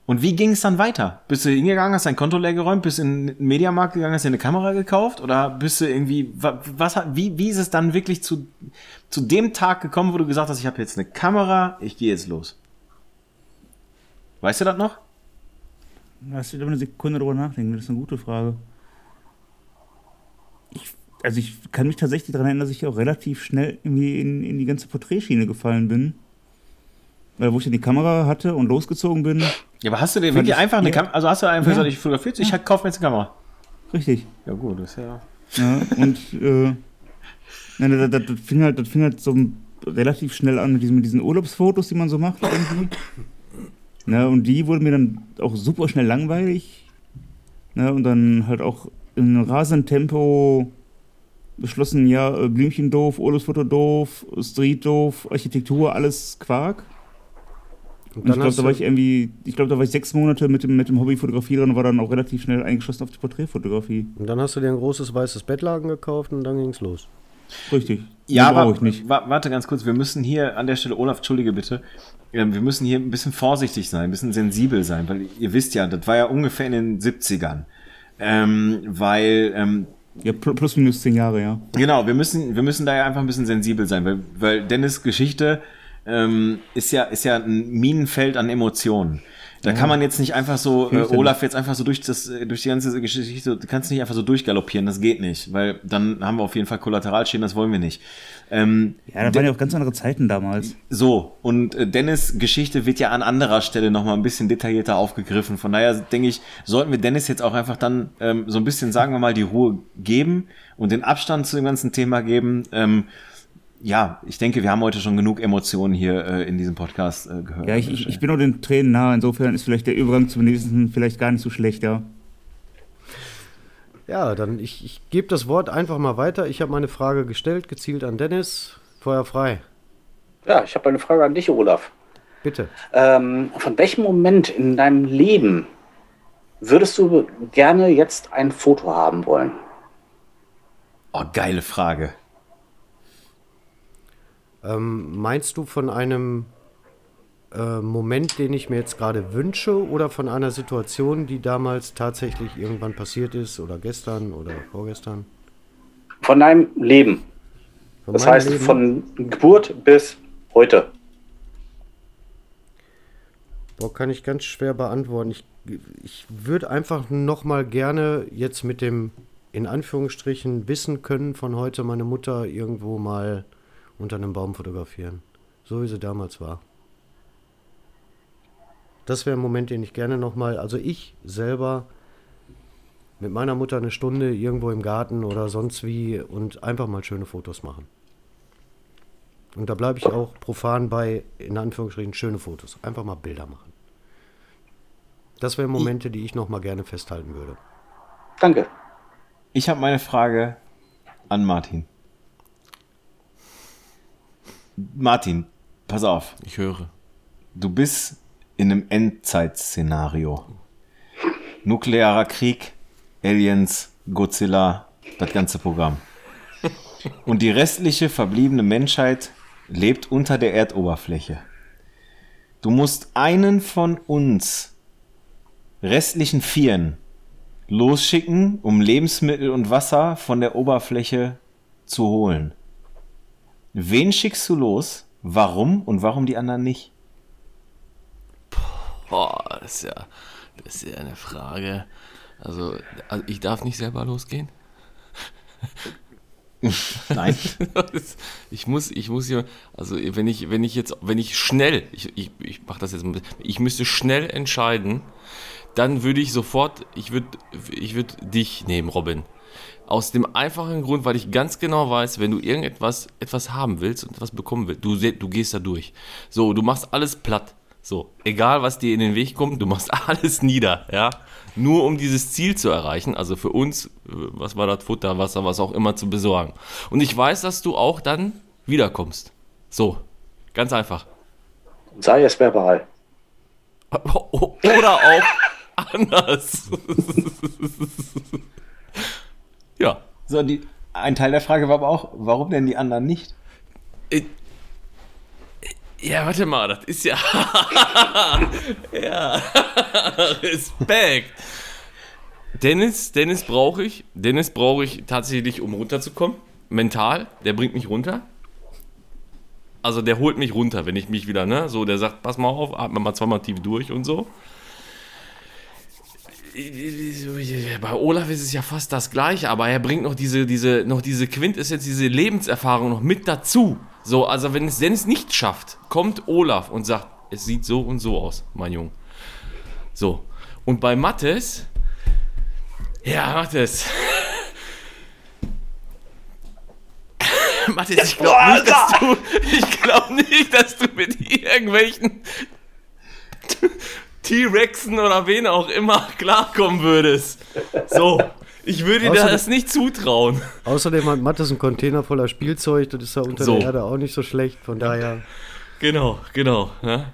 Und wie ging es dann weiter? Bist du hingegangen, hast dein Konto leer geräumt, bist in den Mediamarkt gegangen, hast dir eine Kamera gekauft? Oder bist du irgendwie, wa- was, wie, wie ist es dann wirklich zu, zu dem Tag gekommen, wo du gesagt hast, ich habe jetzt eine Kamera, ich gehe jetzt los? Weißt du das noch? Lass dich eine Sekunde drüber nachdenken, das ist eine gute Frage. Also ich kann mich tatsächlich daran erinnern, dass ich auch relativ schnell irgendwie in, in die ganze Porträtschiene gefallen bin. Weil wo ich dann die Kamera hatte und losgezogen bin, Ja, aber hast du dir wirklich ich- einfach eine ja. Kamera, also hast du einfach Ja. gesagt, ich fotografiere jetzt, ich kauf mir jetzt eine Kamera. richtig. Ja gut, das ist ja... Ja, und äh, nein, das, das, das, fing halt, das fing halt so relativ schnell an mit diesen, mit diesen Urlaubsfotos, die man so macht irgendwie. Na, und die wurden mir dann auch super schnell langweilig. Na, und dann halt auch in rasendem Tempo beschlossen, ja, äh, Blümchen doof, Urlaubsfoto doof, Street doof, Architektur, alles Quark. Und Und ich glaube, da war ich irgendwie, ich glaube, da war ich sechs Monate mit dem, mit dem Hobby fotografieren und war dann auch relativ schnell eingeschossen auf die Porträtfotografie. und dann hast du dir ein großes weißes Bettlaken gekauft und dann ging's los. Richtig. Ja, aber ich nicht. wa- warte ganz kurz, wir müssen hier an der Stelle, Olaf, entschuldige bitte, ähm, wir müssen hier ein bisschen vorsichtig sein, ein bisschen sensibel sein, weil ihr wisst ja, das war ja ungefähr in den 70ern. Ähm, weil, ähm, Ja, pl- plus minus zehn Jahre, ja. genau, wir müssen, wir müssen da ja einfach ein bisschen sensibel sein, weil, weil Dennis Geschichte ähm, ist ja, ist ja ein Minenfeld an Emotionen. Da kann man jetzt nicht einfach so, äh. Olaf jetzt einfach so durch das, äh, durch die ganze Geschichte, du kannst nicht einfach so durchgaloppieren, das geht nicht, weil dann haben wir auf jeden Fall Kollateralschäden, das wollen wir nicht. Ähm, Ja, da waren ja auch ganz andere Zeiten damals. so, und äh, Dennis' Geschichte wird ja an anderer Stelle nochmal ein bisschen detaillierter aufgegriffen. Von daher denke ich, sollten wir Dennis jetzt auch einfach dann ähm, so ein bisschen, sagen wir mal, die Ruhe geben und den Abstand zu dem ganzen Thema geben. Ähm, ja, ich denke, wir haben heute schon genug Emotionen hier äh, in diesem Podcast äh, gehört. Ja, ich, ich, ich bin auch den Tränen nah. Insofern ist vielleicht der Übergang zum nächsten vielleicht gar nicht so schlecht, ja. Ja, dann ich, ich gebe das Wort einfach mal weiter. Ich habe meine Frage gestellt, gezielt an Dennis. Feuer frei. Ja, ich habe eine Frage an dich, Olaf. Bitte. Ähm, von welchem Moment in deinem Leben würdest du gerne jetzt ein Foto haben wollen? Oh, geile Frage. Ähm, meinst du von einem äh, Moment, den ich mir jetzt gerade wünsche, oder von einer Situation, die damals tatsächlich irgendwann passiert ist, oder gestern oder vorgestern? Von deinem Leben. Von Das heißt, Leben? von Geburt bis heute. Boah, kann ich ganz schwer beantworten. Ich, ich würde einfach noch mal gerne jetzt mit dem, in Anführungsstrichen, Wissen können von heute meine Mutter irgendwo mal unter einem Baum fotografieren. So wie sie damals war. Das wäre ein Moment, den ich gerne noch mal, also ich selber mit meiner Mutter eine Stunde irgendwo im Garten oder sonst wie und einfach mal schöne Fotos machen. Und da bleibe ich auch profan bei, in Anführungsstrichen, schöne Fotos. Einfach mal Bilder machen. Das wären Momente, die ich noch mal gerne festhalten würde. Danke. Ich habe meine Frage an Martin. Martin, pass auf. Ich höre. Du bist in einem Endzeitszenario. Nuklearer Krieg, Aliens, Godzilla, das ganze Programm. Und die restliche verbliebene Menschheit lebt unter der Erdoberfläche. Du musst einen von uns restlichen Vieren losschicken, um Lebensmittel und Wasser von der Oberfläche zu holen. Wen schickst du los? Warum und warum die anderen nicht? Boah, das ist ja, das ist ja eine Frage. Also, also ich darf nicht selber losgehen. Nein. ich muss, ich muss hier, also wenn ich, wenn ich jetzt, wenn ich schnell, ich, ich, ich mache das jetzt ein bisschen, ich müsste schnell entscheiden, dann würde ich sofort, ich würde, ich würde dich nehmen, Robin. Aus dem einfachen Grund, weil ich ganz genau weiß, wenn du irgendetwas etwas haben willst und etwas bekommen willst, du, du gehst da durch. So, du machst alles platt. So, egal was dir in den Weg kommt, du machst alles nieder, ja. Nur um dieses Ziel zu erreichen, also für uns, äh, was war das, Futter, Wasser, was auch immer zu besorgen. Und ich weiß, dass du auch dann wiederkommst. So, ganz einfach. Sei es verbal. Oder auch anders. Ja. So, die, ein Teil der Frage war aber auch, warum denn die anderen nicht? Äh, Ja, warte mal, das ist ja. ja. Respekt. Dennis, Dennis brauche ich. Dennis brauche ich tatsächlich, um runterzukommen. Mental. Der bringt mich runter. Also der holt mich runter, wenn ich mich wieder, ne? So, der sagt, pass mal auf, atme mal zweimal tief durch und so. Bei Olaf ist es ja fast das gleiche, aber er bringt noch diese, diese, noch diese Quintessenz, diese Lebenserfahrung noch mit dazu. So, also wenn es Dennis nicht schafft, kommt Olaf und sagt, es sieht so und so aus, mein Junge. So. Und bei Mattes, ja, Mattes. Mattes, ich glaube nicht, dass du, ich glaube nicht, dass du mit irgendwelchen T-Rexen oder wen auch immer klarkommen würdest. So. Ich würde dir Außerdem- das nicht zutrauen. Außerdem hat Mattes einen Container voller Spielzeug, das ist ja unter So. der Erde auch nicht so schlecht, von daher. Genau, genau. Ja.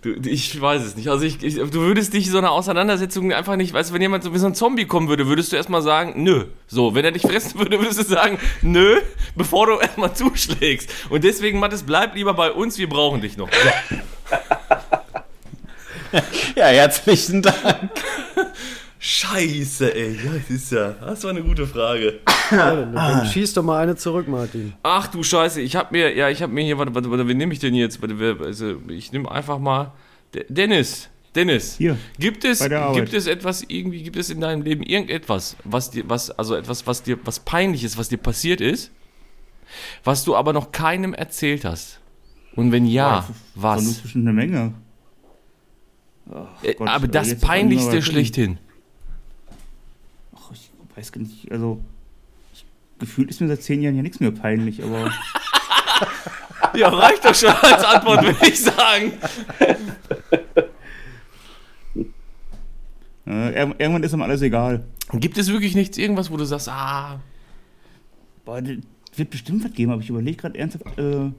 Du, ich weiß es nicht. Also ich, ich, du würdest dich so einer Auseinandersetzung einfach nicht, weißt du, wenn jemand so wie so ein Zombie kommen würde, würdest du erstmal sagen, nö. So, wenn er dich fressen würde, würdest du sagen, nö, bevor du erstmal zuschlägst. Und deswegen, Mathis, bleib lieber bei uns, wir brauchen dich noch. So. Ja, herzlichen Dank. Scheiße, ey. Ja, das ist ja. Das war eine gute Frage. Ja, dann, dann schieß doch mal eine zurück, Martin. Ach du Scheiße, ich hab mir, ja, ich hab mir hier, warte, warte, warte, wen nehme ich denn jetzt? Also, ich nehme einfach mal. De- Dennis, Dennis. Hier, Gibt es, bei der Arbeit. gibt es etwas, irgendwie, gibt es in deinem Leben irgendetwas, was dir, was, also etwas, was dir, was peinlich ist, was dir passiert ist, was du aber noch keinem erzählt hast? Und wenn ja, was? zwischen eine Menge. Gott, aber äh, das Peinlichste schlechthin. Ach, ich weiß gar nicht, also ich, gefühlt ist mir seit zehn Jahren ja nichts mehr peinlich, aber Ja, reicht doch schon als Antwort, würde ich sagen. äh, ir- irgendwann ist ihm alles egal. Gibt es wirklich nichts, irgendwas, wo du sagst, ah, Boah, wird bestimmt was geben, aber ich überlege gerade ernsthaft, äh,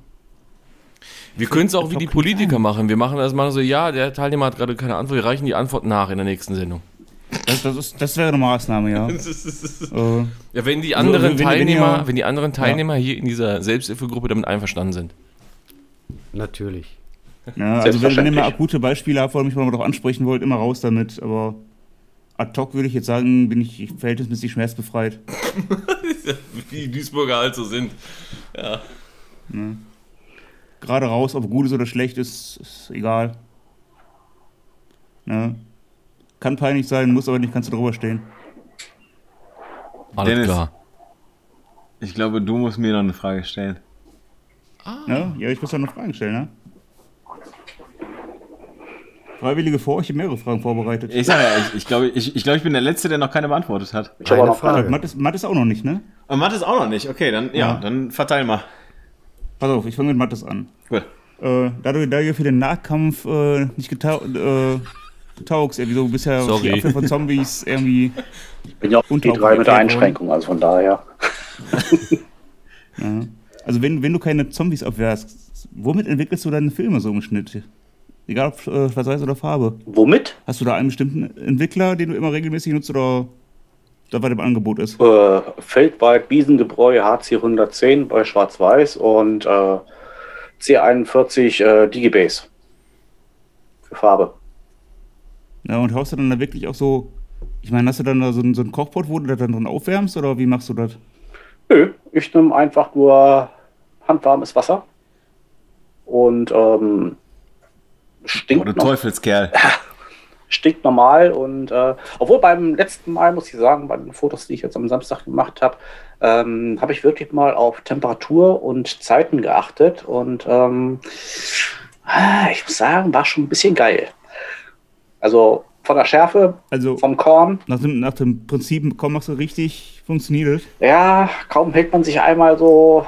Wir können es auch wie die Politiker machen. Wir machen das mal so, ja, der Teilnehmer hat gerade keine Antwort, wir reichen die Antwort nach in der nächsten Sendung. das, das, ist, das wäre eine Maßnahme, ja. äh, Ja, wenn die anderen wenn- wenn Teilnehmer, ihr- wenn die anderen Teilnehmer hier in dieser Selbsthilfegruppe damit einverstanden sind. Natürlich. ja, also wenn, wenn ihr mal akute Beispiele habt, wo ihr mich mal darauf ansprechen wollt, immer raus damit, aber ad hoc würde ich jetzt sagen, bin ich verhältnismäßig schmerzbefreit. Wie die Duisburger halt so sind. Gerade raus, ob gut ist oder schlecht ist, ist egal. Ne? Kann peinlich sein, muss aber nicht, kannst du drüber stehen. Alles Dennis. klar. Ich glaube, du musst mir noch eine Frage stellen. Ne? Ja, ich muss ja noch Fragen stellen, ne? Freiwillige vor, ich habe mehrere Fragen vorbereitet. Ich sage ja, ich, ich glaube, ich, ich, glaube, ich bin der Letzte, der noch keine beantwortet hat. Ich habe noch Frage. Matt ist, Matt ist auch noch nicht, ne? Und Matt ist auch noch nicht. Okay, dann, ja, Ja. dann verteil mal. Pass auf, ich fange mit Mattes an. Gut. Äh, da du da du für den Nahkampf äh, nicht getau äh, taugst, irgendwie so bisher Sorry. die Abwehr von Zombies irgendwie. Ich bin ja auch Unter- die drei mit der. Einschränkung, also von daher. Ja. Also wenn, wenn du keine Zombies abwehrst, womit entwickelst du deine Filme so im Schnitt? Egal ob äh, schwarz-weiß oder Farbe. Womit? Hast du da einen bestimmten Entwickler, den du immer regelmäßig nutzt oder da was im Angebot ist? Äh, Feldwald Biesengebräu HC 110 bei Schwarz-Weiß und äh, C41 äh, Digibase. Für Farbe. Ja, und haust du dann da wirklich auch so, ich meine, hast du dann da so ein, so ein Kochpot, wo du das dann drin aufwärmst oder wie machst du das? Nö, ich nehme einfach nur handwarmes Wasser und ähm, Oh, stinkt, du noch, Teufelskerl. stinkt normal und äh, obwohl beim letzten Mal muss ich sagen, bei den Fotos, die ich jetzt am Samstag gemacht habe, ähm, habe ich wirklich mal auf Temperatur und Zeiten geachtet und ähm, ich muss sagen, war schon ein bisschen geil. Also von der Schärfe, Also vom Korn, nach dem, nach dem Prinzip, komm, machst du richtig, funktioniert ja, kaum hält man sich einmal so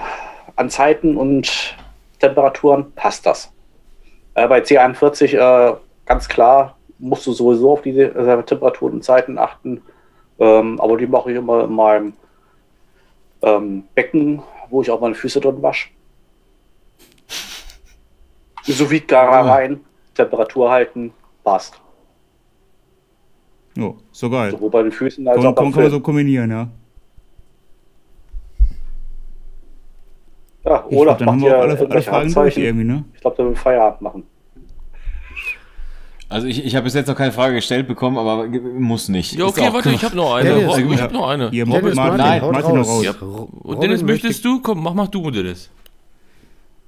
an Zeiten und Temperaturen, passt das. Äh, bei C41 äh, ganz klar musst du sowieso auf diese äh, Temperaturen und Zeiten achten. Ähm, aber die mache ich immer in meinem ähm, Becken, wo ich auch meine Füße drin wasche. So wie gar rein, Temperatur halten, passt. Jo, so geil. Sowohl bei den Füßen als Kann, auch kann, kann man so kombinieren, ja. Ja, Ich Olaf glaub, dann macht haben wir auch alle, alle Fragen durch irgendwie, ne? Ich glaube, der will Feierabend machen. Also ich, ich habe bis jetzt noch keine Frage gestellt bekommen, aber muss nicht. Ja, okay, warte, ich habe noch eine. Dennis, Rob, ich habe noch eine. Ihr Dennis, Martin, Nein, Martin noch raus. raus. Ja. Und Dennis, Robin möchtest du? Komm, mach, mach du, Dennis.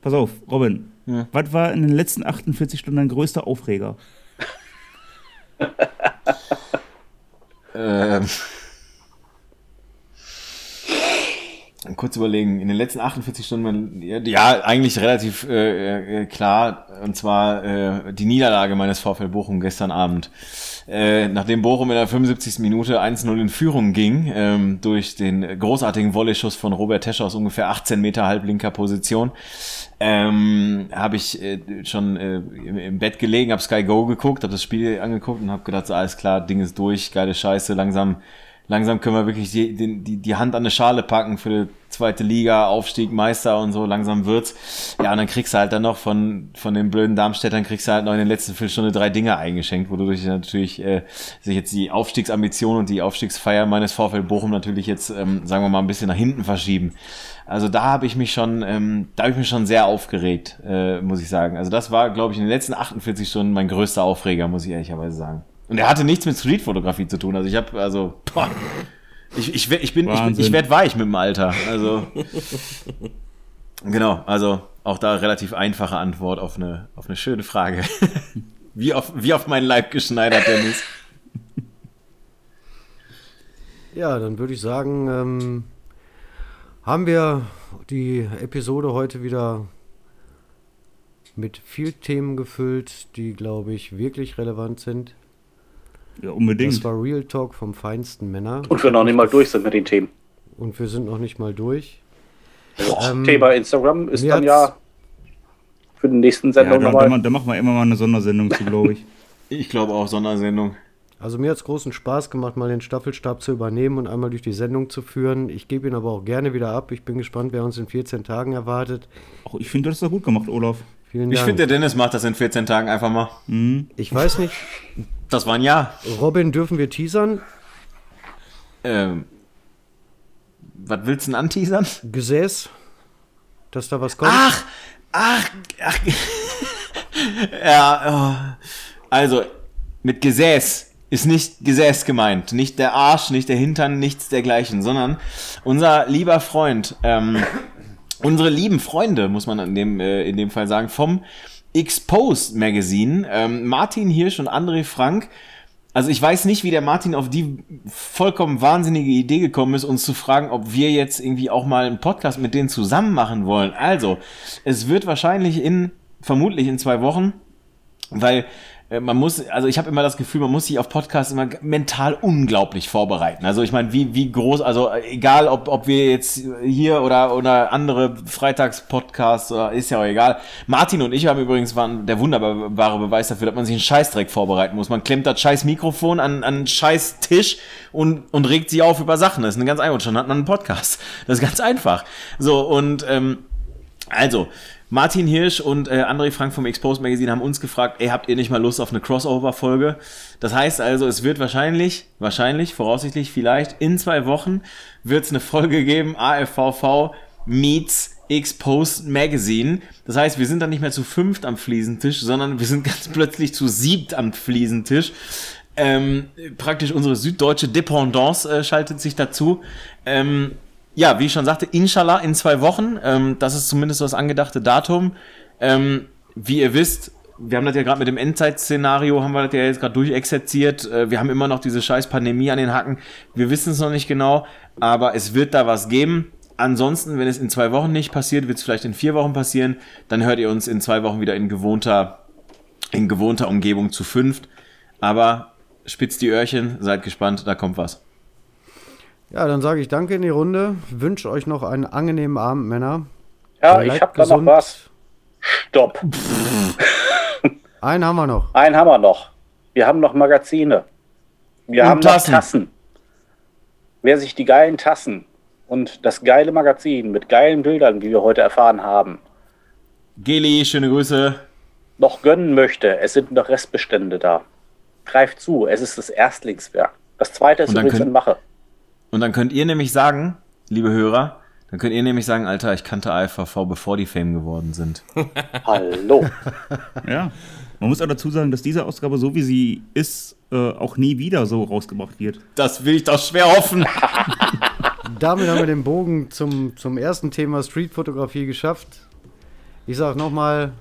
Pass auf, Robin. Ja. Was war in den letzten 48 Stunden dein größter Aufreger? Ähm, kurz überlegen, in den letzten 48 Stunden, ja, eigentlich relativ äh, äh, klar, und zwar äh, die Niederlage meines VfL Bochum gestern Abend. Äh, nachdem Bochum in der 75. Minute 1-0 in Führung ging, ähm, durch den großartigen Volley-Schuss von Robert Tescher aus ungefähr 18 Meter halblinker Position, ähm, habe ich äh, schon äh, im, im Bett gelegen, habe Sky Go geguckt, habe das Spiel angeguckt und habe gedacht, so, alles klar, Ding ist durch, geile Scheiße, langsam langsam können wir wirklich die, die, die, Hand an eine Schale packen für die zweite Liga, Aufstieg, Meister und so, langsam wird's. Ja, und dann kriegst du halt dann noch von, von den blöden Darmstädtern, kriegst du halt noch in den letzten Viertelstunde drei Dinge eingeschenkt, wodurch natürlich äh, sich jetzt die Aufstiegsambition und die Aufstiegsfeier meines VfL Bochum natürlich jetzt, ähm, sagen wir mal, ein bisschen nach hinten verschieben. Also da habe ich mich schon, ähm, da habe ich mich schon sehr aufgeregt, äh, muss ich sagen. Also das war, glaube ich, in den letzten 48 Stunden mein größter Aufreger, muss ich ehrlicherweise sagen. Und er hatte nichts mit Streetfotografie zu tun. Also ich habe, also, boah, ich, ich, ich bin, ich, bin- Wahnsinn. ich werde weich mit dem Alter. Also, genau, also auch da relativ einfache Antwort auf eine, auf eine schöne Frage. wie, auf, wie auf meinen Leib geschneidert, Dennis. Ja, dann würde ich sagen, ähm, haben wir die Episode heute wieder mit viel Themen gefüllt, die, glaube ich, wirklich relevant sind. Ja, Das unbedingt. war Real Talk vom feinsten Männer. Und wir noch nicht mal durch sind mit den Themen. Und wir sind noch nicht mal durch. Boah, Ähm, Thema Instagram ist dann ja für die nächsten Ja, Sendungen da, da, nochmal. ma- da machen wir immer mal eine Sondersendung zu, glaube ich. Ich glaube auch Sondersendung. Also mir hat es großen Spaß gemacht, mal den Staffelstab zu übernehmen und einmal durch die Sendung zu führen. Ich gebe ihn aber auch gerne wieder ab. Ich bin gespannt, wer uns in 14 Tagen erwartet. Auch ich finde, das ist doch gut gemacht, Olaf. Vielen Ich Dank. finde, der Dennis macht das in 14 Tagen einfach mal. ich weiß nicht, Das war ein Jahr. Robin, dürfen wir teasern? Ähm, was willst du denn anteasern? Gesäß? Dass da was kommt? Ach, ach, ach. ja, oh. also mit Gesäß ist nicht Gesäß gemeint, nicht der Arsch, nicht der Hintern, nichts dergleichen, sondern unser lieber Freund, ähm, unsere lieben Freunde, muss man in dem, äh, in dem Fall sagen, vom Exposed Magazine, ähm, Martin Hirsch und André Frank, also ich weiß nicht, wie der Martin auf die vollkommen wahnsinnige Idee gekommen ist, uns zu fragen, ob wir jetzt irgendwie auch mal einen Podcast mit denen zusammen machen wollen. Also, es wird wahrscheinlich in, vermutlich in zwei Wochen, weil man muss, also ich habe immer das Gefühl, man muss sich auf Podcasts immer mental unglaublich vorbereiten. Also ich meine, wie, wie groß, also äh, egal, ob, ob wir jetzt hier oder, oder andere Freitagspodcasts, ist ja auch egal. Martin und ich haben übrigens waren der wunderbare Beweis dafür, dass man sich einen Scheißdreck vorbereiten muss. Man klemmt das scheiß Mikrofon an, an einen scheiß Tisch und, und regt sich auf über Sachen. Das ist eine ganz einfach. Und schon hat man einen Podcast. Das ist ganz einfach. So, und ähm, also, Martin Hirsch und äh, André Frank vom Exposed Magazine haben uns gefragt, ey, habt ihr nicht mal Lust auf eine Crossover-Folge? Das heißt also, es wird wahrscheinlich, wahrscheinlich, voraussichtlich, vielleicht in zwei Wochen wird es eine Folge geben, AFVV meets Exposed Magazine. Das heißt, wir sind dann nicht mehr zu fünft am Fliesentisch, sondern wir sind ganz plötzlich zu siebt am Fliesentisch. Ähm, praktisch unsere süddeutsche Dependance äh, schaltet sich dazu. Ähm, ja, wie ich schon sagte, inshallah in zwei Wochen. Ähm, das ist zumindest das angedachte Datum. Ähm, wie ihr wisst, wir haben das ja gerade mit dem Endzeit-Szenario, haben wir das ja jetzt gerade durchexerziert. Äh, wir haben immer noch diese scheiß Pandemie an den Hacken. Wir wissen es noch nicht genau, aber es wird da was geben. Ansonsten, wenn es in zwei Wochen nicht passiert, wird es vielleicht in vier Wochen passieren. Dann hört ihr uns in zwei Wochen wieder in gewohnter, in gewohnter Umgebung zu fünft. Aber spitzt die Öhrchen, seid gespannt, da kommt was. Ja, dann sage ich danke in die Runde. Wünsche euch noch einen angenehmen Abend, Männer. Ja, Bleibt ich habe da noch was. Stopp. Einen haben wir noch. Einen haben wir noch. Wir haben noch Magazine. Wir Und haben Tassen. noch Tassen. Wer sich die geilen Tassen und das geile Magazin mit geilen Bildern, wie wir heute erfahren haben, Geli, schöne Grüße. noch gönnen möchte, es sind noch Restbestände da. Greift zu, es ist das Erstlingswerk. Das zweite ist übrigens in Mache. Und dann könnt ihr nämlich sagen, liebe Hörer, Dann könnt ihr nämlich sagen, Alter, ich kannte AFVV, bevor die Fame geworden sind. Hallo. Ja. Man muss auch dazu sagen, dass diese Ausgabe, so wie sie ist, äh, auch nie wieder so rausgebracht wird. Das will ich doch schwer hoffen. Damit haben wir den Bogen zum, zum ersten Thema Streetfotografie geschafft. Ich sage nochmal,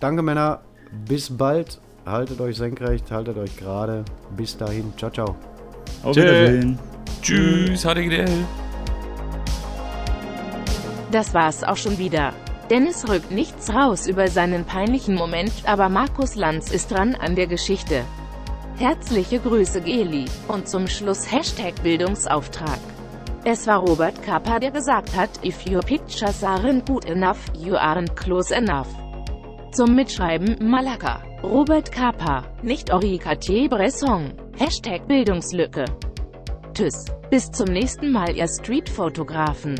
danke Männer, bis bald. Haltet euch senkrecht, haltet euch gerade. Bis dahin, ciao, ciao. Auf Tschö. Wiedersehen. Tschüss, HDGDL. Das war's auch schon wieder. Dennis rückt nichts raus über seinen peinlichen Moment, aber Markus Lanz ist dran an der Geschichte. Herzliche Grüße Geli. Und zum Schluss Hashtag Bildungsauftrag. Es war Robert Kappa, der gesagt hat, if your pictures aren't good enough, you aren't close enough. Zum Mitschreiben Malaka. Robert Kappa, nicht Henri Cartier-Bresson. Hashtag Bildungslücke. Tschüss. Bis zum nächsten Mal, ihr Streetfotografen.